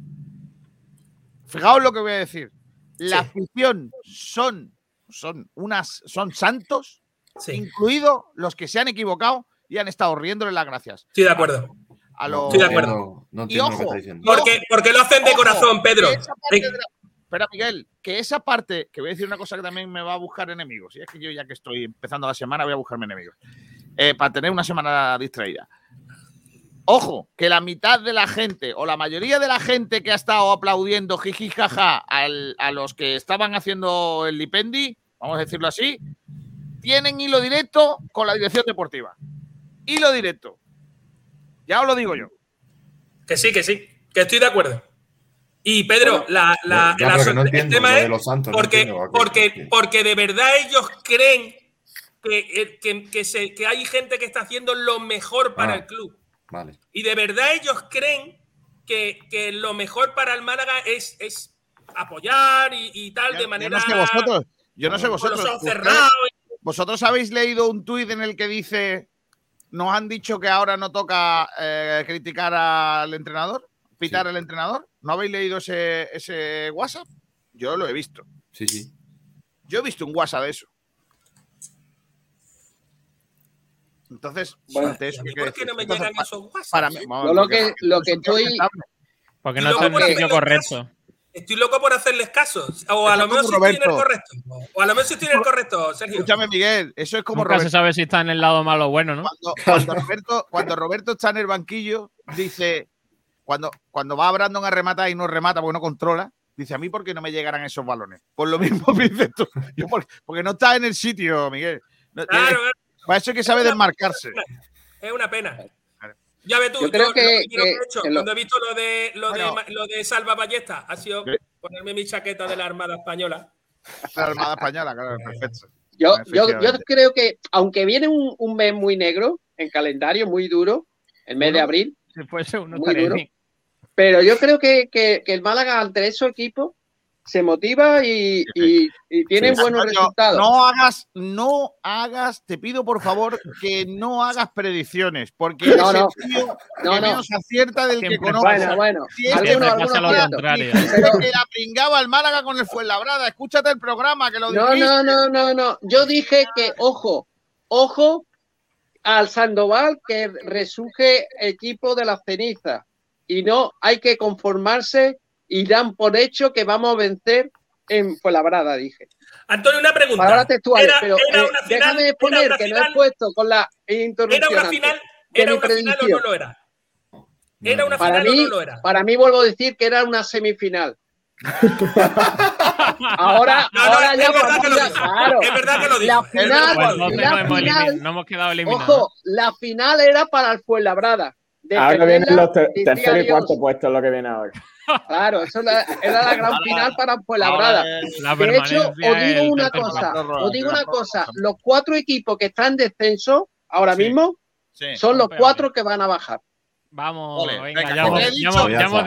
Fijaos lo que voy a decir. La afición son, son unas, son santos, incluido los que se han equivocado y han estado riéndole las gracias. Estoy de acuerdo. A los- Estoy de acuerdo. No Y ojo. Porque, porque lo hacen de Ojo, corazón, Pedro. Espera, Miguel, que esa parte, que voy a decir una cosa que también me va a buscar enemigos, y es que yo ya que estoy empezando la semana voy a buscarme enemigos, eh, para tener una semana distraída. Ojo, que la mitad de la gente o la mayoría de la gente que ha estado aplaudiendo jiji jaja al- a los que estaban haciendo el Lipendi, vamos a decirlo así, tienen hilo directo con la dirección deportiva. Hilo directo. Ya os lo digo yo. Que sí, que sí, que estoy de acuerdo. Y Pedro, la, la- no el tema lo es de los santos, porque, porque, porque de verdad ellos creen que, eh, que, que se- que hay gente que está haciendo lo mejor para Ah. el club. Vale. Y de verdad ellos creen que, que lo mejor para el Málaga es, es apoyar y, y tal de Yo manera. no sé vosotros. Yo no sé vosotros. los ojos ¿Ustedes- cerrados. ¿Vosotros habéis leído un tuit en el que dice nos han dicho que ahora no toca eh, criticar al entrenador, pitar al entrenador? ¿No habéis leído ese, ese WhatsApp? Yo lo he visto. Sí, sí. Yo he visto un WhatsApp de eso. Entonces, Bueno, ante eso, ¿Y ¿qué por qué no me Entonces, llegan esos WhatsApp? para mí- Yo vamos, lo que, lo que estoy. Porque no está en por el sitio correcto. Estoy loco por hacerles caso. O a Eso lo sí estoy en el Roberto. correcto. O a lo mejor sí estoy en el correcto, Sergio. Escúchame, Miguel, eso es como Nunca se Roberto. sabe si está en el lado malo o bueno, ¿no? Cuando, cuando Roberto, cuando Roberto está en el banquillo, dice, cuando, cuando va Brandon a rematar y no remata porque no controla, dice, a mí por qué no me llegarán esos balones. Por lo mismo [laughs] dices tú. Yo por- porque no está en el sitio, Miguel. No- Claro, claro. para eso hay que saber desmarcarse. Es una pena. Ya ves tú, Yo creo lo que- primero que- he hecho que lo- cuando he visto lo de lo, Bueno. de, lo de Salva Ballesta ha sido ponerme mi chaqueta de la Armada Española. La Armada Española, claro, perfecto. Yo, yo, yo creo que, aunque viene un, un mes muy negro en calendario, muy duro, el mes de abril, Si fuese uno Muy duro. pero yo creo que, que- que el Málaga ante esos equipos se motiva y, y- y tiene Sí. buenos Antonio, resultados. No hagas, no hagas, te pido por favor que no hagas predicciones, porque No, no. el tío No, que no. menos acierta del que conozco. Bueno, bueno, Si es algunos, algunos pasa lo contrario. Dice que la pringaba el Málaga con el Fuenlabrada. Escúchate el programa que lo No, dijiste. no, no, no, no. Yo dije que, ojo, ojo al Sandoval que resurge equipo de las cenizas. Y no hay que conformarse y dan por hecho que vamos a vencer en Fuenlabrada, dije. Antonio, una pregunta. Palabras textuales, Era- pero era eh, una final- déjame era exponer una que no final- he puesto con la Era interrupción. una antes. final, ¿Era una final o no lo era? ¿Era una Para final mí, o no lo era? para mí vuelvo a decir que era una semifinal. [laughs] ahora, No, no, ahora es ya verdad que lo ya, dijo. claro. Es verdad que lo dijo. La final, Pues entonces la no hemos, final- no hemos quedado eliminados. ojo, la final era para el Fuenlabrada. Ahora vienen los ter- tercer y cuarto puestos, lo que viene ahora. Claro, eso era, era la gran final para Fuenlabrada. De hecho, os digo una cosa, os digo una cosa, los cuatro equipos que están en descenso ahora Sí. mismo Sí. son los cuatro que van a bajar. Vamos, Ole, venga, venga, ya hemos, dicho, ya ya hemos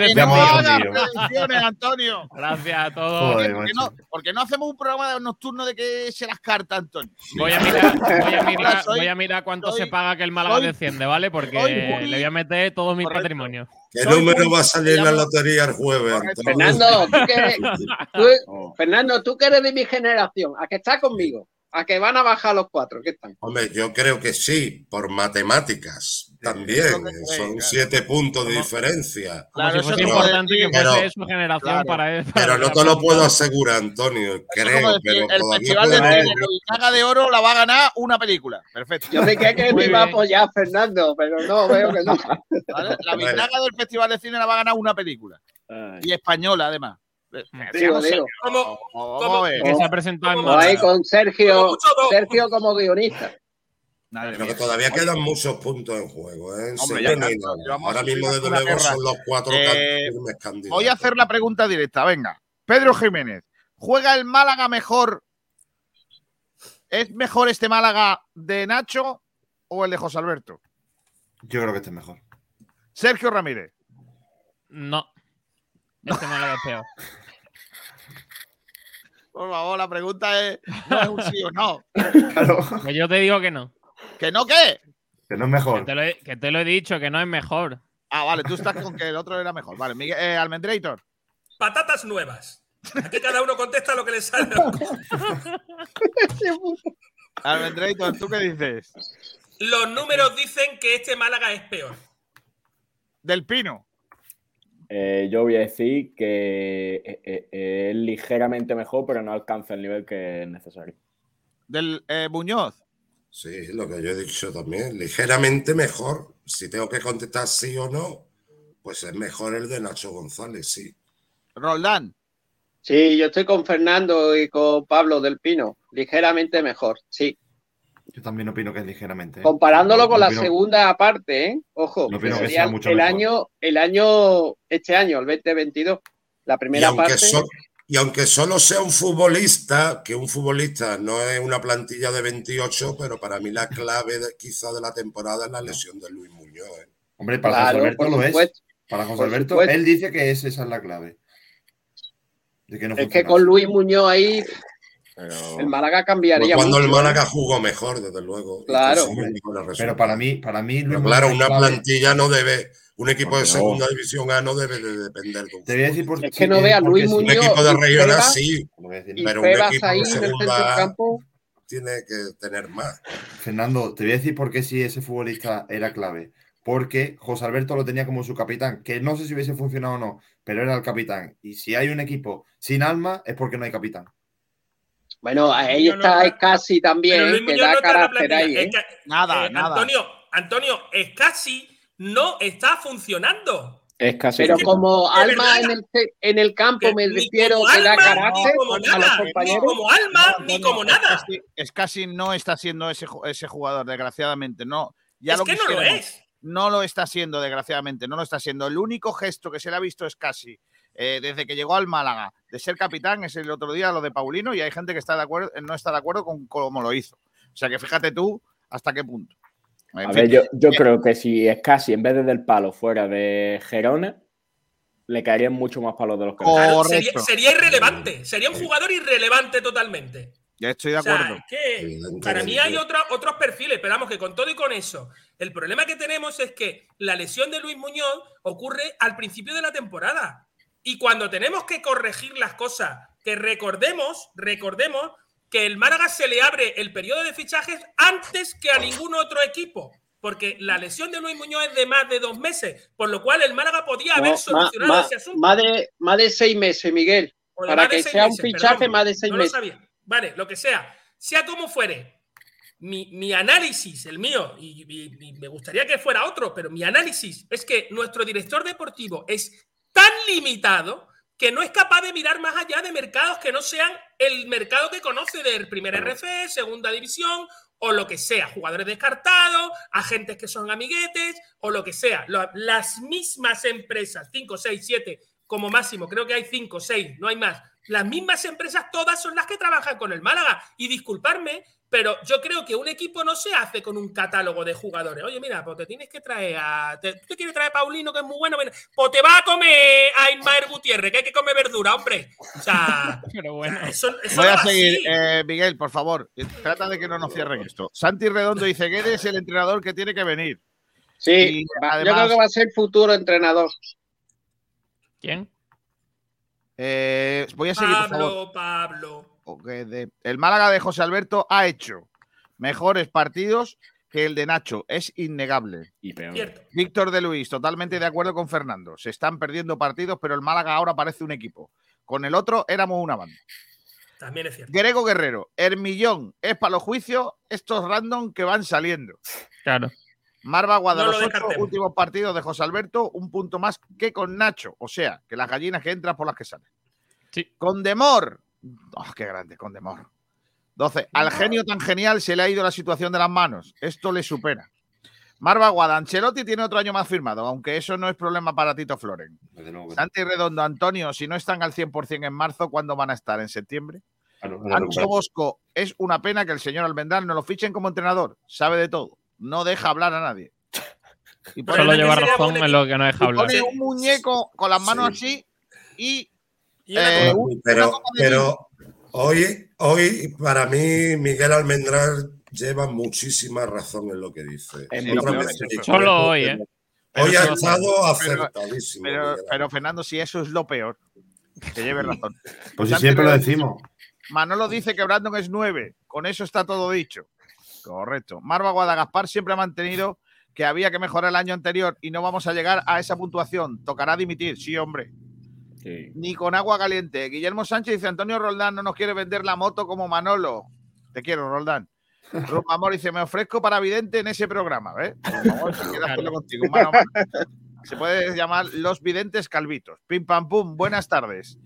Ya Antonio. Gracias a todos. Joder, ¿Por qué, macho. no, hacemos un programa de nocturno de que se las cartas, Antonio? Voy a mirar, voy a mirar, Soy- voy a mirar cuánto soy- se paga que el Málaga soy- desciende, ¿vale? Porque muy- le voy a meter todo mi Correcto. patrimonio. ¿Qué Soy número muy- va a salir en la lotería el jueves, Correcto. Antonio? Fernando, tú que eres, [laughs] tú- Oh. Fernando, tú que eres de mi generación, ¿a que estás conmigo? ¿A que van a bajar los cuatro? ¿Qué están? Hombre, yo creo que sí, por matemáticas también. Son claro. siete puntos de diferencia. Claro, si eso es importante que fuese pero- su generación claro. para él. Pero no te lo puedo asegurar, Antonio. Creo, decir, pero el todavía Festival de Biznaga de Oro la va a ganar una película. Perfecto. Yo me quedé que me iba a apoyar, Fernando, pero no, veo que no. ¿vale? La Biznaga del Festival de Cine la va a ganar una película. Ay. Y española, además. Digo, digo. a ver. Que se ha presentado en ahí con Sergio. Sergio como guionista. Pero que todavía quedan muchos puntos en juego. ¿eh? Hombre, ya no Ahora mismo, desde luego, guerra. son los cuatro Eh, candidatos. Voy a hacer la pregunta directa, venga. Pedro Jiménez, ¿juega el Málaga mejor? ¿Es mejor este Málaga de Nacho o el de José Alberto? Yo creo que este es mejor. Sergio Ramírez. No. Este Málaga es peor. [laughs] Por favor, la pregunta es, no es un sí o no. Claro. Que yo te digo que no. ¿Que no qué? Que no es Que mejor. te lo he, que te lo he dicho, que no es mejor. Ah, vale, tú estás con que el otro era mejor. Vale, Miguel, eh, Almendrator. Patatas nuevas. Aquí cada uno contesta lo que le sale. Almendrator, ¿tú qué dices? Los números dicen que este Málaga es peor. Del Pino. Eh, yo voy a decir que eh, eh, es ligeramente mejor, pero no alcanza el nivel que es necesario. Del eh, Muñoz. Sí, lo que yo he dicho también. Ligeramente mejor. Si tengo que contestar sí o no, pues es mejor el de Nacho González, sí. Roldán. Sí, yo estoy con Fernando y con Pablo del Pino. Ligeramente mejor, sí. Yo también opino que es ligeramente. ¿eh? Comparándolo No con la opino- segunda parte, ¿eh? Ojo, No que que sería sea mucho el mejor. año, el año, este año, el 2022. La Y primera aunque, parte. so- y aunque solo sea un futbolista, que un futbolista no es una plantilla de 28, pero para mí la clave de- quizá de la temporada es la lesión de Luis Muñoz. ¿eh? Hombre, para Claro, José Alberto lo es. Para José Por Alberto, supuesto. él dice que es, esa es la clave. De que no Es que con. Luis Muñoz ahí, Pero- el Málaga cambiaría cuando el mucho, ¿eh? Málaga jugó mejor, desde luego. Claro. Pero para mí, para mí, Pero Muñoz claro, una clave. plantilla no debe, un equipo de no. segunda división A no debe de depender de un Te voy a decir por Es que no porque Luis sí. Un Muñoz equipo de regional sí, pero un equipo ahí de segunda A tiene que tener más. Fernando, te voy a decir por qué si ese futbolista era clave. Porque José Alberto lo tenía como su capitán, que no sé si hubiese funcionado o no, pero era el capitán. Y si hay un equipo sin alma, es porque no hay capitán. Bueno, ahí No, no, está no. casi Pero también, Luis que Muñoz da no está en la carácter plantilla. ahí, Es ¿eh? que, Nada, eh, nada. Antonio, Antonio, es casi no está funcionando. Es casi Pero como alma en el, ce- en el campo Que me ni refiero que da carácter ni como a los nada, ni compañeros. como alma, ni como nada. Es casi, es casi no está siendo ese, ju- ese jugador, desgraciadamente. No, ya Es lo que no lo es. No lo está siendo, desgraciadamente, no lo está siendo. El único gesto que se le ha visto es casi, eh, desde que llegó al Málaga, de ser capitán, es el otro día lo de Paulino, y hay gente que está de acuerdo, no está de acuerdo con cómo lo hizo. O sea que fíjate tú hasta qué punto. En A fin, ver, yo, yo eh, creo que si es casi en vez de del palo fuera de Gerona, le caerían mucho más palos de los que Claro, sería, sería irrelevante. Sería un jugador irrelevante totalmente. ya estoy de O sea, acuerdo. es que para mí hay otra- otros perfiles, pero vamos, que con todo y con eso, el problema que tenemos es que la lesión de Luis Muñoz ocurre al principio de la temporada. Y cuando tenemos que corregir las cosas, que recordemos, recordemos que el Málaga se le abre el periodo de fichajes antes que a ningún otro equipo. Porque la lesión de Luis Muñoz es de más de dos meses, por lo cual el Málaga podía haber solucionado ma- ese asunto. más, de, más de seis meses, Miguel. Para que sea un fichaje perdón, más de seis no meses. Lo sabía. Vale, lo que sea. Sea como fuere. mi, mi análisis, el mío, y, y- y me gustaría que fuera otro, pero mi análisis es que nuestro director deportivo es tan limitado que no es capaz de mirar más allá de mercados que no sean el mercado que conoce del primer RF, segunda división o lo que sea, jugadores descartados, agentes que son amiguetes o lo que sea. Las mismas empresas, 5, 6, 7 como máximo, creo que hay 5, 6, no hay más. Las mismas empresas todas son las que trabajan con el Málaga. Y disculparme, pero yo creo que un equipo no se hace con un catálogo de jugadores. Oye, mira, pues te tienes que traer a. Te, ¿Tú te quieres traer a Paulino, que es muy bueno? Ven, Pues te va a comer a Ismael Gutiérrez, que hay que comer verdura, hombre. O sea. [laughs] Pero bueno. [laughs] Eso, eso Voy no a seguir. Eh, Miguel, por favor, eh, trata de que no nos cierren esto. Santi Redondo dice que eres el entrenador que tiene que venir. Sí, yo creo que va a ser futuro entrenador. ¿Quién? Eh, voy a seguir, por favor. Pablo, Pablo. De- el Málaga de José Alberto ha hecho mejores partidos que el de Nacho. Es innegable. Y peor. Cierto. Víctor de Luis, totalmente de acuerdo con Fernando. Se están perdiendo partidos, pero el Málaga ahora parece un equipo. Con el otro éramos una banda. También es cierto. Grego Guerrero, Hermillón, es para los juicios estos random que van saliendo. Claro. Marva Guada, No lo los últimos partidos de José Alberto, un punto más que con Nacho. O sea, que las gallinas que entran por las que salen. Sí. Con Demor. Oh, qué grande, con Demor. 12. Al genio tan genial se le ha ido la situación de las manos. Esto le supera. Marva Guada, Ancelotti tiene otro año más firmado, aunque eso no es problema para Tito Floren. Santi Redondo, Antonio, si no están al 100% en marzo, ¿cuándo van a estar? ¿En septiembre? Ancho no, Bosco, es una pena que el señor Almendral no lo fichen como entrenador. Sabe de todo. No deja hablar a nadie. [laughs] Y Solo lleva razón en lo que no deja hablar. pone un muñeco con las manos así y. Y una eh, una Pero, copa de pero hoy, hoy, para mí, Miguel Almendral lleva muchísima razón en lo que dice. Solo hoy, ¿eh? Hoy Pero ha estado acertadísimo. Pero, pero, Fernando, si eso es lo peor, que lleve razón. Pues si Santi siempre lo decimos. Manolo dice que Brandon es 9. Con eso está todo dicho. Correcto. Marva Guadagaspar siempre ha mantenido que había que mejorar el año anterior y no vamos a llegar a esa puntuación. Tocará dimitir, sí, hombre. Sí. Ni con agua caliente. Guillermo Sánchez dice: Antonio Roldán no nos quiere vender la moto como Manolo. Te quiero, Roldán. [laughs] Ruth Amor dice: Me ofrezco para vidente en ese programa. [laughs] mano. Se puede llamar Los Videntes Calvitos. Pim pam pum, buenas tardes.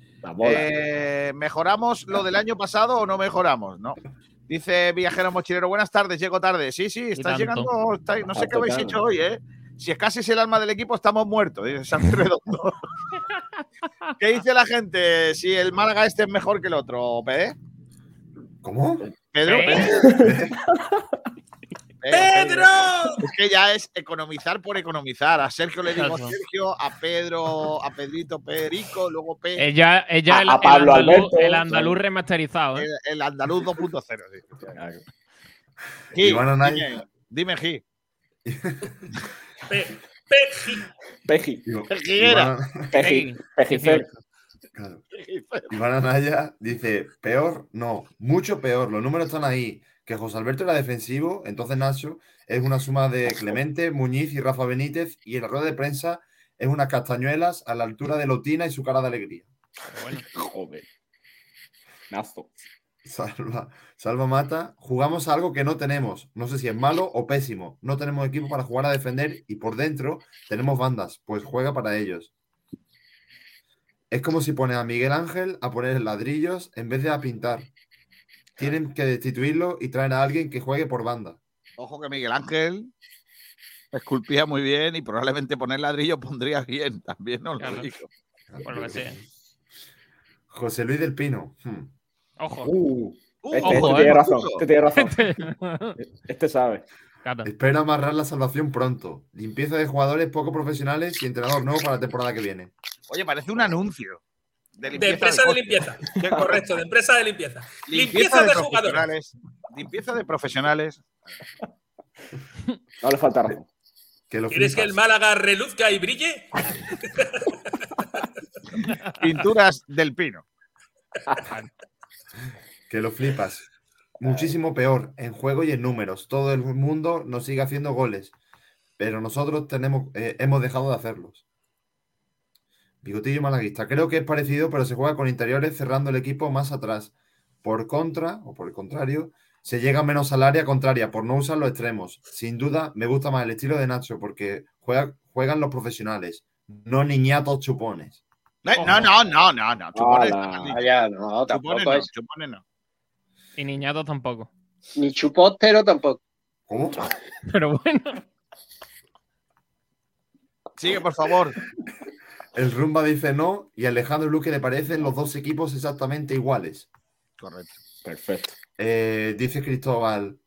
Eh, ¿Mejoramos lo del año pasado o no mejoramos? No. Dice Viajero Mochilero, buenas tardes, llego tarde. Sí, sí, estás llegando. estáis- no sé qué habéis hecho hoy, ¿eh? Si es casi el alma del equipo, estamos muertos, dice Santi Redondo. [laughs] ¿Qué dice la gente? Si el Málaga este es mejor que el otro, ¿Pedro? ¿Cómo? Pedro, ¿Eh? Pedro. [laughs] ¡Pedro! Es que ya es economizar por economizar. A Sergio le digo Claro. Sergio, a Pedro, a Pedrito Pedrico, luego Pedro. Ella, ella A- el, a el Pablo andaluz, Alberto, el andaluz remasterizado. ¿eh? El, el andaluz 2.0. sí. Claro. Anaya. dime, dime, Gi. [laughs] Pe- Peji. Peji. Digo, Figuera. Iván, Peji. Pejifer. claro. Iván Anaya dice, peor, no, mucho peor. Los números están ahí. Que José Alberto era defensivo, entonces Nacho es una suma de Clemente, Muñiz y Rafa Benítez, y en la rueda de prensa es unas castañuelas a la altura de Lotina y su cara de alegría. Joder. Nazo. Salva, Salva Mata, jugamos a algo que no tenemos. No sé si es malo o pésimo. No tenemos equipo para jugar a defender y por dentro tenemos bandas, pues juega para ellos. Es como si pone a Miguel Ángel a poner ladrillos en vez de a pintar. Tienen que destituirlo y traer a alguien que juegue por banda. Ojo que Miguel Ángel esculpía muy bien y probablemente poner ladrillo pondría bien. También os lo Claro. digo. Sea. José Luis del Pino. hmm. Ojo. Uh, Uh, este, ojo, este eh. tiene razón. Ojo. Este tiene razón. Este [laughs] sabe. Claro. Espera amarrar la salvación pronto. Limpieza de jugadores poco profesionales y entrenador nuevo para la temporada que viene. Oye, parece un anuncio. De, empresa de limpieza. [laughs] Correcto, de empresa de limpieza. Limpieza, Limpieza de, de jugadores. Limpieza de profesionales. No le falta razón. Que lo ¿Quieres que el. Málaga reluzca y brille? [laughs] Pinturas del pino. Que lo flipas. Muchísimo peor en juego y en números. Todo el mundo nos sigue haciendo goles, pero nosotros tenemos, eh, hemos dejado de hacerlos. Bigotillo malaguista. Creo que es parecido, pero se juega con interiores cerrando el equipo más atrás. Por contra, o por el contrario, Se llega menos al área contraria por no usar los extremos. Sin duda, me gusta más el estilo de Nacho porque juega- juegan los profesionales, no niñatos chupones. Eh, No, no, no, no, no. Mal dicho. Vaya, no, Chupones tampoco no, es. chupones no. Y niñato tampoco. Ni chupóstero tampoco. ¿Cómo? [laughs] Pero bueno. Sigue, por favor. El Rumba dice no y Alejandro Luque le parecen los dos equipos exactamente iguales. Correcto. Perfecto. Eh, dice Cristóbal,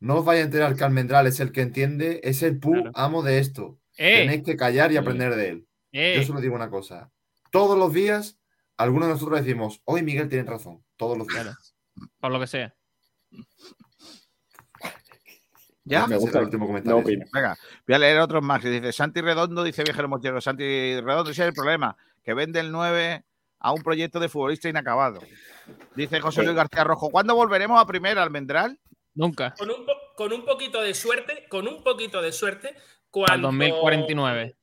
no os vaya a enterar que Almendral es el que entiende, es el pu amo de esto. Eh. Tenéis que callar y aprender de él. Eh. Yo solo digo una cosa. Todos los días, algunos de nosotros decimos, hoy Miguel tiene razón. Todos los días. Por lo que sea. [laughs] ¿Ya? Ese era el último comentario. sí. Venga, voy a leer otros más. Dice Santi Redondo, dice Viajero Mochero. Santi Redondo, ese es el problema, que vende el 9 a un proyecto de futbolista inacabado. Dice José Luis García Rojo, ¿cuándo volveremos a primera, Almendral? Nunca. Con un, po- con un poquito de suerte, con un poquito de suerte, Al cuando, 2049.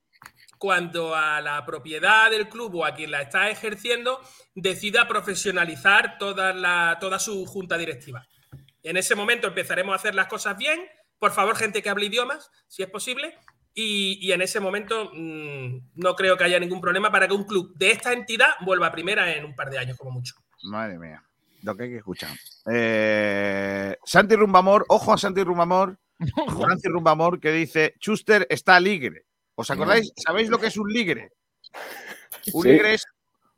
Cuando a la propiedad del club o a quien la está ejerciendo decida profesionalizar toda, la, toda su junta directiva. En ese momento empezaremos a hacer las cosas bien. Por favor, gente que hable idiomas, si es posible. Y, y en ese momento mm, no creo que haya ningún problema para que un club de esta entidad vuelva a primera en un par de años, como mucho. Madre mía, lo que hay que escuchar. Eh, Santi Rumbamor, ojo a Santi Rumbamor, [laughs] Santi Rumbamor que dice, Schuster está ligre. ¿Os acordáis? ¿Sabéis lo que es un ligre? [laughs] Un Sí. ligre es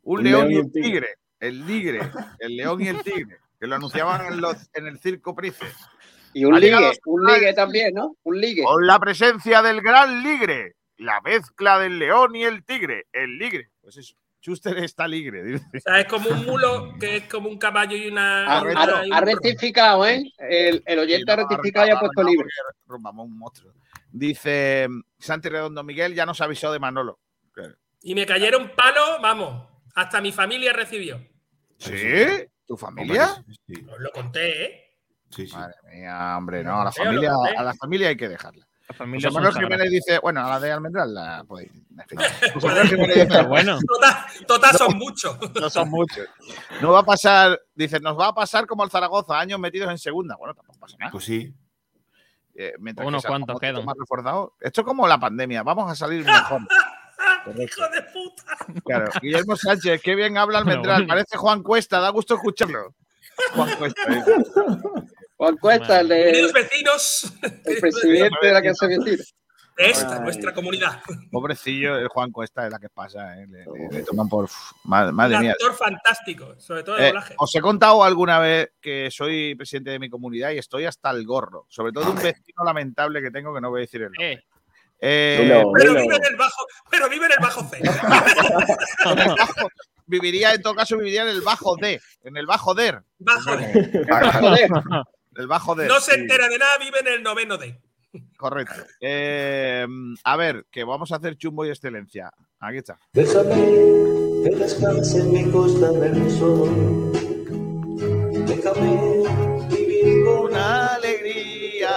un Un león león y un tigre. tigre. El ligre, el león y el tigre, que lo anunciaban en, los- en el circo Price. Y un ligue, un ligue también, ¿no? Un ligue. Con la presencia del gran ligre, la mezcla del león y el tigre, el ligre. Pues eso, Schuster está ligre. dice. O sea, es como un mulo que es como un caballo y una. Ha, rectificado, ¿eh? El, el oyente ha rectificado y ha puesto libre. Rumbamón, un monstruo. Dice Santi Redondo Miguel, ya nos avisó de Manolo. Y me cayeron palos, vamos. Hasta mi familia recibió. ¿Sí? ¿Tu familia? Os lo conté, ¿eh? Madre mía, hombre, no, a la familia, a la familia hay que dejarla. La familia José son Manuel sagradas. Jiménez dice, bueno, a la de Almendral la podéis. [laughs] bueno. Total, total son muchos. [laughs] No son muchos. No va a pasar, dice, nos va a pasar como al Zaragoza, años metidos en segunda. Bueno, tampoco pasa nada. Pues sí. Eh, mientras Unos que cuantos quedan. Más reforzados. Esto es como la pandemia, vamos a salir [laughs] mejor. ¡Hijo de puta! Claro. Guillermo Sánchez, qué bien habla Almendral. bueno. Parece Juan Cuesta, da gusto escucharlo. Juan Cuesta. dice. Juan Cuesta, el, de- Queridos vecinos el presidente de la Casa Vecina. De esta, Ay. nuestra comunidad. [laughs] Pobrecillo, el Juan Cuesta es la que pasa, ¿eh? le, le- le toman por. uf, madre, Un madre mía. actor fantástico, sobre todo de Eh, doblaje. os he contado alguna vez que soy presidente de mi comunidad y estoy hasta el gorro, sobre todo de un vecino lamentable que tengo que no voy a decir el nombre. Eh, Eh, Dilo, Pero dilo. vive en el bajo, pero vive en el bajo C. en el bajo- viviría, en todo caso, viviría en el bajo D, en el bajo DER. Bajo D. El bajo DER. No se entera de nada, vive en el noveno D. Correcto. Eh, a ver, que vamos a hacer chumbo y excelencia. Aquí está. Déjame que descanse en mi costa del sol. Déjame vivir con alegría,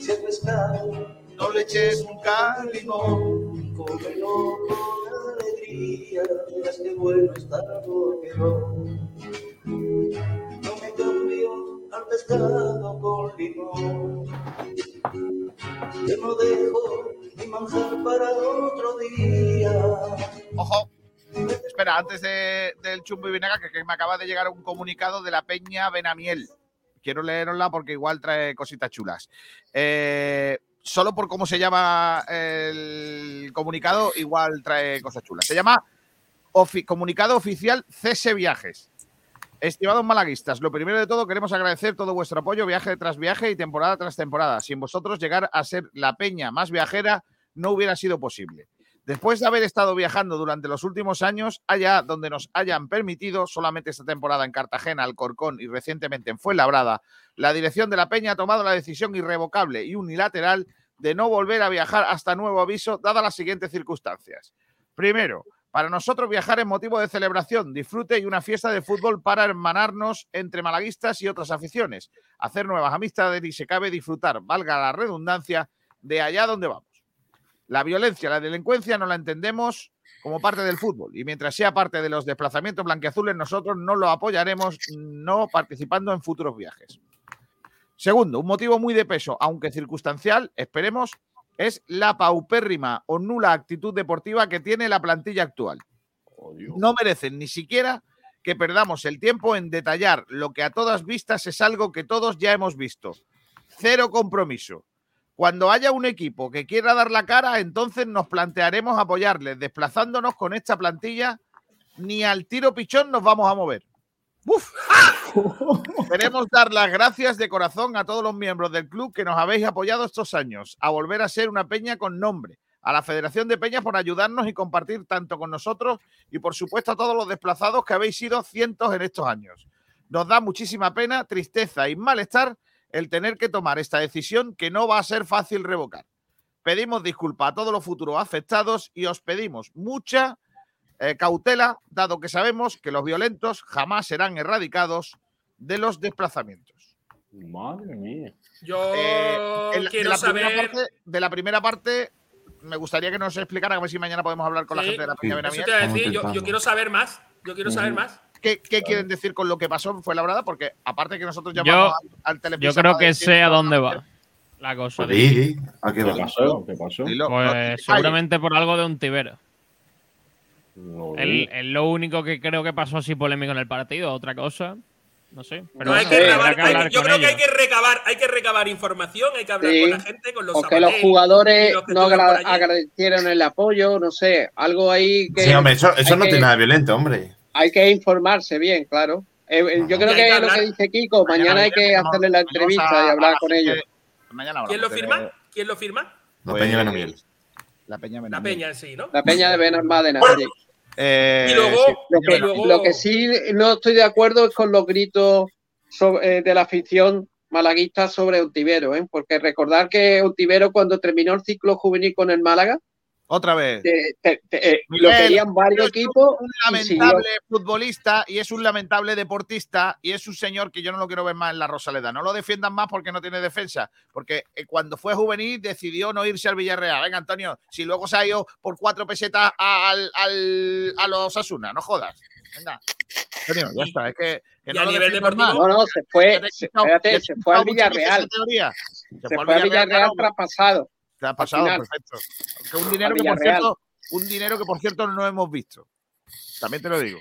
si a pescado, no le eches nunca limón. cómelo con alegría. Es que bueno estar porque no. Ojo. Espera, antes de- del chumbo y vinagre, que, me acaba de llegar un comunicado de la Peña Benamiel. Quiero leerosla porque igual trae cositas chulas. Eh, solo por cómo se llama el comunicado, igual trae cosas chulas. Se llama Comunicado Oficial CS Viajes. Estimados malaguistas, lo primero de todo queremos agradecer todo vuestro apoyo viaje tras viaje y temporada tras temporada. Sin vosotros llegar a ser la peña más viajera no hubiera sido posible. Después de haber estado viajando durante los últimos años, allá donde nos hayan permitido, solamente esta temporada en Cartagena, Alcorcón y recientemente en Fuenlabrada, la dirección de la Peña ha tomado la decisión irrevocable y unilateral de no volver a viajar hasta nuevo aviso, dadas las siguientes circunstancias. Primero, para nosotros viajar es motivo de celebración, disfrute y una fiesta de fútbol para hermanarnos entre malaguistas y otras aficiones, hacer nuevas amistades y se cabe disfrutar, valga la redundancia, de allá donde vamos. La violencia, la delincuencia no la entendemos como parte del fútbol y mientras sea parte de los desplazamientos blanquiazules nosotros no lo apoyaremos no participando en futuros viajes. Segundo, un motivo muy de peso, aunque circunstancial, esperemos, es la paupérrima o nula actitud deportiva que tiene la plantilla actual. No merecen ni siquiera que perdamos el tiempo en detallar lo que a todas vistas es algo que todos ya hemos visto. Cero compromiso. Cuando haya un equipo que quiera dar la cara, entonces nos plantearemos apoyarles. Desplazándonos con esta plantilla, ni al tiro pichón nos vamos a mover. ¡Uf! [laughs] Queremos dar las gracias de corazón a todos los miembros del club que nos habéis apoyado estos años, a volver a ser una peña con nombre, a la Federación de Peñas por ayudarnos y compartir tanto con nosotros y por supuesto a todos los desplazados que habéis sido cientos en estos años. Nos da muchísima pena, tristeza y malestar el tener que tomar esta decisión que no va a ser fácil revocar. Pedimos disculpas a todos los futuros afectados y os pedimos mucha eh, cautela, dado que sabemos que los violentos jamás serán erradicados de los desplazamientos. Madre mía. Yo Eh, en la- de, quiero la primera saber. parte, de la primera parte, me gustaría que nos explicara, a ver si mañana podemos hablar con la Sí, gente de la Peña decir, yo, yo quiero saber más. Yo quiero saber más. ¿Qué, qué quieren decir con lo que pasó fue labrada? Porque aparte que nosotros Yo, llamamos al, al yo creo que sé a dónde va la cosa. Pues di, ¿a qué ¿Qué va? pasó? ¿Qué pasó? Pues seguramente por algo de un tibero. No, Es es lo único que creo que pasó así polémico en el partido. Otra cosa, no sé. Pero No, hay bueno, que recabar- que hay- hablar yo creo que hay que recabar, hay que recabar información, hay que hablar Sí, con la gente, con los O que los jugadores los que no agra- agradecieron el apoyo, no sé, algo ahí que. Sí, hombre, eso, eso no que- tiene nada violento, hombre. Hay que informarse bien, claro. Eh, eh, yo creo que que lo que dice Kiko, mañana hay que hacerle la entrevista a- y hablar con ellos. Mañana ¿Quién lo firma? ¿Quién lo firma? La Peña Benamiel. La Peña La Benamiel. peña en sí, ¿no? La peña de Benalmádena. sí. Eh, Y luego, sí, Lo Peña que, Benamiel. luego- lo que sí no estoy de acuerdo es con los gritos sobre- eh, de la afición malaguista sobre Ontivero, ¿eh? porque recordar que Ontivero cuando terminó el ciclo juvenil con el Málaga, Otra vez. te- te- te- eh, lo querían varios es un- equipos un y siguió. lamentable futbolista y es un lamentable deportista y es un señor que yo no lo quiero ver más en la Rosaleda. No lo defiendan más porque no tiene defensa. Porque eh, cuando fue juvenil decidió no irse al Villarreal. Venga, Antonio, si luego se ha ido por cuatro pesetas a- al, al- a los Asuna, no jodas. Venga. Antonio, ya está. Es que, que no a lo nivel deportivo, más. No, no, se fue, se- espérate, se fue al Villarreal. Se fue al Villarreal claro, traspasado. Te ha pasado, final. perfecto. Que un dinero A que por cierto, un dinero que por cierto no hemos visto. También te lo digo.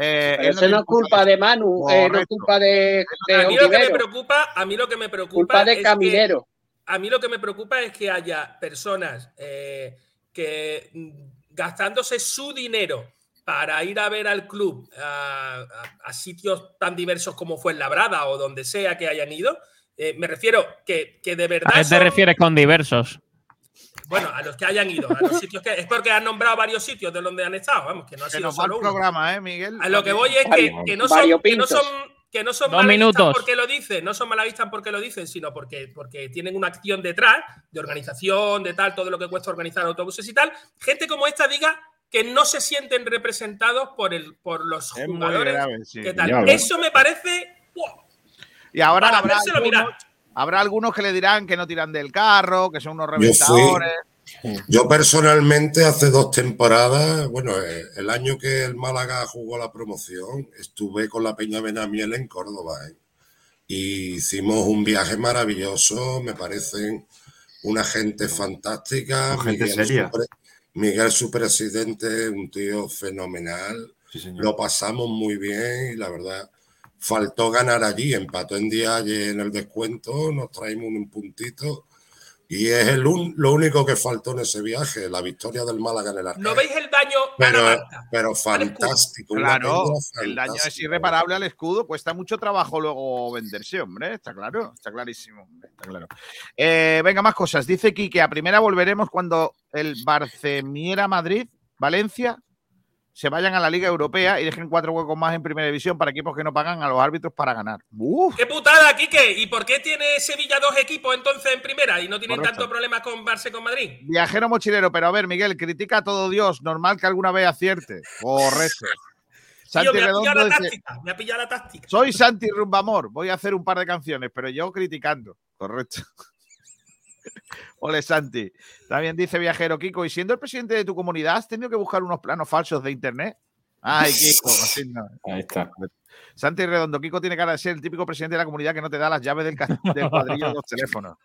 Eh, eso no es culpa de Manu, eh, no es culpa de, de a mí lo que me preocupa, a mí lo que me preocupa culpa de es que- Caminero. a mí lo que me preocupa es que haya personas eh, que mm, gastándose su dinero para ir a ver al club a, a- a sitios tan diversos como fue Labrada o donde sea que hayan ido. Eh, me refiero que, que de verdad. ¿A qué te son- refieres con diversos? Bueno, a los que hayan ido, a los sitios que. Es porque han nombrado varios sitios de donde han estado, vamos, que no ha sido nos va el solo uno. programa, ¿eh, Miguel? A lo que voy es que, que no son, que no son, que no son minutos. porque lo dicen, no son malaguistas porque lo dicen, sino porque, porque tienen una acción detrás de organización, de tal, todo lo que cuesta organizar autobuses y tal. Gente como esta diga que no se sienten representados por, el, por los Es jugadores. grave, sí. que tal. Eso me parece. ¡buah! Y ahora Para habrá algunos, mirar. habrá algunos que le dirán que no tiran del carro, que son unos Yo fui- reventadores. Yo personalmente hace dos temporadas, bueno, eh, el año que el Málaga jugó la promoción, estuve con la Peña Benamiel en Córdoba. ¿eh? Y hicimos un viaje maravilloso, me parecen una gente fantástica. Gente Miguel, seria. su pre- Miguel, su presidente, un tío fenomenal. Sí, señor. Lo pasamos muy bien y la verdad, faltó ganar allí. Empató en día en el descuento, nos traímos un puntito. Y es el un- lo único que faltó en ese viaje, la victoria del Málaga en el Arcángel. ¿No veis el daño? Pero, pero fantástico. Claro, el daño es irreparable al escudo, cuesta mucho trabajo luego venderse, hombre, está claro, está clarísimo, hombre, está claro. Eh, venga, más cosas. Dice aquí que a primera volveremos cuando el Barcemiera Madrid, Valencia, se vayan a la Liga Europea y dejen cuatro huecos más en primera división para equipos que no pagan a los árbitros para ganar. Uf, ¡Qué putada, Quique! ¿Y por qué tiene Sevilla dos equipos entonces en primera y no tienen Correcto. tanto problema con Barça y con Madrid? viajero mochilero, pero a ver, Miguel, critica a todo Dios, normal que alguna vez acierte. Correcto. [laughs] Santi Tío, me ha la táctica. Me ha pillado la táctica. Soy Santi Rumbamor, voy a hacer un par de canciones, pero yo criticando. Correcto. Ole Santi. También dice Viajero Kiko, y siendo el presidente de tu comunidad, ¿has tenido que buscar unos planos falsos de internet? Ay, Kiko. [laughs] así no. Ahí está. Santi Redondo, Kiko tiene cara de ser el típico presidente de la comunidad que no te da las llaves del, [laughs] del cuadrillo de los teléfonos.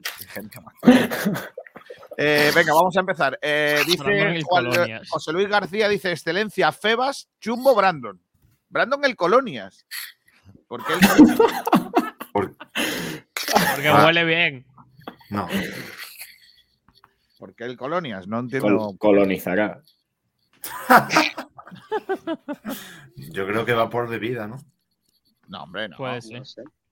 Eh, venga, vamos a empezar. Eh, dice Juan- Colonias. José Luis García, dice excelencia, Febas, Chumbo, Brandon. Brandon el Colonias. Porque él [laughs] Porque Ah. huele bien. No. Porque el Colonias, no entiendo. Col- colonizará. [laughs] Yo creo que va por bebida, ¿no? No, hombre, no. Puede ser.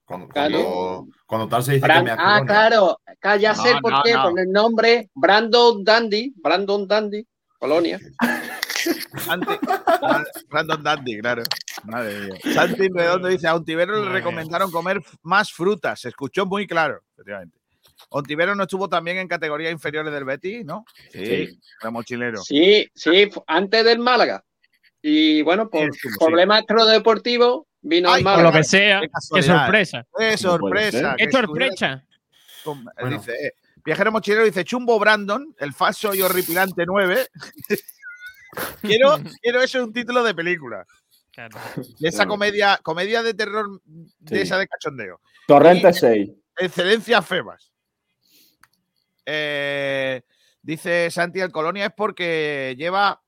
Cuando, Claro. cuando, cuando tal se dice que me ah, acolonia. claro, ya sé No, por no, qué, no. por el nombre Brandon Dandy, Brandon Dandy, Colonia. [laughs] Santi, Ah, Brandon Dandy, claro. Madre mía. Santi Redondo dice: a Ontivero le recomendaron comer más frutas. Se escuchó muy claro, efectivamente. Ontivero no estuvo también en categorías inferiores del Betis, ¿no? Sí, Sí. era mochilero. Sí, sí, antes del Málaga. Y bueno, por Sí, sí, sí. problemas extradeportivos vino Ay, al Por Málaga. lo que sea. Qué sorpresa. ¡Qué sorpresa! ¡Qué sorpresa! con- Bueno. Dice, eh, Viajero Mochilero dice Chumbo Brandon, el falso y horripilante 9. [laughs] quiero, [laughs] quiero eso un título de película. Claro. De esa comedia, comedia de terror de Sí. esa de cachondeo. Torrente 6. Excelencia Febas. Eh, dice Santi el Colonia es porque lleva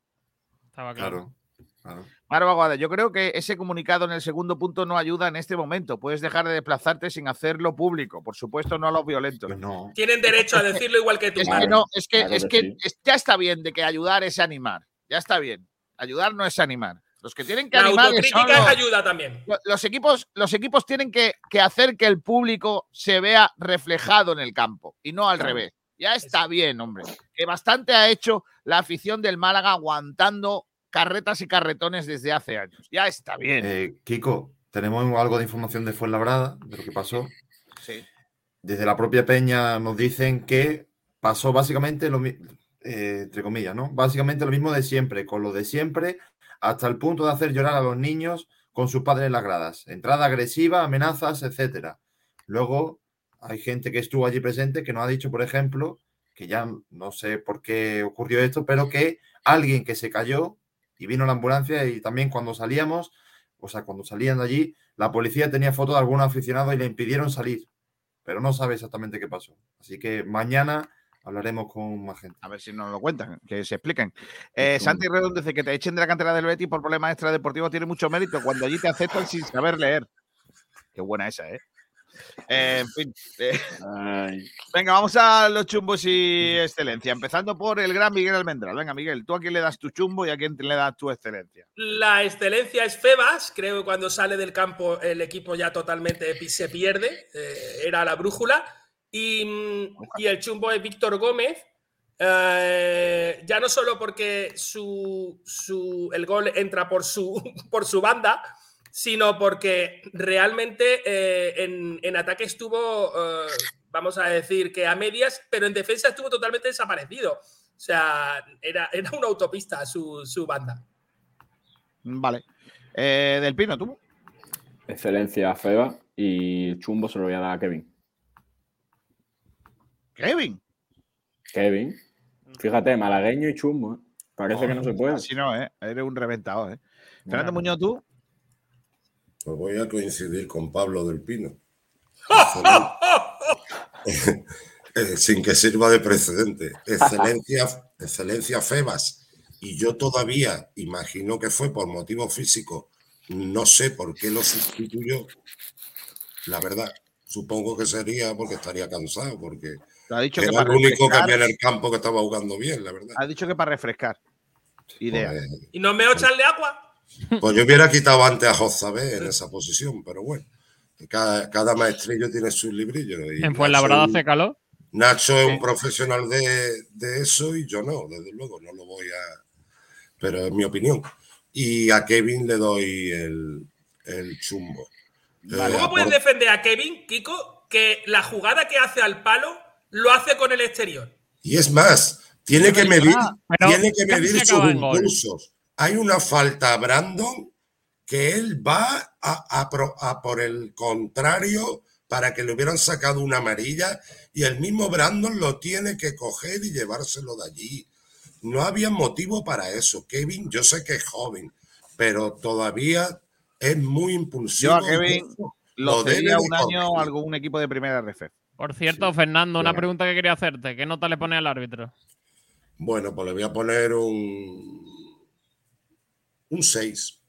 Estaba claro. Claro. claro. Yo creo que ese comunicado en el segundo punto no ayuda en este momento. Puedes dejar de desplazarte sin hacerlo público. Por supuesto, no a los violentos. Pues no. Tienen derecho a decirlo igual que tú. Es que no, es que, claro es que que sí. es- ya está bien de que ayudar es animar. Ya está bien. Ayudar no es animar. Los que tienen que La animar son autocrítica los, ayuda también. lo- los equipos, los equipos tienen que, que hacer que el público se vea reflejado en el campo y no al Claro. revés. Ya está bien, hombre. Que bastante ha hecho la afición del Málaga aguantando carretas y carretones desde hace años. Ya está bien. Eh, Kiko, tenemos algo de información de Fuenlabrada, de lo que pasó. Sí. Desde la propia Peña nos dicen que pasó básicamente lo mismo, entre comillas, ¿no? Básicamente lo mismo de siempre, con lo de siempre, hasta el punto de hacer llorar a los niños con sus padres en las gradas. Entrada agresiva, amenazas, etcétera. Luego hay gente que estuvo allí presente que nos ha dicho, por ejemplo, que ya no sé por qué ocurrió esto, pero que alguien que se cayó y vino la ambulancia y también cuando salíamos, o sea, cuando salían de allí, la policía tenía fotos de algunos aficionados y le impidieron salir, pero no sabe exactamente qué pasó. Así que mañana hablaremos con más gente. A ver si nos lo cuentan, que se expliquen. Eh. Santi Redondo dice que te echen de la cantera del Betis por problemas extradeportivos tiene mucho mérito cuando allí te aceptan sin saber leer. Qué buena esa, ¿eh? Eh, en fin. eh, Ay, venga, vamos a los chumbos y excelencia. Empezando por el gran Miguel Almendral. Venga, Miguel, ¿tú a quién le das tu chumbo y a quién le das tu excelencia? La excelencia es Febas. Creo que cuando sale del campo el equipo ya totalmente se pierde. eh, era la brújula. Y, mm, y el chumbo es Víctor Gómez. eh, ya no solo porque su, su- el gol entra por su, [laughs] por su banda, sino porque realmente eh, en, en ataque estuvo, eh, vamos a decir que a medias, pero en defensa estuvo totalmente desaparecido. O sea, era, era una autopista su, su banda. Vale. Eh, Del Pino, ¿tú? excelencia Feba y chumbo se lo voy a dar a Kevin. Kevin. Kevin. Fíjate, malagueño y chumbo. ¿eh? Parece que no se puede. Si no, ¿eh? Eres un reventado, ¿eh? Fernando Bueno. Muñoz, ¿tú? Pues voy a coincidir con Pablo del Pino. [laughs] [laughs] Sin que sirva de precedente. Excelencia, excelencia Febas. Y yo todavía imagino que fue por motivos físicos. No sé por qué lo sustituyó. La verdad, supongo que sería porque estaría cansado, porque ha dicho que era para el único que había en el campo que estaba jugando bien, la verdad. Ha dicho que para refrescar. Idea. Pues, ¿Y no me echarle agua? Pues yo hubiera quitado antes a Jozabé en esa posición, pero bueno. Cada, cada maestrillo tiene sus librillos. y En Fuenlabrada hace calor. Nacho es un profesional de, de eso y yo no, desde luego, no lo voy a. Pero es mi opinión. Y a Kevin le doy el, el chumbo. Eh, ¿Cómo puedes apor- defender a Kevin, Kiko, que la jugada que hace al palo lo hace con el exterior? Y es más, tiene que medir, tiene que medir sus impulsos. Hay una falta a Brandon que él va a, a pro- a por el contrario para que le hubieran sacado una amarilla y el mismo Brandon lo tiene que coger y llevárselo de allí. No había motivo para eso. Kevin, yo sé que es joven, pero todavía es muy impulsivo. Yo a Kevin lo de un año algún equipo de primera RF. Por cierto, Fernando, una Bueno. pregunta que quería hacerte. ¿Qué nota le pone al árbitro? Bueno, pues le voy a poner un un 6.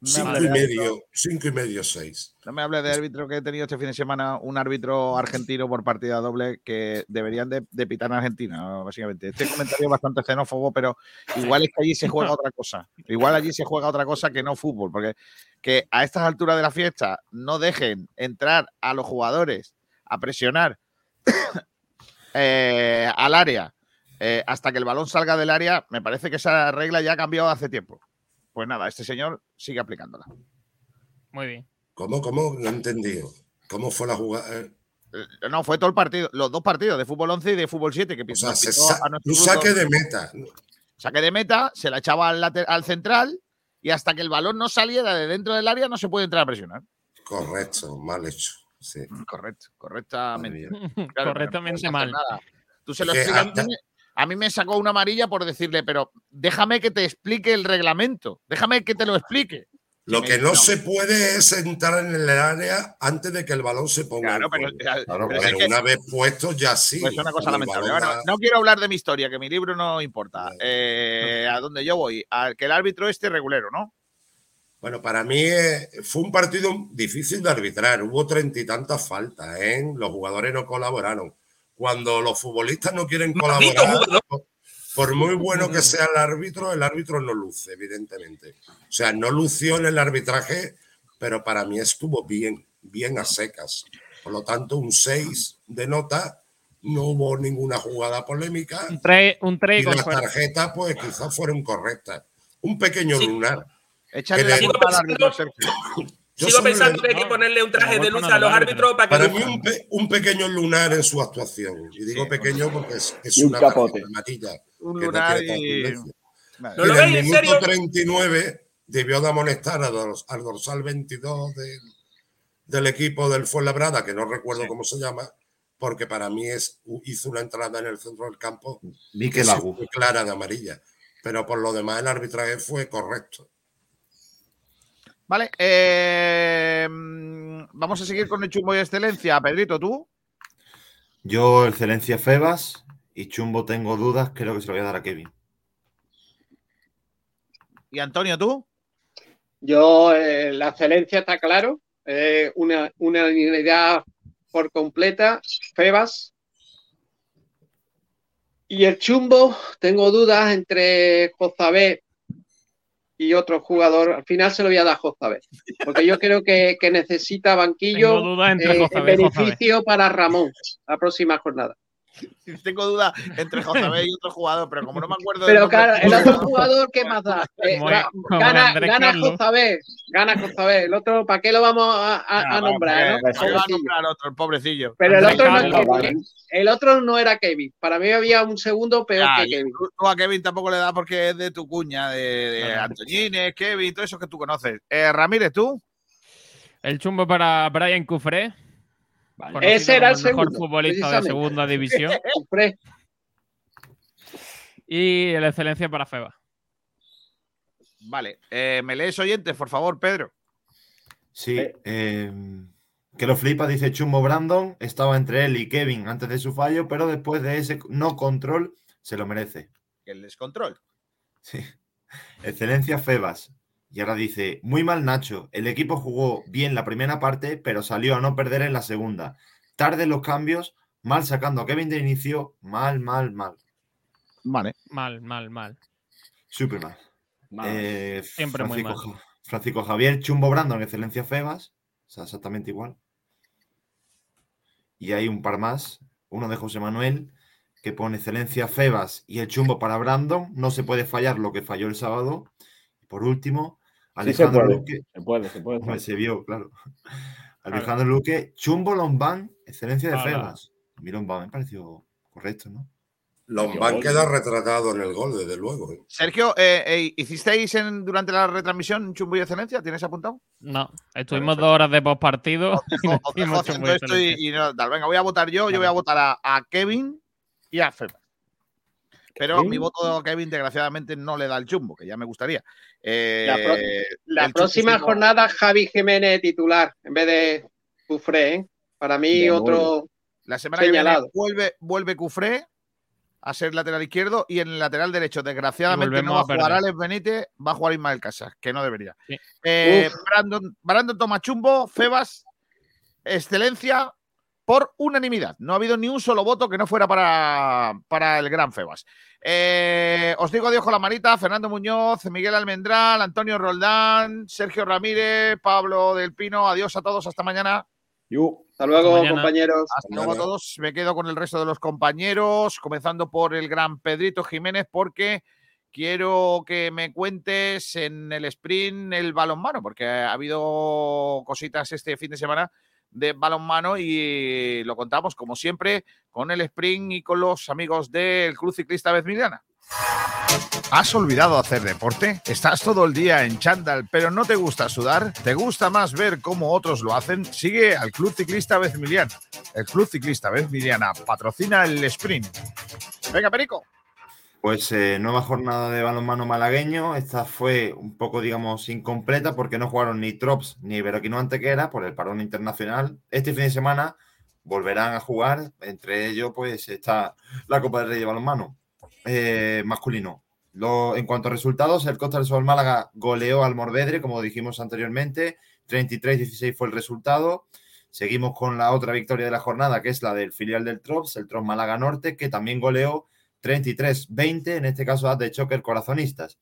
Me Cinco vale, y árbitro. medio, cinco y medio, seis. No me hables de árbitro que he tenido este fin de semana, un árbitro argentino por partida doble que deberían de, de pitar en Argentina, básicamente. Este comentario es bastante xenófobo, pero igual es que allí se juega otra cosa. Igual allí se juega otra cosa que no fútbol, porque que a estas alturas de la fiesta no dejen entrar a los jugadores a presionar [coughs] eh, al área eh, hasta que el balón salga del área, me parece que esa regla ya ha cambiado hace tiempo. Pues nada, este señor sigue aplicándola. Muy bien. ¿Cómo, cómo? No he entendido. ¿Cómo fue la jugada? Eh, Eh, No, fue todo el partido, los dos partidos de fútbol 11 y de fútbol 7 que O sea, nos se pitó sa- a nuestro un saque de meta. Saque de meta, se la echaba al, al central y hasta que el balón no saliera de dentro del área no se puede entrar a presionar. Correcto, mal hecho. Sí. Correcto, correctamente. Claro, Correctamente no mal. nada. Tú se lo explicas. hasta- A mí, me sacó una amarilla por decirle, pero déjame que te explique el reglamento. Déjame que te lo explique. Lo que no se puede es entrar en el área antes de que el balón se ponga. Claro, pero- es que- una vez puesto ya sí. Pues es una cosa lamentable. Bueno, no quiero hablar de mi historia, que mi libro no importa. Eh, a donde yo voy, a que el árbitro esté regulero, ¿no? Bueno, para mí eh, fue un partido difícil de arbitrar. Hubo treinta y tantas faltas, ¿eh? Los jugadores no colaboraron. Cuando los futbolistas no quieren Maldito colaborar, jugador. por- muy bueno que sea el árbitro, el árbitro no luce, evidentemente. O sea, no lució en el arbitraje, pero para mí estuvo bien, bien a secas. Por lo tanto, un 6 de nota, no hubo ninguna jugada polémica. Un 3 un tres Y con las tarjetas, pues quizás fueron correctas. Un pequeño lunar. Échale la culpa al árbitro, Sergio. Yo Sigo pensando que hay que ponerle un traje de luz no a los árbitros para que Para no- mí un, pe- un pequeño lunar en su actuación. Y digo pequeño porque es, es un una capote. amarilla. Un no lunar tiene y-. Vale. ¿No lo en el minuto serio? 39 debió de amonestar a dors- al dorsal 22 del, del equipo del Fuenlabrada, que no recuerdo cómo se llama, porque para mí es, hizo una entrada en el centro del campo que sí Agu. fue clara de amarilla. Pero por lo demás el arbitraje fue correcto. Vale, eh, vamos a seguir con el chumbo y excelencia. Pedrito, ¿tú? Yo, excelencia Febas y Chumbo tengo dudas, creo que se lo voy a dar a Kevin. ¿Y Antonio, tú? Yo, eh, la excelencia está claro, eh, una, una unidad por completa, Febas. Y el chumbo, tengo dudas entre Jozabé y otro jugador. Al final se lo voy a dar a Jozabé, porque yo creo que, que necesita banquillo eh, beneficio para Ramón la próxima jornada. Tengo duda entre José y otro jugador, pero como no me acuerdo Pero claro, el otro jugador, ¿qué más da? Eh, Como- ga- como gana gana. Jozabé, gana Jozabé. El otro, ¿para qué lo vamos a, a- a nombrar? no? ¿para qué va a Pobrecillo. nombrar otro, el pobrecillo? Pero el otro, no es. Kevin, el otro no era Kevin. Para mí había un segundo peor que Kevin. tú, a Kevin tampoco le das porque es de tu cuña, de, de Antoñines, Kevin, todo eso que tú conoces. Eh, Ramírez, ¿tú? El chumbo para Brian Cufré. Ese era el mejor segundo, futbolista de segunda división. [laughs] Y el excelencia para Feba. Vale. Eh, ¿Me lees oyentes, por favor, Pedro? Sí, eh, que lo flipa, dice Chumbo Brandon, estaba entre él y Kevin antes de su fallo, pero después de ese no control se lo merece. El descontrol. Sí. Excelencia Febas. Y ahora dice, muy mal Nacho, el equipo jugó bien la primera parte, pero salió a no perder en la segunda. Tarde los cambios, mal sacando a Kevin de inicio, mal, mal, mal. Vale. Mal, mal, mal. Súper mal. Mal. Eh, Siempre muy Francisco, mal. Ja- Francisco Javier, Chumbo Brandon, Excelencia Febas. O sea, exactamente igual. Y hay un par más. Uno de José Manuel, que pone Excelencia Febas y el chumbo para Brandon. No se puede fallar lo que falló el sábado. Y por último, Sí se Alejandro puede, Luque. se puede, se puede. Hombre, se vio, claro. Alejandro Luque, Chumbo Lombán, excelencia de Hala. Febas. Mi Lombán me pareció correcto, ¿no? Lombán queda retratado en el gol, desde luego. ¿eh? Sergio, eh, eh, ¿hicisteis en- durante la retransmisión Chumbo y Excelencia? ¿Tienes apuntado? No, estuvimos dos horas de postpartido [laughs] esto y, y no, tal. Venga, voy a votar yo. Yo voy a votar a, a Kevin y a Febas. Pero mi voto a Kevin, desgraciadamente, no le da el chumbo, que ya me gustaría. Eh, La, pro- la el próxima chumbo- jornada, Javi Jiménez titular en vez de Cufré. ¿eh? Para mí, otro La semana que viene vuelve, vuelve Cufré a ser lateral izquierdo y en el lateral derecho, desgraciadamente, no va a jugar. Alex Benítez, va a jugar Ismael Casas, que no debería. Sí. Eh. Brandon, Brandon toma chumbo, Febas, excelencia por unanimidad. No ha habido ni un solo voto que no fuera para, para el gran Febas. Eh, os digo adiós con la manita, Fernando Muñoz, Miguel Almendral, Antonio Roldán, Sergio Ramírez, Pablo del Pino, adiós a todos, hasta mañana. Hasta luego, compañeros. Hasta luego a todos. Me quedo con el resto de los compañeros, comenzando por el gran Pedrito Jiménez, porque quiero que me cuentes en el sprint el balonmano, porque ha habido cositas este fin de semana de balonmano y lo contamos, como siempre, con el sprint y con los amigos del Club Ciclista Vezmiliana. ¿Has olvidado hacer deporte? ¿Estás todo el día en chándal pero no te gusta sudar? ¿Te gusta más ver cómo otros lo hacen? Sigue al Club Ciclista Vezmiliana. El Club Ciclista Vezmiliana patrocina el sprint. Venga, Perico. Pues eh, nueva jornada de balonmano malagueño. Esta fue un poco, digamos, incompleta porque no jugaron ni Trops ni Iberoquino Antequera por el parón internacional. Este fin de semana volverán a jugar. Entre ellos, pues está la Copa del Rey de Balonmano eh, masculino. En cuanto a resultados, el Costa del Sol Málaga goleó al Morvedre, como dijimos anteriormente. 33-16 fue el resultado. Seguimos con la otra victoria de la jornada, que es la del filial del Trops, el Trops Málaga Norte, que también goleó 33-20, en este caso de Choker Corazonistas.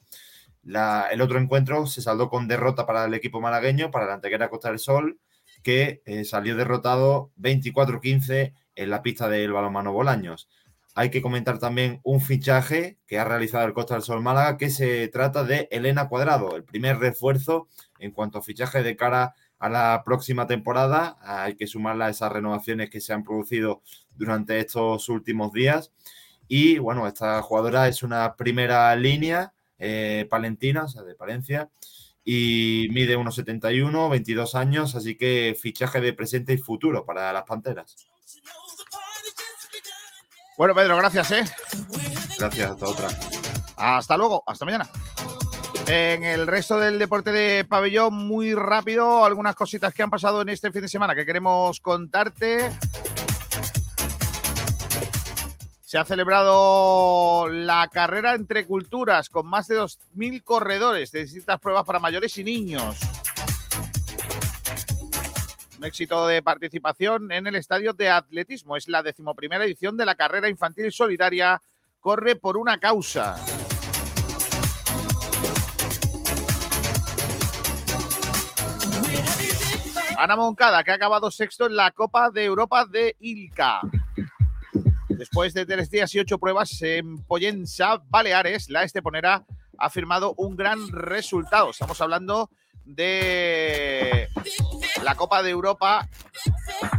La- el otro encuentro se saldó con derrota para el equipo malagueño, para la Antequera Costa del Sol, que eh, salió derrotado 24-15 en la pista del balonmano Bolaños. Hay que comentar también un fichaje que ha realizado el Costa del Sol Málaga, que se trata de Elena Cuadrado, el primer refuerzo en cuanto a fichaje de cara a la próxima temporada. Hay que sumarla a esas renovaciones que se han producido durante estos últimos días. Y bueno, esta jugadora es una primera línea eh, palentina, o sea, de Palencia, y mide unos 71, 22 años, así que fichaje de presente y futuro para las Panteras. Bueno, Pedro, gracias, ¿eh? Gracias, hasta otra. Hasta luego, hasta mañana. En el resto del deporte de pabellón, muy rápido, algunas cositas que han pasado en este fin de semana que queremos contarte. Se ha celebrado la carrera entre culturas con más de 2.000 corredores de distintas pruebas para mayores y niños. Un éxito de participación en el estadio de atletismo. Es la decimoprimera edición de la carrera infantil solidaria Corre por una causa. Ana Moncada, que ha acabado sexto en la Copa de Europa de Ilca. Después de tres días y ocho pruebas en Pollensa, Baleares, la esteponera ha firmado un gran resultado. Estamos hablando de la Copa de Europa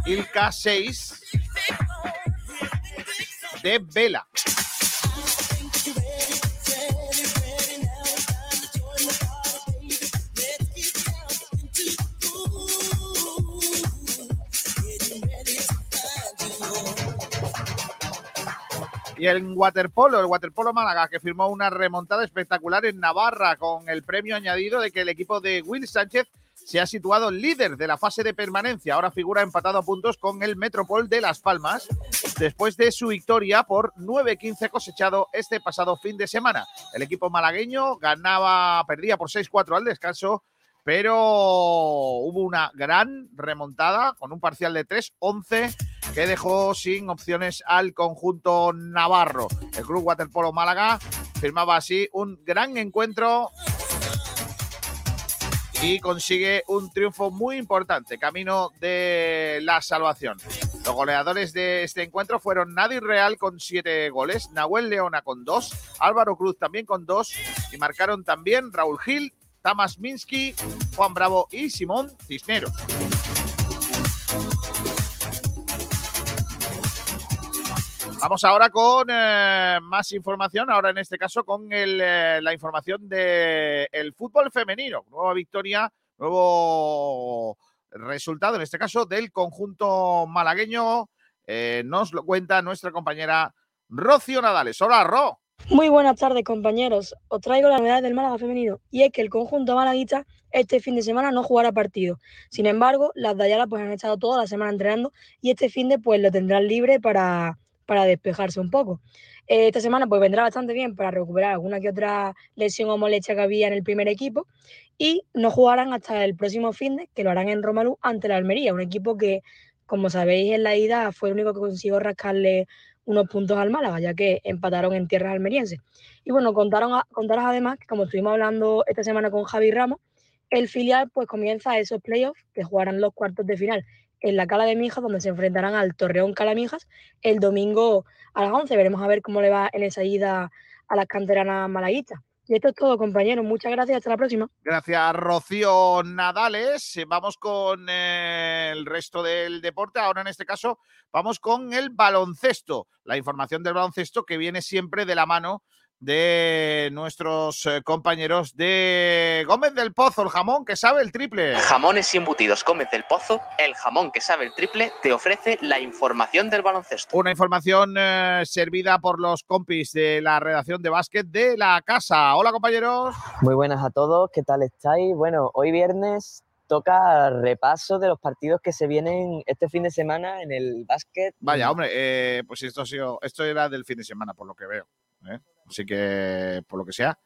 Ilca 6 de Vela. Y en waterpolo, el waterpolo Málaga, que firmó una remontada espectacular en Navarra con el premio añadido de que el equipo de Will Sánchez se ha situado líder de la fase de permanencia. Ahora figura empatado a puntos con el Metropol de Las Palmas, después de su victoria por 9-15 cosechado este pasado fin de semana. El equipo malagueño ganaba, perdía por 6-4 al descanso, pero hubo una gran remontada con un parcial de 3-11 que dejó sin opciones al conjunto navarro. El Club Waterpolo Málaga firmaba así un gran encuentro y consigue un triunfo muy importante, camino de la salvación. Los goleadores de este encuentro fueron Nadir Real con siete goles, Nahuel Leona con dos, Álvaro Cruz también con dos y marcaron también Raúl Gil, Tamas Minsky, Juan Bravo y Simón Cisneros. Vamos ahora con eh, más información, ahora en este caso con eh, la información del el fútbol femenino. Nueva victoria, nuevo resultado, en este caso del conjunto malagueño. Eh, nos lo cuenta nuestra compañera Rocío Nadales. Hola, Ro. Muy buenas tardes, compañeros. Os traigo la novedad del Málaga femenino y es que el conjunto malaguista este fin de semana no jugará partido. Sin embargo, las Dayala pues han estado toda la semana entrenando y este fin de pues lo tendrán libre para, para despejarse un poco. Eh, esta semana pues vendrá bastante bien para recuperar alguna que otra lesión o molestia que había en el primer equipo y no jugarán hasta el próximo fin de que lo harán en Romalú ante la Almería, un equipo que, como sabéis, en la ida fue el único que consiguió rascarle unos puntos al Málaga, ya que empataron en tierras almerienses. Y bueno, contaron a- contaros además que, como estuvimos hablando esta semana con Javi Ramos, el filial pues comienza esos playoffs que jugarán los cuartos de final en la Cala de Mijas, donde se enfrentarán al Torreón Calamijas el domingo a las 11. Veremos a ver cómo le va en esa ida a las canteranas malaguistas. Y esto es todo, compañeros. Muchas gracias. Hasta la próxima. Gracias, Rocío Nadales. Eh, Vamos con eh, el resto del deporte. Ahora, en este caso, vamos con el baloncesto. La información del baloncesto que viene siempre de la mano de nuestros eh, compañeros de Gómez del Pozo, el jamón que sabe el triple. Jamones y embutidos Gómez del Pozo, el jamón que sabe el triple, te ofrece la información del baloncesto. Una información eh, servida por los compis de la redacción de básquet de la casa. Hola, compañeros. Muy buenas a todos, ¿qué tal estáis? Bueno, hoy viernes toca repaso de los partidos que se vienen este fin de semana en el básquet. Vaya, hombre, eh, pues esto ha sido, esto era del fin de semana, por lo que veo. ¿eh? Así que, por lo que sea,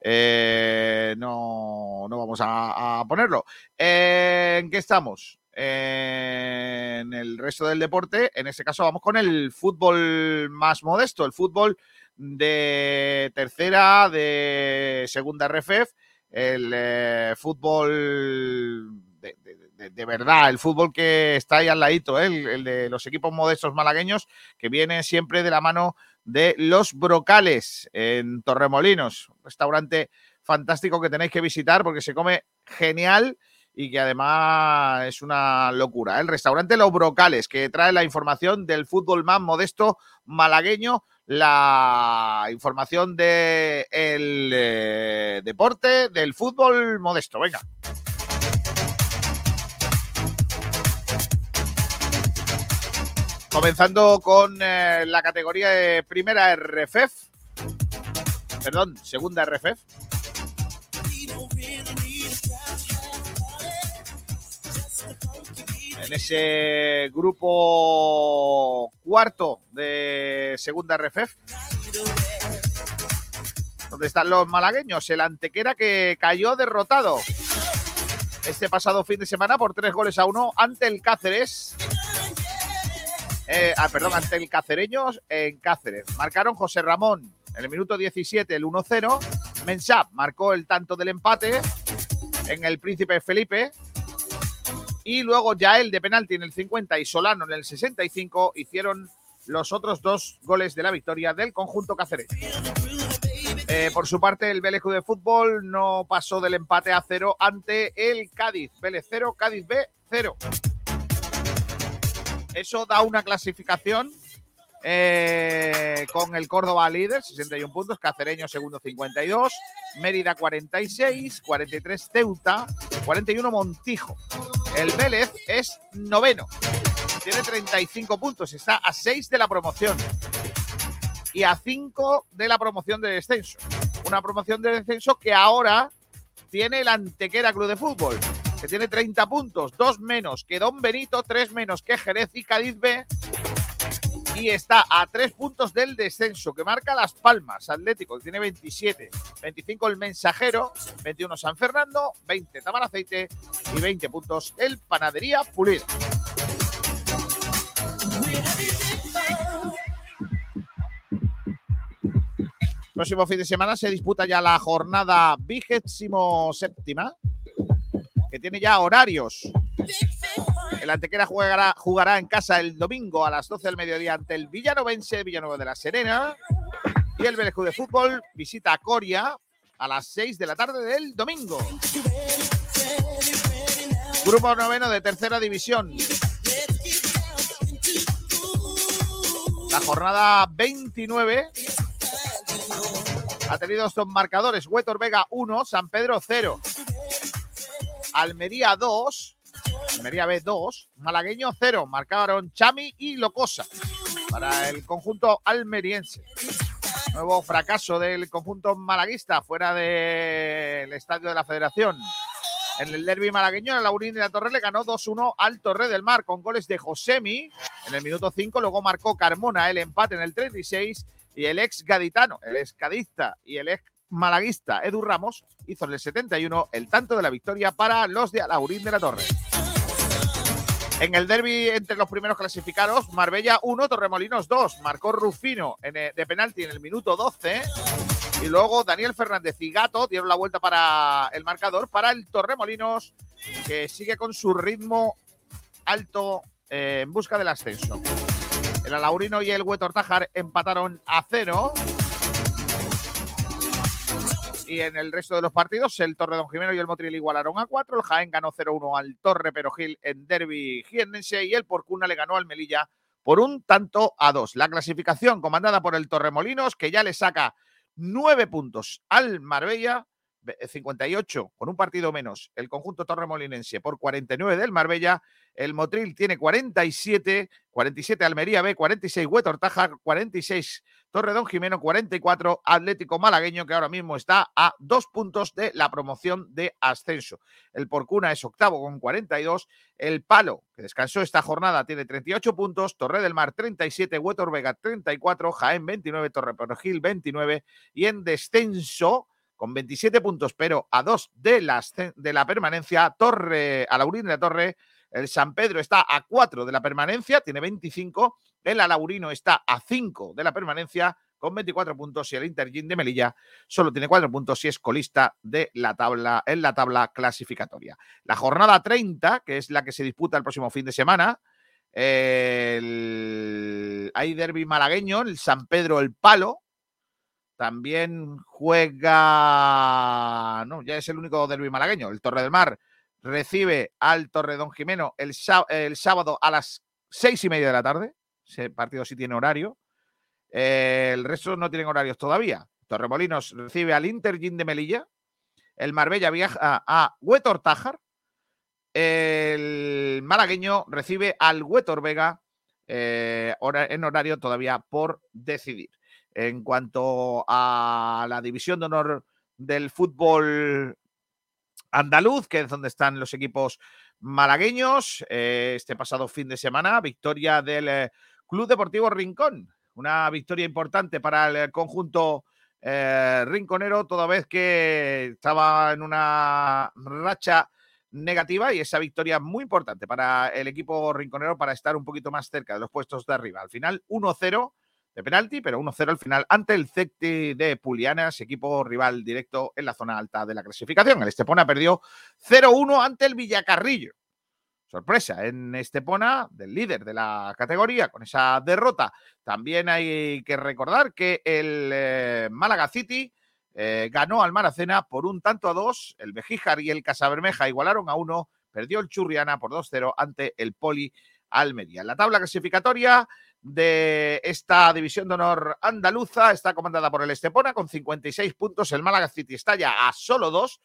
eh, no, no vamos a, ponerlo. ¿En qué estamos? En el resto del deporte, en este caso vamos con el fútbol más modesto, el fútbol de tercera, de segunda RFF, el eh, fútbol de, de- de- de verdad, el fútbol que está ahí al ladito, ¿eh? el, de los equipos modestos malagueños, que viene siempre de la mano de los Brocales en Torremolinos, restaurante fantástico que tenéis que visitar porque se come genial y que además es una locura. ¿eh? El restaurante Los Brocales, que trae la información del fútbol más modesto malagueño, la información del deporte, del fútbol modesto. Venga. Comenzando con eh, la categoría de primera RFF. Perdón, segunda RFF. En ese grupo cuarto de segunda RFF. Donde están los malagueños. El Antequera que cayó derrotado este pasado fin de semana por tres goles a uno ante el Cáceres. Eh, ah, perdón, ante el Cacereños en Cáceres. Marcaron José Ramón en el minuto 17 el 1-0. Mensap marcó el tanto del empate en el Príncipe Felipe. Y luego ya el de penalti en el 50 y Solano en el 65 hicieron los otros dos goles de la victoria del conjunto cacereño. Eh, por su parte, el Vélez de Fútbol no pasó del empate a cero ante el Cádiz. Vélez 0, Cádiz B 0. Eso da una clasificación eh, con el Córdoba líder, 61 puntos, Cacereño segundo 52, Mérida 46, 43 Ceuta, 41 Montijo. El Vélez es noveno, tiene 35 puntos, está a 6 de la promoción y a 5 de la promoción de descenso. Una promoción de descenso que ahora tiene el Antequera Club de Fútbol, que tiene 30 puntos, 2 menos que Don Benito, 3 menos que Jerez y Cádiz B. Y está a 3 puntos del descenso, que marca Las Palmas, Atlético, que tiene 27, 25 el Mensajero, 21 San Fernando, 20 Tamaraceite y 20 puntos el Panadería Pulido. Próximo fin de semana se disputa ya la jornada vigésimo séptima, que tiene ya horarios. El Antequera jugará, en casa el domingo a las 12 del mediodía ante el Villanovense, Villanueva de la Serena. Y el Vélez de Fútbol visita a Coria a las 6 de la tarde del domingo. Grupo noveno de tercera división. La jornada 29 ha tenido estos marcadores. Huetor Vega 1, San Pedro 0. Almería 2, Almería B 2, Malagueño 0. Marcaron Chami y Locosa para el conjunto almeriense. Nuevo fracaso del conjunto malaguista fuera del estadio de la Federación. En el derby malagueño, el Laurín de la Torre le ganó 2-1 al Torre del Mar con goles de Josemi en el minuto 5. Luego marcó Carmona el empate en el 36 y el ex gaditano, el ex cadista y el ex malaguista Edu Ramos hizo en el 71 el tanto de la victoria para los de Alaurín de la Torre. En el derby entre los primeros clasificados, Marbella 1, Torremolinos 2. Marcó Rufino en, eh, de penalti en el minuto 12. Y luego Daniel Fernández y Gato dieron la vuelta para el marcador para el Torremolinos, que sigue con su ritmo alto eh, en busca del ascenso. El Alaurino y el Huetortájar empataron a cero. Y en el resto de los partidos, el Torre Don Jimeno y el Motril igualaron a 4. El Jaén ganó 0-1 al Torre Perojil en Derby jiennense y el Porcuna le ganó al Melilla por un tanto a dos. La clasificación comandada por el Torremolinos, que ya le saca nueve puntos al Marbella, 58 con un partido menos el conjunto torremolinense por 49 del Marbella, el Motril tiene 47, 47 Almería B, 46 Huetortaja, 46 Torredón Jimeno, 44 Atlético Malagueño, que ahora mismo está a dos puntos de la promoción de ascenso. El Porcuna es octavo con 42, el Palo, que descansó esta jornada, tiene 38 puntos, Torre del Mar 37, Huetor Vega 34, Jaén 29, Torre Perogil 29 y en descenso con 27 puntos, pero a dos de, de la permanencia, Torre, Alaurín de la Torre, el San Pedro está a 4 de la permanencia, tiene 25, el Alaurino está a 5 de la permanencia con 24 puntos y el Intergin de Melilla solo tiene 4 puntos y es colista de la tabla, en la tabla clasificatoria. La jornada 30, que es la que se disputa el próximo fin de semana, hay derby malagueño, el San Pedro El Palo, también juega, no, ya es el único derby malagueño, el Torre del Mar recibe al Torre Don Jimeno el, el sábado a las seis y media de la tarde. Ese partido sí tiene horario. Eh, el resto no tienen horarios todavía. Torremolinos recibe al Intergin de Melilla. El Marbella viaja a Huetor Tájar. El malagueño recibe al Huetor Vega eh, en horario todavía por decidir. En cuanto a la división de honor del fútbol andaluz, que es donde están los equipos malagueños, eh, este pasado fin de semana, victoria del eh, Club Deportivo Rincón. Una victoria importante para el conjunto eh, rinconero, toda vez que estaba en una racha negativa y esa victoria muy importante para el equipo rinconero para estar un poquito más cerca de los puestos de arriba. Al final, 1-0 de penalti, pero 1-0 al final ante el CECTI de Pulianas, equipo rival directo en la zona alta de la clasificación. El Estepona perdió 0-1 ante el Villacarrillo. Sorpresa en Estepona, del líder de la categoría, con esa derrota. También hay que recordar que el eh, Málaga City eh, ganó al Maracena por un tanto a dos. El Bejíjar y el Casabermeja igualaron a uno. Perdió el Churriana por 2-0 ante el Poli Almería. En la tabla clasificatoria, de esta división de honor andaluza. Está comandada por el Estepona con 56 puntos. El Málaga City está ya a solo dos,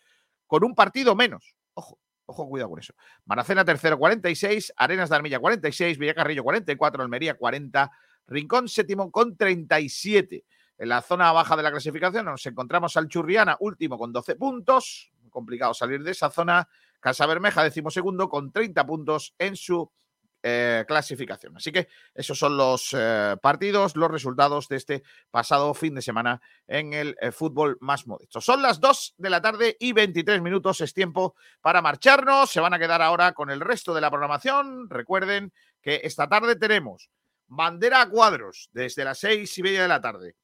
con un partido menos. Ojo, ojo, cuidado con eso. Maracena tercero 46, Arenas de Armilla 46, Villacarrillo 44, Almería 40, Rincón séptimo con 37. En la zona baja de la clasificación nos encontramos al Churriana, último con 12 puntos. complicado salir de esa zona. Casa Bermeja, decimosegundo, con 30 puntos en su eh, clasificación. Así que esos son los eh, partidos, los resultados de este pasado fin de semana en el eh, fútbol más modesto. Son las 2 de la tarde y 23 minutos. Es tiempo para marcharnos. Se van a quedar ahora con el resto de la programación. Recuerden que esta tarde tenemos bandera a cuadros desde las seis y media de la tarde.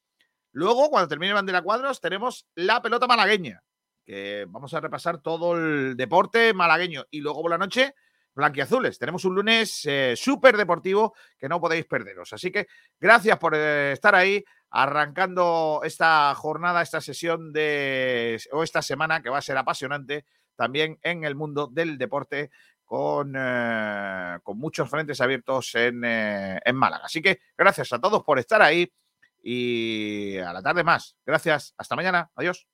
Luego, cuando termine bandera a cuadros, tenemos la pelota malagueña, que vamos a repasar todo el deporte malagueño. Y luego por la noche blanquiazules. Tenemos un lunes eh, súper deportivo que no podéis perderos. Así que gracias por eh, estar ahí arrancando esta jornada, esta sesión de o esta semana que va a ser apasionante también en el mundo del deporte con, eh, con muchos frentes abiertos en, eh, en Málaga. Así que gracias a todos por estar ahí y a la tarde más. Gracias. Hasta mañana. Adiós.